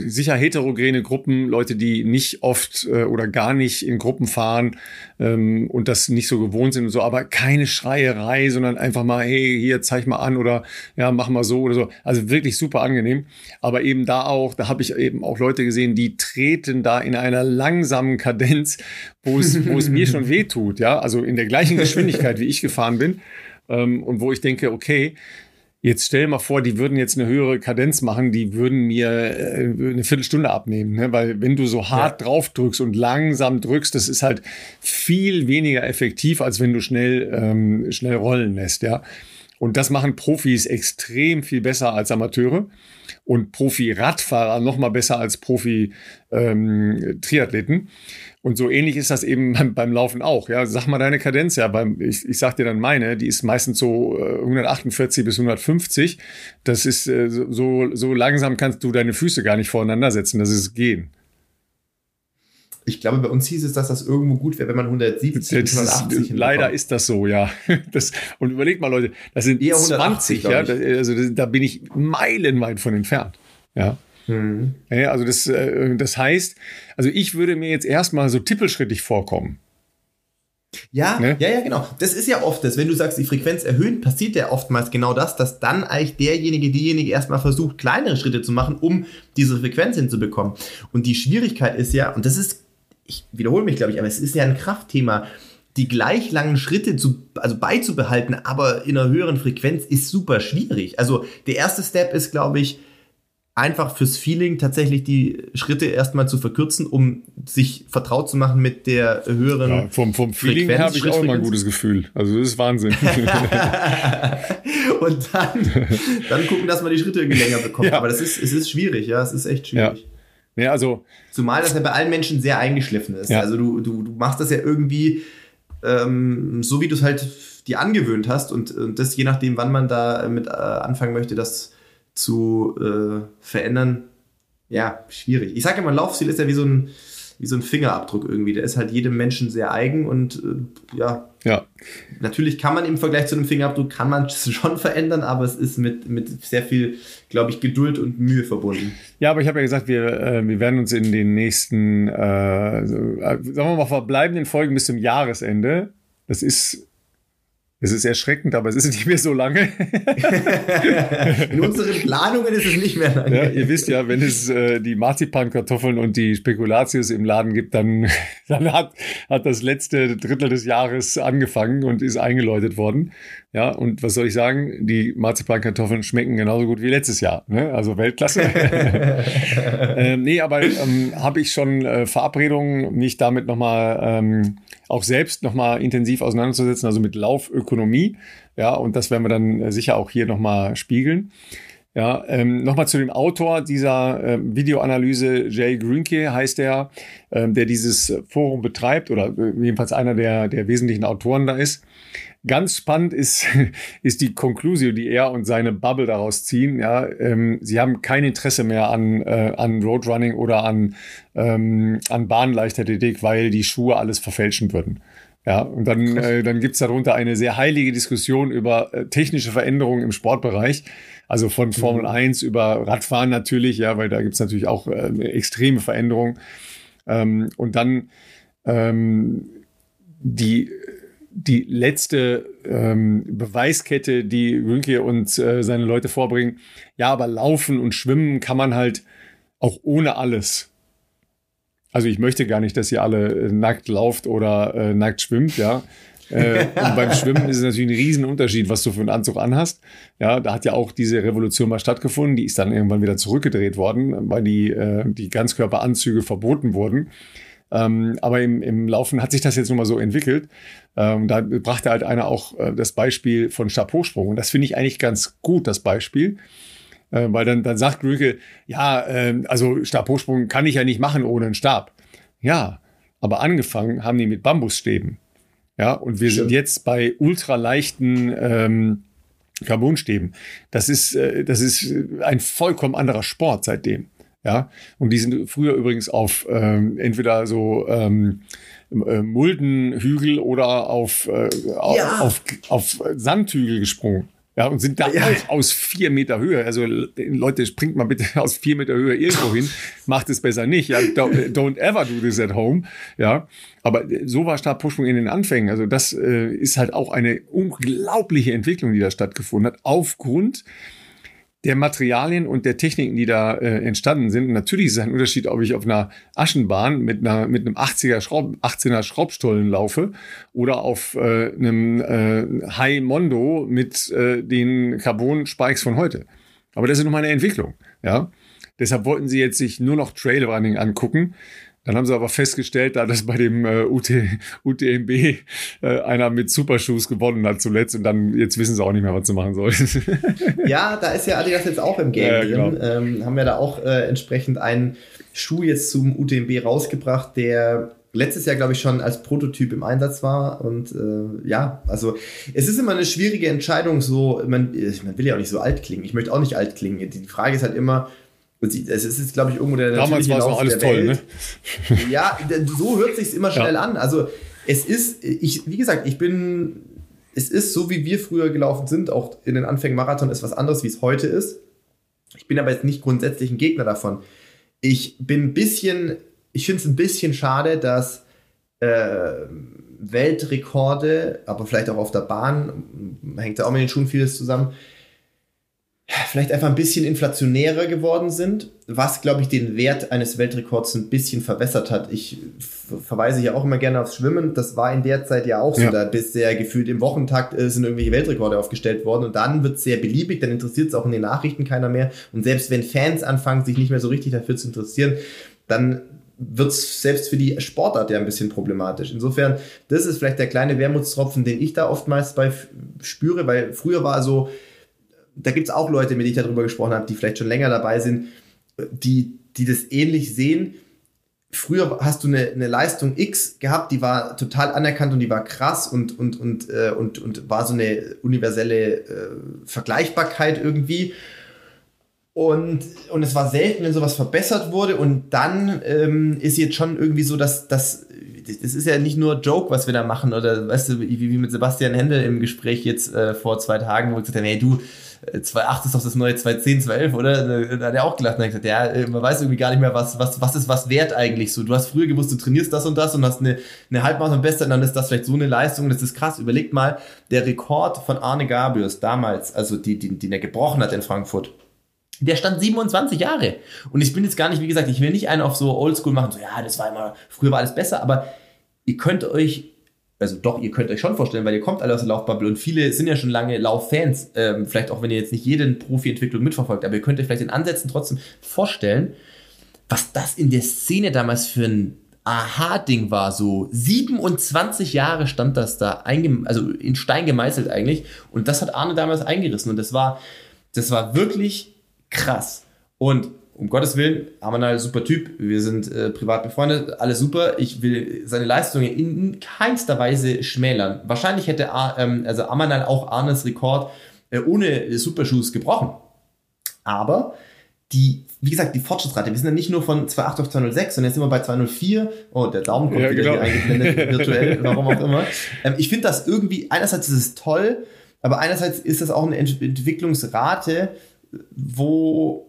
sicher heterogene Gruppen, Leute, die nicht oft äh, oder gar nicht in Gruppen fahren ähm, und das nicht so gewohnt sind und so, aber keine Schreierei, sondern einfach mal, hey, hier zeig mal an oder ja, mach mal so oder so. Also wirklich super angenehm. Aber eben da auch, da habe ich eben auch Leute gesehen, die treten da in einer langsamen Kadenz, wo es, wo es mir schon <laughs> weh tut, ja, also in der gleichen Geschwindigkeit, wie ich gefahren bin. Ähm, und wo ich denke, okay, Jetzt stell mal vor, die würden jetzt eine höhere Kadenz machen, die würden mir äh, eine Viertelstunde abnehmen, ne? weil wenn du so hart ja. drauf drückst und langsam drückst, das ist halt viel weniger effektiv, als wenn du schnell ähm, schnell rollen lässt, ja. Und das machen Profis extrem viel besser als Amateure und Profi-Radfahrer noch mal besser als Profi-Triathleten. Ähm, und so ähnlich ist das eben beim, <laughs> beim, Laufen auch. Ja, sag mal deine Kadenz. Ja, beim, ich, ich sag dir dann meine, die ist meistens so äh, 148 bis 150. Das ist äh, so, so langsam kannst du deine Füße gar nicht voreinander setzen. Das ist gehen. Ich glaube, bei uns hieß es, dass das irgendwo gut wäre, wenn man 170 bis 180 Leider ist das so, ja. <laughs> Das, und überleg mal, Leute, das sind Eher 180, 20, ja. Also da bin ich meilenweit von entfernt. Ja. Mhm. Ja, also das, äh, das heißt, also ich würde mir jetzt erstmal so tippelschrittig vorkommen. Ja, ne? ja, ja, genau. Das ist ja oft das, wenn du sagst, die Frequenz erhöhen, passiert ja oftmals genau das, dass dann eigentlich derjenige, diejenige erstmal versucht, kleinere Schritte zu machen, um diese Frequenz hinzubekommen. Und die Schwierigkeit ist ja, und das ist, ich wiederhole mich, glaube ich, aber es ist ja ein Kraftthema, die gleich langen Schritte zu, also beizubehalten, aber in einer höheren Frequenz ist super schwierig. Also der erste Step ist, glaube ich, einfach fürs Feeling tatsächlich die Schritte erstmal zu verkürzen, um sich vertraut zu machen mit der höheren. Ja, vom, vom Feeling habe ich auch immer ein gutes Gefühl. Also das ist Wahnsinn. <laughs> und dann, dann gucken, dass man die Schritte irgendwie länger bekommt. Ja. Aber das ist, es ist schwierig, ja, es ist echt schwierig. Ja. Ja also. Zumal das ja bei allen Menschen sehr eingeschliffen ist. Ja. Also du, du, du machst das ja irgendwie ähm, so, wie du es halt dir angewöhnt hast und, und das je nachdem, wann man da mit äh, anfangen möchte, das zu äh, verändern, ja, schwierig. Ich sage immer, Laufstil ist ja wie so ein, wie so ein Fingerabdruck irgendwie. Der ist halt jedem Menschen sehr eigen und äh, ja. Ja. Natürlich kann man im Vergleich zu einem Fingerabdruck, kann man <laughs> es schon verändern, aber es ist mit, mit sehr viel, glaube ich, Geduld und Mühe verbunden. Ja, aber ich habe ja gesagt, wir, äh, wir werden uns in den nächsten, äh, sagen wir mal, verbleibenden Folgen bis zum Jahresende, das ist es ist erschreckend, aber es ist nicht mehr so lange. <laughs> In unseren Planungen ist es nicht mehr lange. Ja, ihr wisst ja, wenn es äh, die Marzipankartoffeln und die Spekulatius im Laden gibt, dann, <laughs> dann hat, hat das letzte Drittel des Jahres angefangen und ist eingeläutet worden. Ja, und was soll ich sagen? Die Marzipankartoffeln schmecken genauso gut wie letztes Jahr. Ne? Also Weltklasse. <laughs> ähm, nee, aber ähm, habe ich schon äh, Verabredungen, mich damit nochmal ähm, auch selbst nochmal intensiv auseinanderzusetzen, also mit Laufökonomie. Ja, und das werden wir dann äh, sicher auch hier nochmal spiegeln. Ja, ähm, nochmal zu dem Autor dieser äh, Videoanalyse, Jay Grünke heißt er, ähm, der dieses Forum betreibt oder äh, jedenfalls einer der, der wesentlichen Autoren da ist. Ganz spannend ist, <laughs> ist die Conclusio, die er und seine Bubble daraus ziehen. Ja, ähm, sie haben kein Interesse mehr an, äh, an Roadrunning oder an, ähm, an Bahnleichtathletik, weil die Schuhe alles verfälschen würden. Ja, und dann, äh, dann gibt's darunter eine sehr heilige Diskussion über äh, technische Veränderungen im Sportbereich. Also von Formel mhm. 1 über Radfahren natürlich, ja, weil da gibt's natürlich auch äh, extreme Veränderungen. Ähm, und dann ähm, die, die letzte ähm, Beweiskette, die Rünke und äh, seine Leute vorbringen. Ja, aber laufen und schwimmen kann man halt auch ohne alles. Also ich möchte gar nicht, dass ihr alle äh, nackt lauft oder äh, nackt schwimmt, ja. äh, <laughs> und beim Schwimmen ist es natürlich ein Riesenunterschied, was du für einen Anzug anhast. Ja, da hat ja auch diese Revolution mal stattgefunden. Die ist dann irgendwann wieder zurückgedreht worden, weil die, äh, die Ganzkörperanzüge verboten wurden. Ähm, aber im, im Laufen hat sich das jetzt nun mal so entwickelt. Ähm, da brachte halt einer auch äh, das Beispiel von Stabhochsprung. Und das finde ich eigentlich ganz gut, das Beispiel. Äh, weil dann, dann sagt Rüke, ja, äh, also Stabhochsprung kann ich ja nicht machen ohne einen Stab. Ja, aber angefangen haben die mit Bambusstäben. Ja, und wir Stimmt. sind jetzt bei ultraleichten ähm, Carbonstäben. Das ist, äh, das ist ein vollkommen anderer Sport seitdem. Ja, und die sind früher übrigens auf ähm, entweder so ähm, äh, Muldenhügel oder auf, äh, ja. auf, auf Sandhügel gesprungen. Ja, und sind da ja. auch aus vier Meter Höhe. Also Leute, springt mal bitte aus vier Meter Höhe irgendwo hin. Macht es besser nicht. Ja, don't, don't, ever do this at home. Ja, aber so war Stabhochsprung in den Anfängen. Also das äh, ist halt auch eine unglaubliche Entwicklung, die da stattgefunden hat, aufgrund der Materialien und der Techniken, die da äh, entstanden sind. Und natürlich ist es ein Unterschied, ob ich auf einer Aschenbahn mit, einer, mit einem 80er Schraub, 18er Schraubstollen laufe oder auf äh, einem äh, High Mondo mit äh, den Carbon-Spikes von heute. Aber das ist nun mal eine Entwicklung. Ja? Deshalb wollten sie jetzt sich nur noch Trailrunning angucken. Dann haben sie aber festgestellt, da das bei dem äh, UT, UTMB äh, einer mit Supershoes gewonnen hat zuletzt und dann jetzt wissen sie auch nicht mehr, was sie machen sollen. ja, da ist ja Adidas jetzt auch im Game ja, drin. Genau. Ähm, haben ja da auch äh, entsprechend einen Schuh jetzt zum UTMB rausgebracht, der letztes Jahr, glaube ich, schon als Prototyp im Einsatz war. Und äh, ja, also es ist immer eine schwierige Entscheidung, so, man, man will ja auch nicht so alt klingen. Ich möchte auch nicht alt klingen. Die Frage ist halt immer, es ist, glaube ich, irgendwo der Damals war es auch alles toll, ne? Ja, so hört sich immer schnell ja. an. Also es ist, ich, wie gesagt, ich bin, es ist so, wie wir früher gelaufen sind, auch in den Anfängen Marathon ist was anderes, wie es heute ist. Ich bin aber jetzt nicht grundsätzlich ein Gegner davon. Ich bin ein bisschen, ich finde es ein bisschen schade, dass äh, Weltrekorde, aber vielleicht auch auf der Bahn, hängt ja auch mit den Schuhen vieles zusammen, vielleicht einfach ein bisschen inflationärer geworden sind, was, glaube ich, den Wert eines Weltrekords ein bisschen verwässert hat. Ich verweise hier auch immer gerne aufs Schwimmen. Das war in der Zeit ja auch so. Ja. Da bist sehr gefühlt im Wochentakt äh, sind irgendwelche Weltrekorde aufgestellt worden und dann wird es sehr beliebig, dann interessiert es auch in den Nachrichten keiner mehr. Und selbst wenn Fans anfangen, sich nicht mehr so richtig dafür zu interessieren, dann wird es selbst für die Sportart ja ein bisschen problematisch. Insofern, das ist vielleicht der kleine Wermutstropfen, den ich da oftmals bei spüre, weil früher war so, da gibt es auch Leute, mit denen ich darüber gesprochen habe, die vielleicht schon länger dabei sind, die, die das ähnlich sehen. Früher hast du eine, eine Leistung X gehabt, die war total anerkannt und die war krass und, und, und, äh, und, und war so eine universelle äh, Vergleichbarkeit irgendwie. Und, und es war selten, wenn sowas verbessert wurde. Und dann ähm, ist jetzt schon irgendwie so, dass das, das ist ja nicht nur Joke, was wir da machen. Oder weißt du, wie, wie mit Sebastian Händel im Gespräch jetzt äh, vor zwei Tagen, wo ich gesagt habe, hey du, 2.8 ist doch das neue 2.10, 2.11, oder? Da hat er auch gelacht und hat gesagt, ja, äh, man weiß irgendwie gar nicht mehr, was, was, was ist was wert eigentlich so. Du hast früher gewusst, du trainierst das und das und hast eine, eine Halbmarathon-Beste und dann ist das vielleicht so eine Leistung, das ist krass. Überlegt mal, der Rekord von Arne Gabius damals, also die, die, den er gebrochen hat in Frankfurt, der stand 27 Jahre. Und ich bin jetzt gar nicht, wie gesagt, ich will nicht einen auf so Oldschool machen, so, ja, das war immer, früher war alles besser, aber ihr könnt euch also doch, ihr könnt euch schon vorstellen, weil ihr kommt alle aus der Laufbubble und viele sind ja schon lange Lauffans, ähm, vielleicht auch wenn ihr jetzt nicht jeden Profi-Entwicklung mitverfolgt, aber ihr könnt euch vielleicht in Ansätzen trotzdem vorstellen, was das in der Szene damals für ein Aha-Ding war, so 27 Jahre stand das da, also in Stein gemeißelt eigentlich. Und das hat Arne damals eingerissen. Und das war, das war wirklich krass und um Gottes Willen, Amanal, super Typ, wir sind äh, privat befreundet, alles super. Ich will seine Leistungen in keinster Weise schmälern. Wahrscheinlich hätte ähm, also Amanal auch Arnes Rekord äh, ohne Supershoes gebrochen. Aber die, wie gesagt, die Fortschrittsrate, wir sind ja nicht nur von 2.8 auf 2.06, sondern jetzt sind wir bei 2.04. Oh, der Daumen kommt ja, wieder genau. hier eingeblendet, virtuell, <laughs> warum auch immer. Ähm, ich finde das irgendwie, einerseits ist es toll, aber einerseits ist das auch eine Ent Entwicklungsrate, wo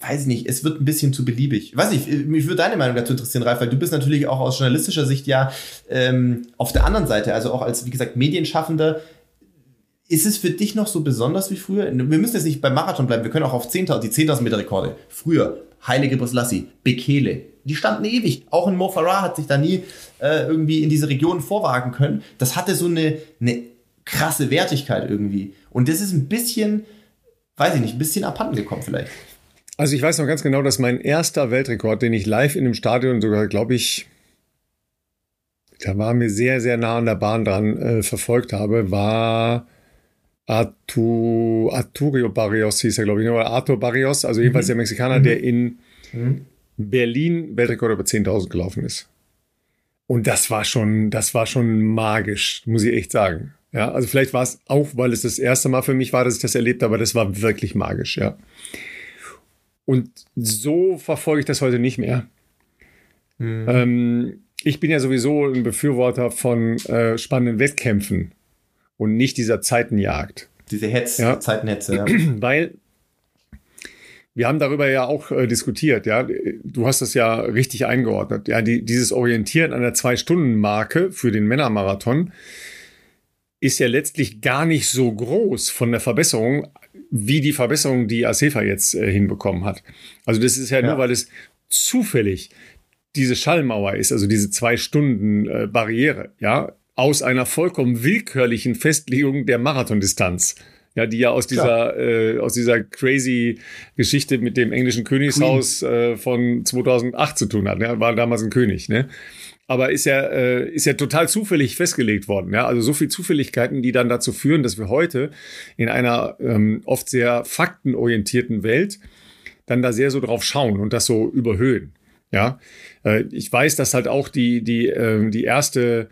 weiß ich nicht, es wird ein bisschen zu beliebig. Weiß ich, mich würde deine Meinung dazu interessieren, Ralf, weil du bist natürlich auch aus journalistischer Sicht ja ähm, auf der anderen Seite, also auch als, wie gesagt, Medienschaffender. Ist es für dich noch so besonders wie früher? Wir müssen jetzt nicht beim Marathon bleiben, wir können auch auf 10.000, die 10.000 Meter Rekorde. Früher, Heilige Brislassi, Bekele, die standen ewig. Auch ein Mo Farah hat sich da nie äh, irgendwie in diese Region vorwagen können. Das hatte so eine, eine krasse Wertigkeit irgendwie. Und das ist ein bisschen, weiß ich nicht, ein bisschen abhanden gekommen vielleicht. Also ich weiß noch ganz genau, dass mein erster Weltrekord, den ich live in dem Stadion sogar, glaube ich, da war mir sehr, sehr nah an der Bahn dran äh, verfolgt habe, war Artu, Arturio Barrios hieß er, glaube ich, oder Artur Barrios, also jedenfalls mhm. der Mexikaner, mhm. der in mhm. Berlin Weltrekord über 10.000 gelaufen ist. Und das war schon, das war schon magisch, muss ich echt sagen. Ja, also vielleicht war es auch, weil es das erste Mal für mich war, dass ich das erlebt habe, aber das war wirklich magisch, ja. Und so verfolge ich das heute nicht mehr. Mhm. Ähm, ich bin ja sowieso ein Befürworter von äh, spannenden Wettkämpfen und nicht dieser Zeitenjagd. Diese Hetz, ja. Zeitenhetze, ja. <clears throat> Weil wir haben darüber ja auch äh, diskutiert, ja. Du hast das ja richtig eingeordnet. Ja, die, dieses Orientieren an der Zwei-Stunden-Marke für den Männermarathon ist ja letztlich gar nicht so groß von der Verbesserung wie die Verbesserung, die Asefa jetzt äh, hinbekommen hat. Also das ist ja, ja, nur, weil es zufällig diese Schallmauer ist, also diese zwei Stunden äh, Barriere, ja, aus einer vollkommen willkürlichen Festlegung der Marathondistanz. Ja, die ja aus dieser, äh, aus dieser crazy Geschichte mit dem englischen Königshaus äh, von 2008 zu tun hat. Ja, war damals ein König, ne? aber ist ja, äh, ist ja total zufällig festgelegt worden. Ja? Also so viel Zufälligkeiten, die dann dazu führen, dass wir heute in einer ähm, oft sehr faktenorientierten Welt dann da sehr so drauf schauen und das so überhöhen. Ja, äh, ich weiß, dass halt auch die, die, äh, die erste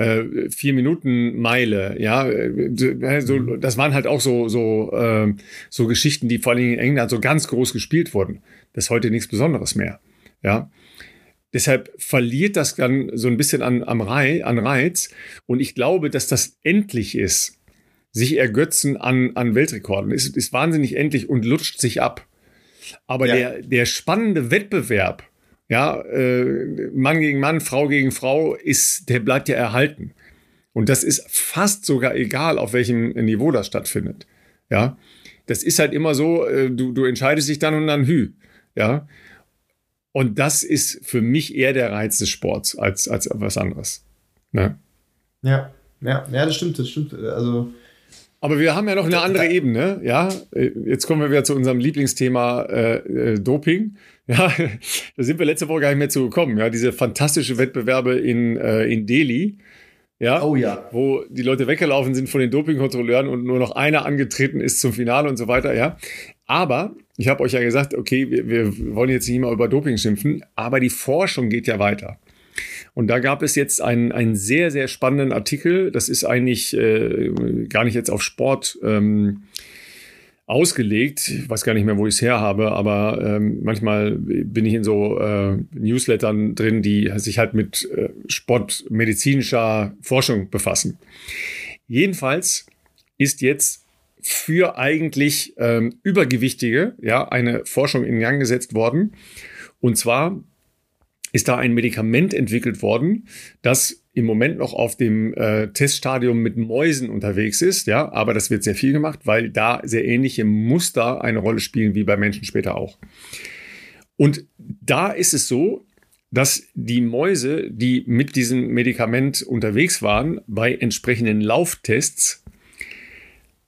äh, vier Minuten Meile, ja, äh, so, mhm. das waren halt auch so so äh, so Geschichten, die vor allem in England so ganz groß gespielt wurden. Das ist heute nichts Besonderes mehr, ja. Deshalb verliert das dann so ein bisschen an, am Rei, an Reiz. Und ich glaube, dass das endlich ist. Sich ergötzen an, an Weltrekorden. Ist, ist wahnsinnig endlich und lutscht sich ab. Aber ja. der, der spannende Wettbewerb, ja, äh, Mann gegen Mann, Frau gegen Frau, ist, der bleibt ja erhalten. Und das ist fast sogar egal, auf welchem Niveau das stattfindet. Ja, das ist halt immer so, äh, du, du entscheidest dich dann und dann hü. Ja, und das ist für mich eher der Reiz des Sports als, als was anderes. Ne? Ja, ja, ja, das stimmt, das stimmt. Also. Aber wir haben ja noch eine andere Ebene, ja. Jetzt kommen wir wieder zu unserem Lieblingsthema äh, äh, Doping. <laughs> Ja, da sind wir letzte Woche gar nicht mehr zu gekommen. Ja, diese fantastische Wettbewerbe in, äh, in Delhi. Ja, oh ja. Wo die Leute weggelaufen sind von den Dopingkontrolleuren und nur noch einer angetreten ist zum Finale und so weiter, ja. Aber ich habe euch ja gesagt, okay, wir, wir wollen jetzt nicht mal über Doping schimpfen, aber die Forschung geht ja weiter. Und da gab es jetzt einen, einen sehr, sehr spannenden Artikel. Das ist eigentlich äh, gar nicht jetzt auf Sport ähm, ausgelegt. Ich weiß gar nicht mehr, wo ich es her habe, aber ähm, manchmal bin ich in so äh, Newslettern drin, die sich halt mit äh, sportmedizinischer Forschung befassen. Jedenfalls ist jetzt für eigentlich ähm, Übergewichtige ja eine Forschung in Gang gesetzt worden. Und zwar ist da ein Medikament entwickelt worden, das im Moment noch auf dem äh, Teststadium mit Mäusen unterwegs ist, ja, aber das wird sehr viel gemacht, weil da sehr ähnliche Muster eine Rolle spielen wie bei Menschen später auch. Und da ist es so, dass die Mäuse, die mit diesem Medikament unterwegs waren, bei entsprechenden Lauftests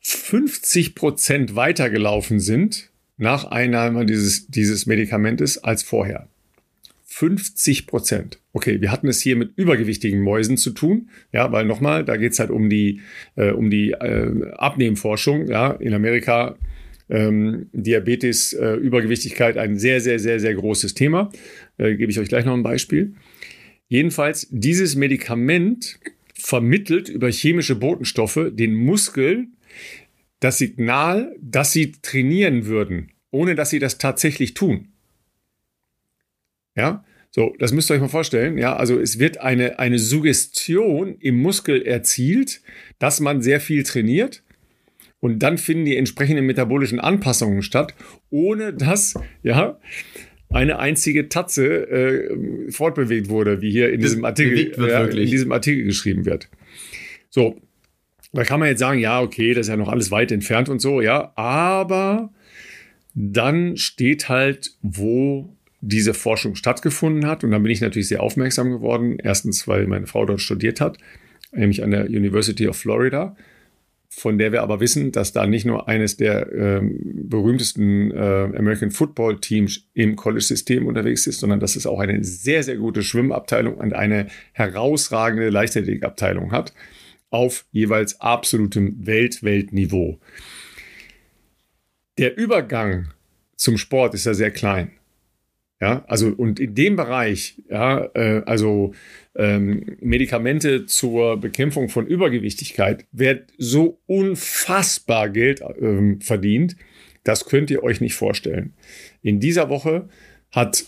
50 Prozent weitergelaufen sind nach Einnahme dieses, dieses Medikamentes als vorher. 50 Prozent. Okay, wir hatten es hier mit übergewichtigen Mäusen zu tun, ja, weil nochmal, da geht's halt um die, äh, um die äh, Abnehmforschung, ja, in Amerika ähm, Diabetes, äh, Übergewichtigkeit ein sehr, sehr, sehr, sehr großes Thema. Äh, Gebe ich euch gleich noch ein Beispiel. Jedenfalls, dieses Medikament vermittelt über chemische Botenstoffe den Muskel das Signal, dass sie trainieren würden, ohne dass sie das tatsächlich tun. Ja, so, das müsst ihr euch mal vorstellen. Ja, also es wird eine, eine Suggestion im Muskel erzielt, dass man sehr viel trainiert. Und dann finden die entsprechenden metabolischen Anpassungen statt, ohne dass, ja, eine einzige Tatze äh, fortbewegt wurde, wie hier in diesem Artikel, ja, in diesem Artikel geschrieben wird. So, da kann man jetzt sagen, ja, okay, das ist ja noch alles weit entfernt und so, ja, aber dann steht halt, wo diese Forschung stattgefunden hat. Und dann bin ich natürlich sehr aufmerksam geworden. Erstens, weil meine Frau dort studiert hat, nämlich an der University of Florida, von der wir aber wissen, dass da nicht nur eines der ähm, berühmtesten äh, American Football Teams im College-System unterwegs ist, sondern dass es auch eine sehr, sehr gute Schwimmabteilung und eine herausragende Leichtathletikabteilung hat auf jeweils absolutem Welt-Weltniveau. Der Übergang zum Sport ist ja sehr klein. Ja, also und in dem Bereich, ja, äh, also ähm, Medikamente zur Bekämpfung von Übergewichtigkeit wird so unfassbar Geld ähm, verdient, das könnt ihr euch nicht vorstellen. In dieser Woche hat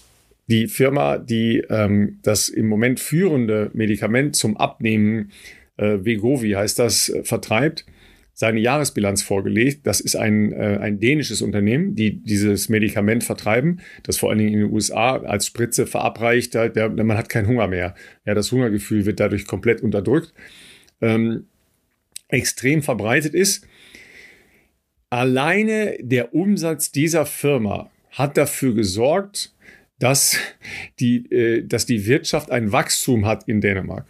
die Firma, die ähm, das im Moment führende Medikament zum Abnehmen, äh, Vegovi heißt das, äh, vertreibt, seine Jahresbilanz vorgelegt. Das ist ein, äh, ein dänisches Unternehmen, die dieses Medikament vertreiben, das vor allen Dingen in den USA als Spritze verabreicht. Der, der, man hat keinen Hunger mehr. Ja, das Hungergefühl wird dadurch komplett unterdrückt. Ähm, extrem verbreitet ist. Alleine der Umsatz dieser Firma hat dafür gesorgt, dass die, äh, dass die Wirtschaft ein Wachstum hat in Dänemark.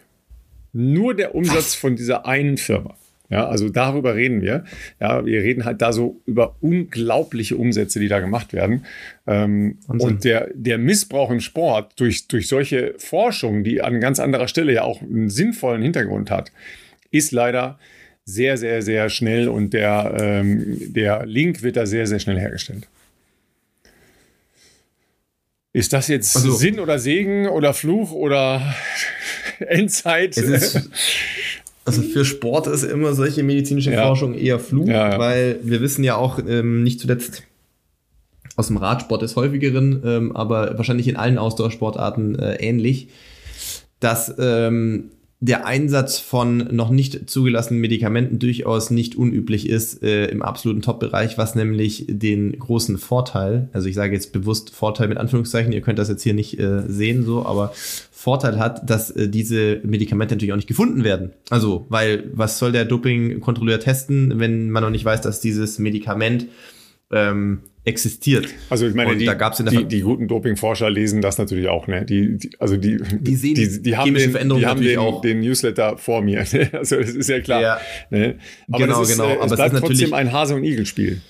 Nur der Umsatz von dieser einen Firma. Ja, also darüber reden wir. Ja, wir reden halt da so über unglaubliche Umsätze, die da gemacht werden. Ähm, und der, der Missbrauch im Sport durch, durch solche Forschung, die an ganz anderer Stelle ja auch einen sinnvollen Hintergrund hat, ist leider sehr, sehr, sehr schnell und der, ähm, der Link wird da sehr, sehr schnell hergestellt. Ist das jetzt also, Sinn oder Segen oder Fluch oder <laughs> Endzeit? Es ist, <laughs> Also für Sport ist immer solche medizinische ja. Forschung eher Flug, ja, weil wir wissen ja auch ähm, nicht zuletzt aus dem Radsport des häufigeren, ähm, aber wahrscheinlich in allen Ausdauersportarten äh, ähnlich, dass ähm, der Einsatz von noch nicht zugelassenen Medikamenten durchaus nicht unüblich ist äh, im absoluten Top-Bereich, was nämlich den großen Vorteil, also ich sage jetzt bewusst Vorteil mit Anführungszeichen, ihr könnt das jetzt hier nicht äh, sehen so, aber Vorteil hat, dass äh, diese Medikamente natürlich auch nicht gefunden werden. Also, weil was soll der Dopingkontrolleur testen, wenn man noch nicht weiß, dass dieses Medikament ähm, existiert. Also ich meine, und die, die, die guten Dopingforscher lesen das natürlich auch, ne? Die, die also die, die sehen die, die haben den, die haben den, auch. den Newsletter vor mir. <laughs> Ne? Also das ist ja klar. Ja. Ne? Aber genau, das ist, genau. Äh, es Aber bleibt es ist trotzdem ein Hase- und Igel-Spiel.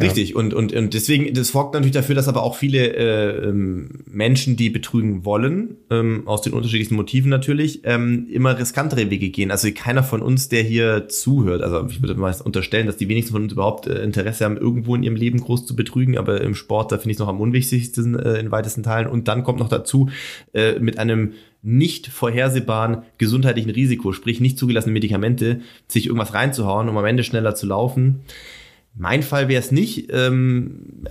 Richtig, und, und, und deswegen, das sorgt natürlich dafür, dass aber auch viele äh, ähm, Menschen, die betrügen wollen, ähm, aus den unterschiedlichsten Motiven natürlich, ähm, immer riskantere Wege gehen. Also keiner von uns, der hier zuhört, also ich würde mal unterstellen, dass die wenigsten von uns überhaupt äh, Interesse haben, irgendwo in ihrem Leben groß zu betrügen, aber im Sport, da finde ich es noch am unwichtigsten äh, in weitesten Teilen. Und dann kommt noch dazu, äh, mit einem nicht vorhersehbaren gesundheitlichen Risiko, sprich nicht zugelassene Medikamente, sich irgendwas reinzuhauen, um am Ende schneller zu laufen mein Fall wäre es nicht, ähm,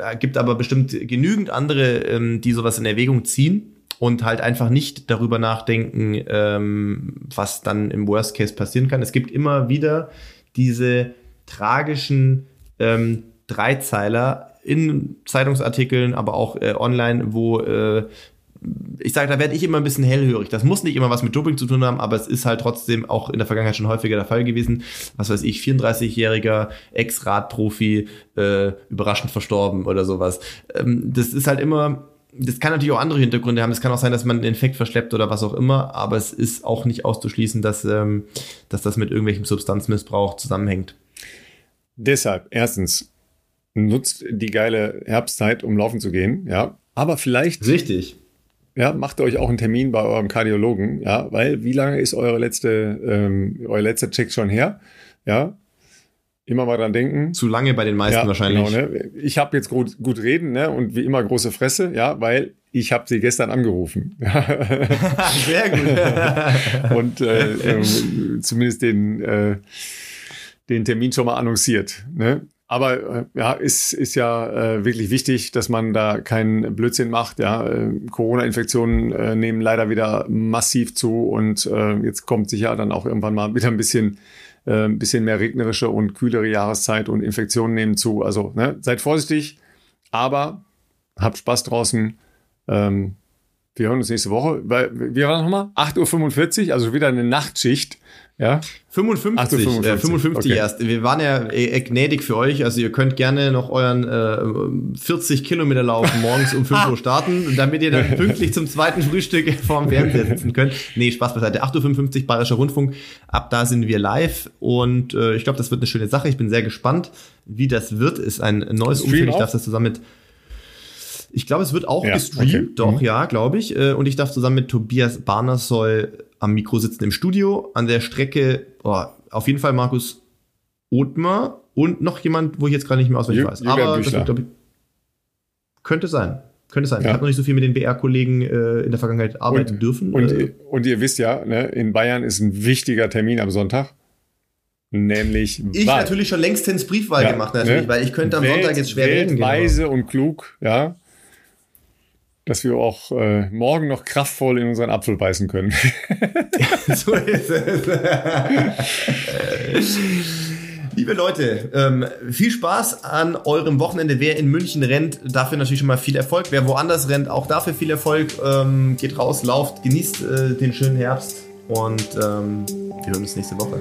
äh, gibt aber bestimmt genügend andere, ähm, die sowas in Erwägung ziehen und halt einfach nicht darüber nachdenken, ähm, was dann im Worst Case passieren kann. Es gibt immer wieder diese tragischen ähm, Dreizeiler in Zeitungsartikeln, aber auch äh, online, wo äh, ich sage, da werde ich immer ein bisschen hellhörig. Das muss nicht immer was mit Doping zu tun haben, aber es ist halt trotzdem auch in der Vergangenheit schon häufiger der Fall gewesen. Was weiß ich, 34-jähriger Ex-Radprofi, äh, überraschend verstorben oder sowas. Ähm, das ist halt immer, das kann natürlich auch andere Hintergründe haben. Es kann auch sein, dass man einen Infekt verschleppt oder was auch immer, aber es ist auch nicht auszuschließen, dass, ähm, dass das mit irgendwelchem Substanzmissbrauch zusammenhängt. Deshalb, erstens, nutzt die geile Herbstzeit, um laufen zu gehen, ja. Aber vielleicht. Richtig ja, macht euch auch einen Termin bei eurem Kardiologen, ja, weil wie lange ist eure letzte, ähm, euer letzter Check schon her? Ja, immer mal dran denken. Zu lange bei den meisten ja, wahrscheinlich. Genau, ne? Ich habe jetzt gut, gut reden, ne? Und wie immer große Fresse, ja, weil ich habe sie gestern angerufen. <laughs> Sehr gut. <laughs> und äh, äh, zumindest den, äh, den Termin schon mal annonciert. Ne? Aber äh, ja, ist, ist ja äh, wirklich wichtig, dass man da keinen Blödsinn macht. Ja, äh, Corona-Infektionen äh, nehmen leider wieder massiv zu und äh, jetzt kommt sicher dann auch irgendwann mal wieder ein bisschen Äh, ein bisschen mehr regnerische und kühlere Jahreszeit und Infektionen nehmen zu. Also ne, seid vorsichtig, aber habt Spaß draußen. Ähm, wir hören uns nächste Woche. Weil, wie war das nochmal? 8.45 Uhr, also wieder eine Nachtschicht. Ja? 55, Ach, 55, äh, 55 okay. erst. Wir waren ja äh, gnädig für euch, also ihr könnt gerne noch euren äh, 40 Kilometer Lauf morgens um 5 <laughs> Uhr starten, damit ihr dann pünktlich zum zweiten Frühstück <laughs> vorm Fernseher sitzen könnt. Nee, Spaß beiseite. 8.55 Uhr Bayerischer Rundfunk, ab da sind wir live und äh, ich glaube, das wird eine schöne Sache. Ich bin sehr gespannt, wie das wird. Ist ein neues Umfeld. Ich darf das zusammen mit ich glaube, es wird auch ja, gestreamt, okay. doch, mhm. ja, glaube ich. Äh, und ich darf zusammen mit Tobias Barnersoll am Mikro sitzen im Studio. An der Strecke, oh, auf jeden Fall Markus Othmar und noch jemand, wo ich jetzt gerade nicht mehr auswendig weiß. Aber das wird, ich, könnte sein. Könnte sein. Ja. Ich habe noch nicht so viel mit den BR-Kollegen äh, in der Vergangenheit arbeiten und, dürfen. Und, äh, und ihr wisst ja, ne, in Bayern ist ein wichtiger Termin am Sonntag. Nämlich Ich Wahl. natürlich schon längstens Briefwahl ja, gemacht, natürlich, ne? weil ich könnte am Welt, Sonntag jetzt schwer reden. Genau. Weise und klug, ja dass wir auch äh, morgen noch kraftvoll in unseren Apfel beißen können. <laughs> so ist es. <laughs> Liebe Leute, ähm, viel Spaß an eurem Wochenende. Wer in München rennt, dafür natürlich schon mal viel Erfolg. Wer woanders rennt, auch dafür viel Erfolg. Ähm, geht raus, lauft, genießt äh, den schönen Herbst und ähm, wir hören uns nächste Woche.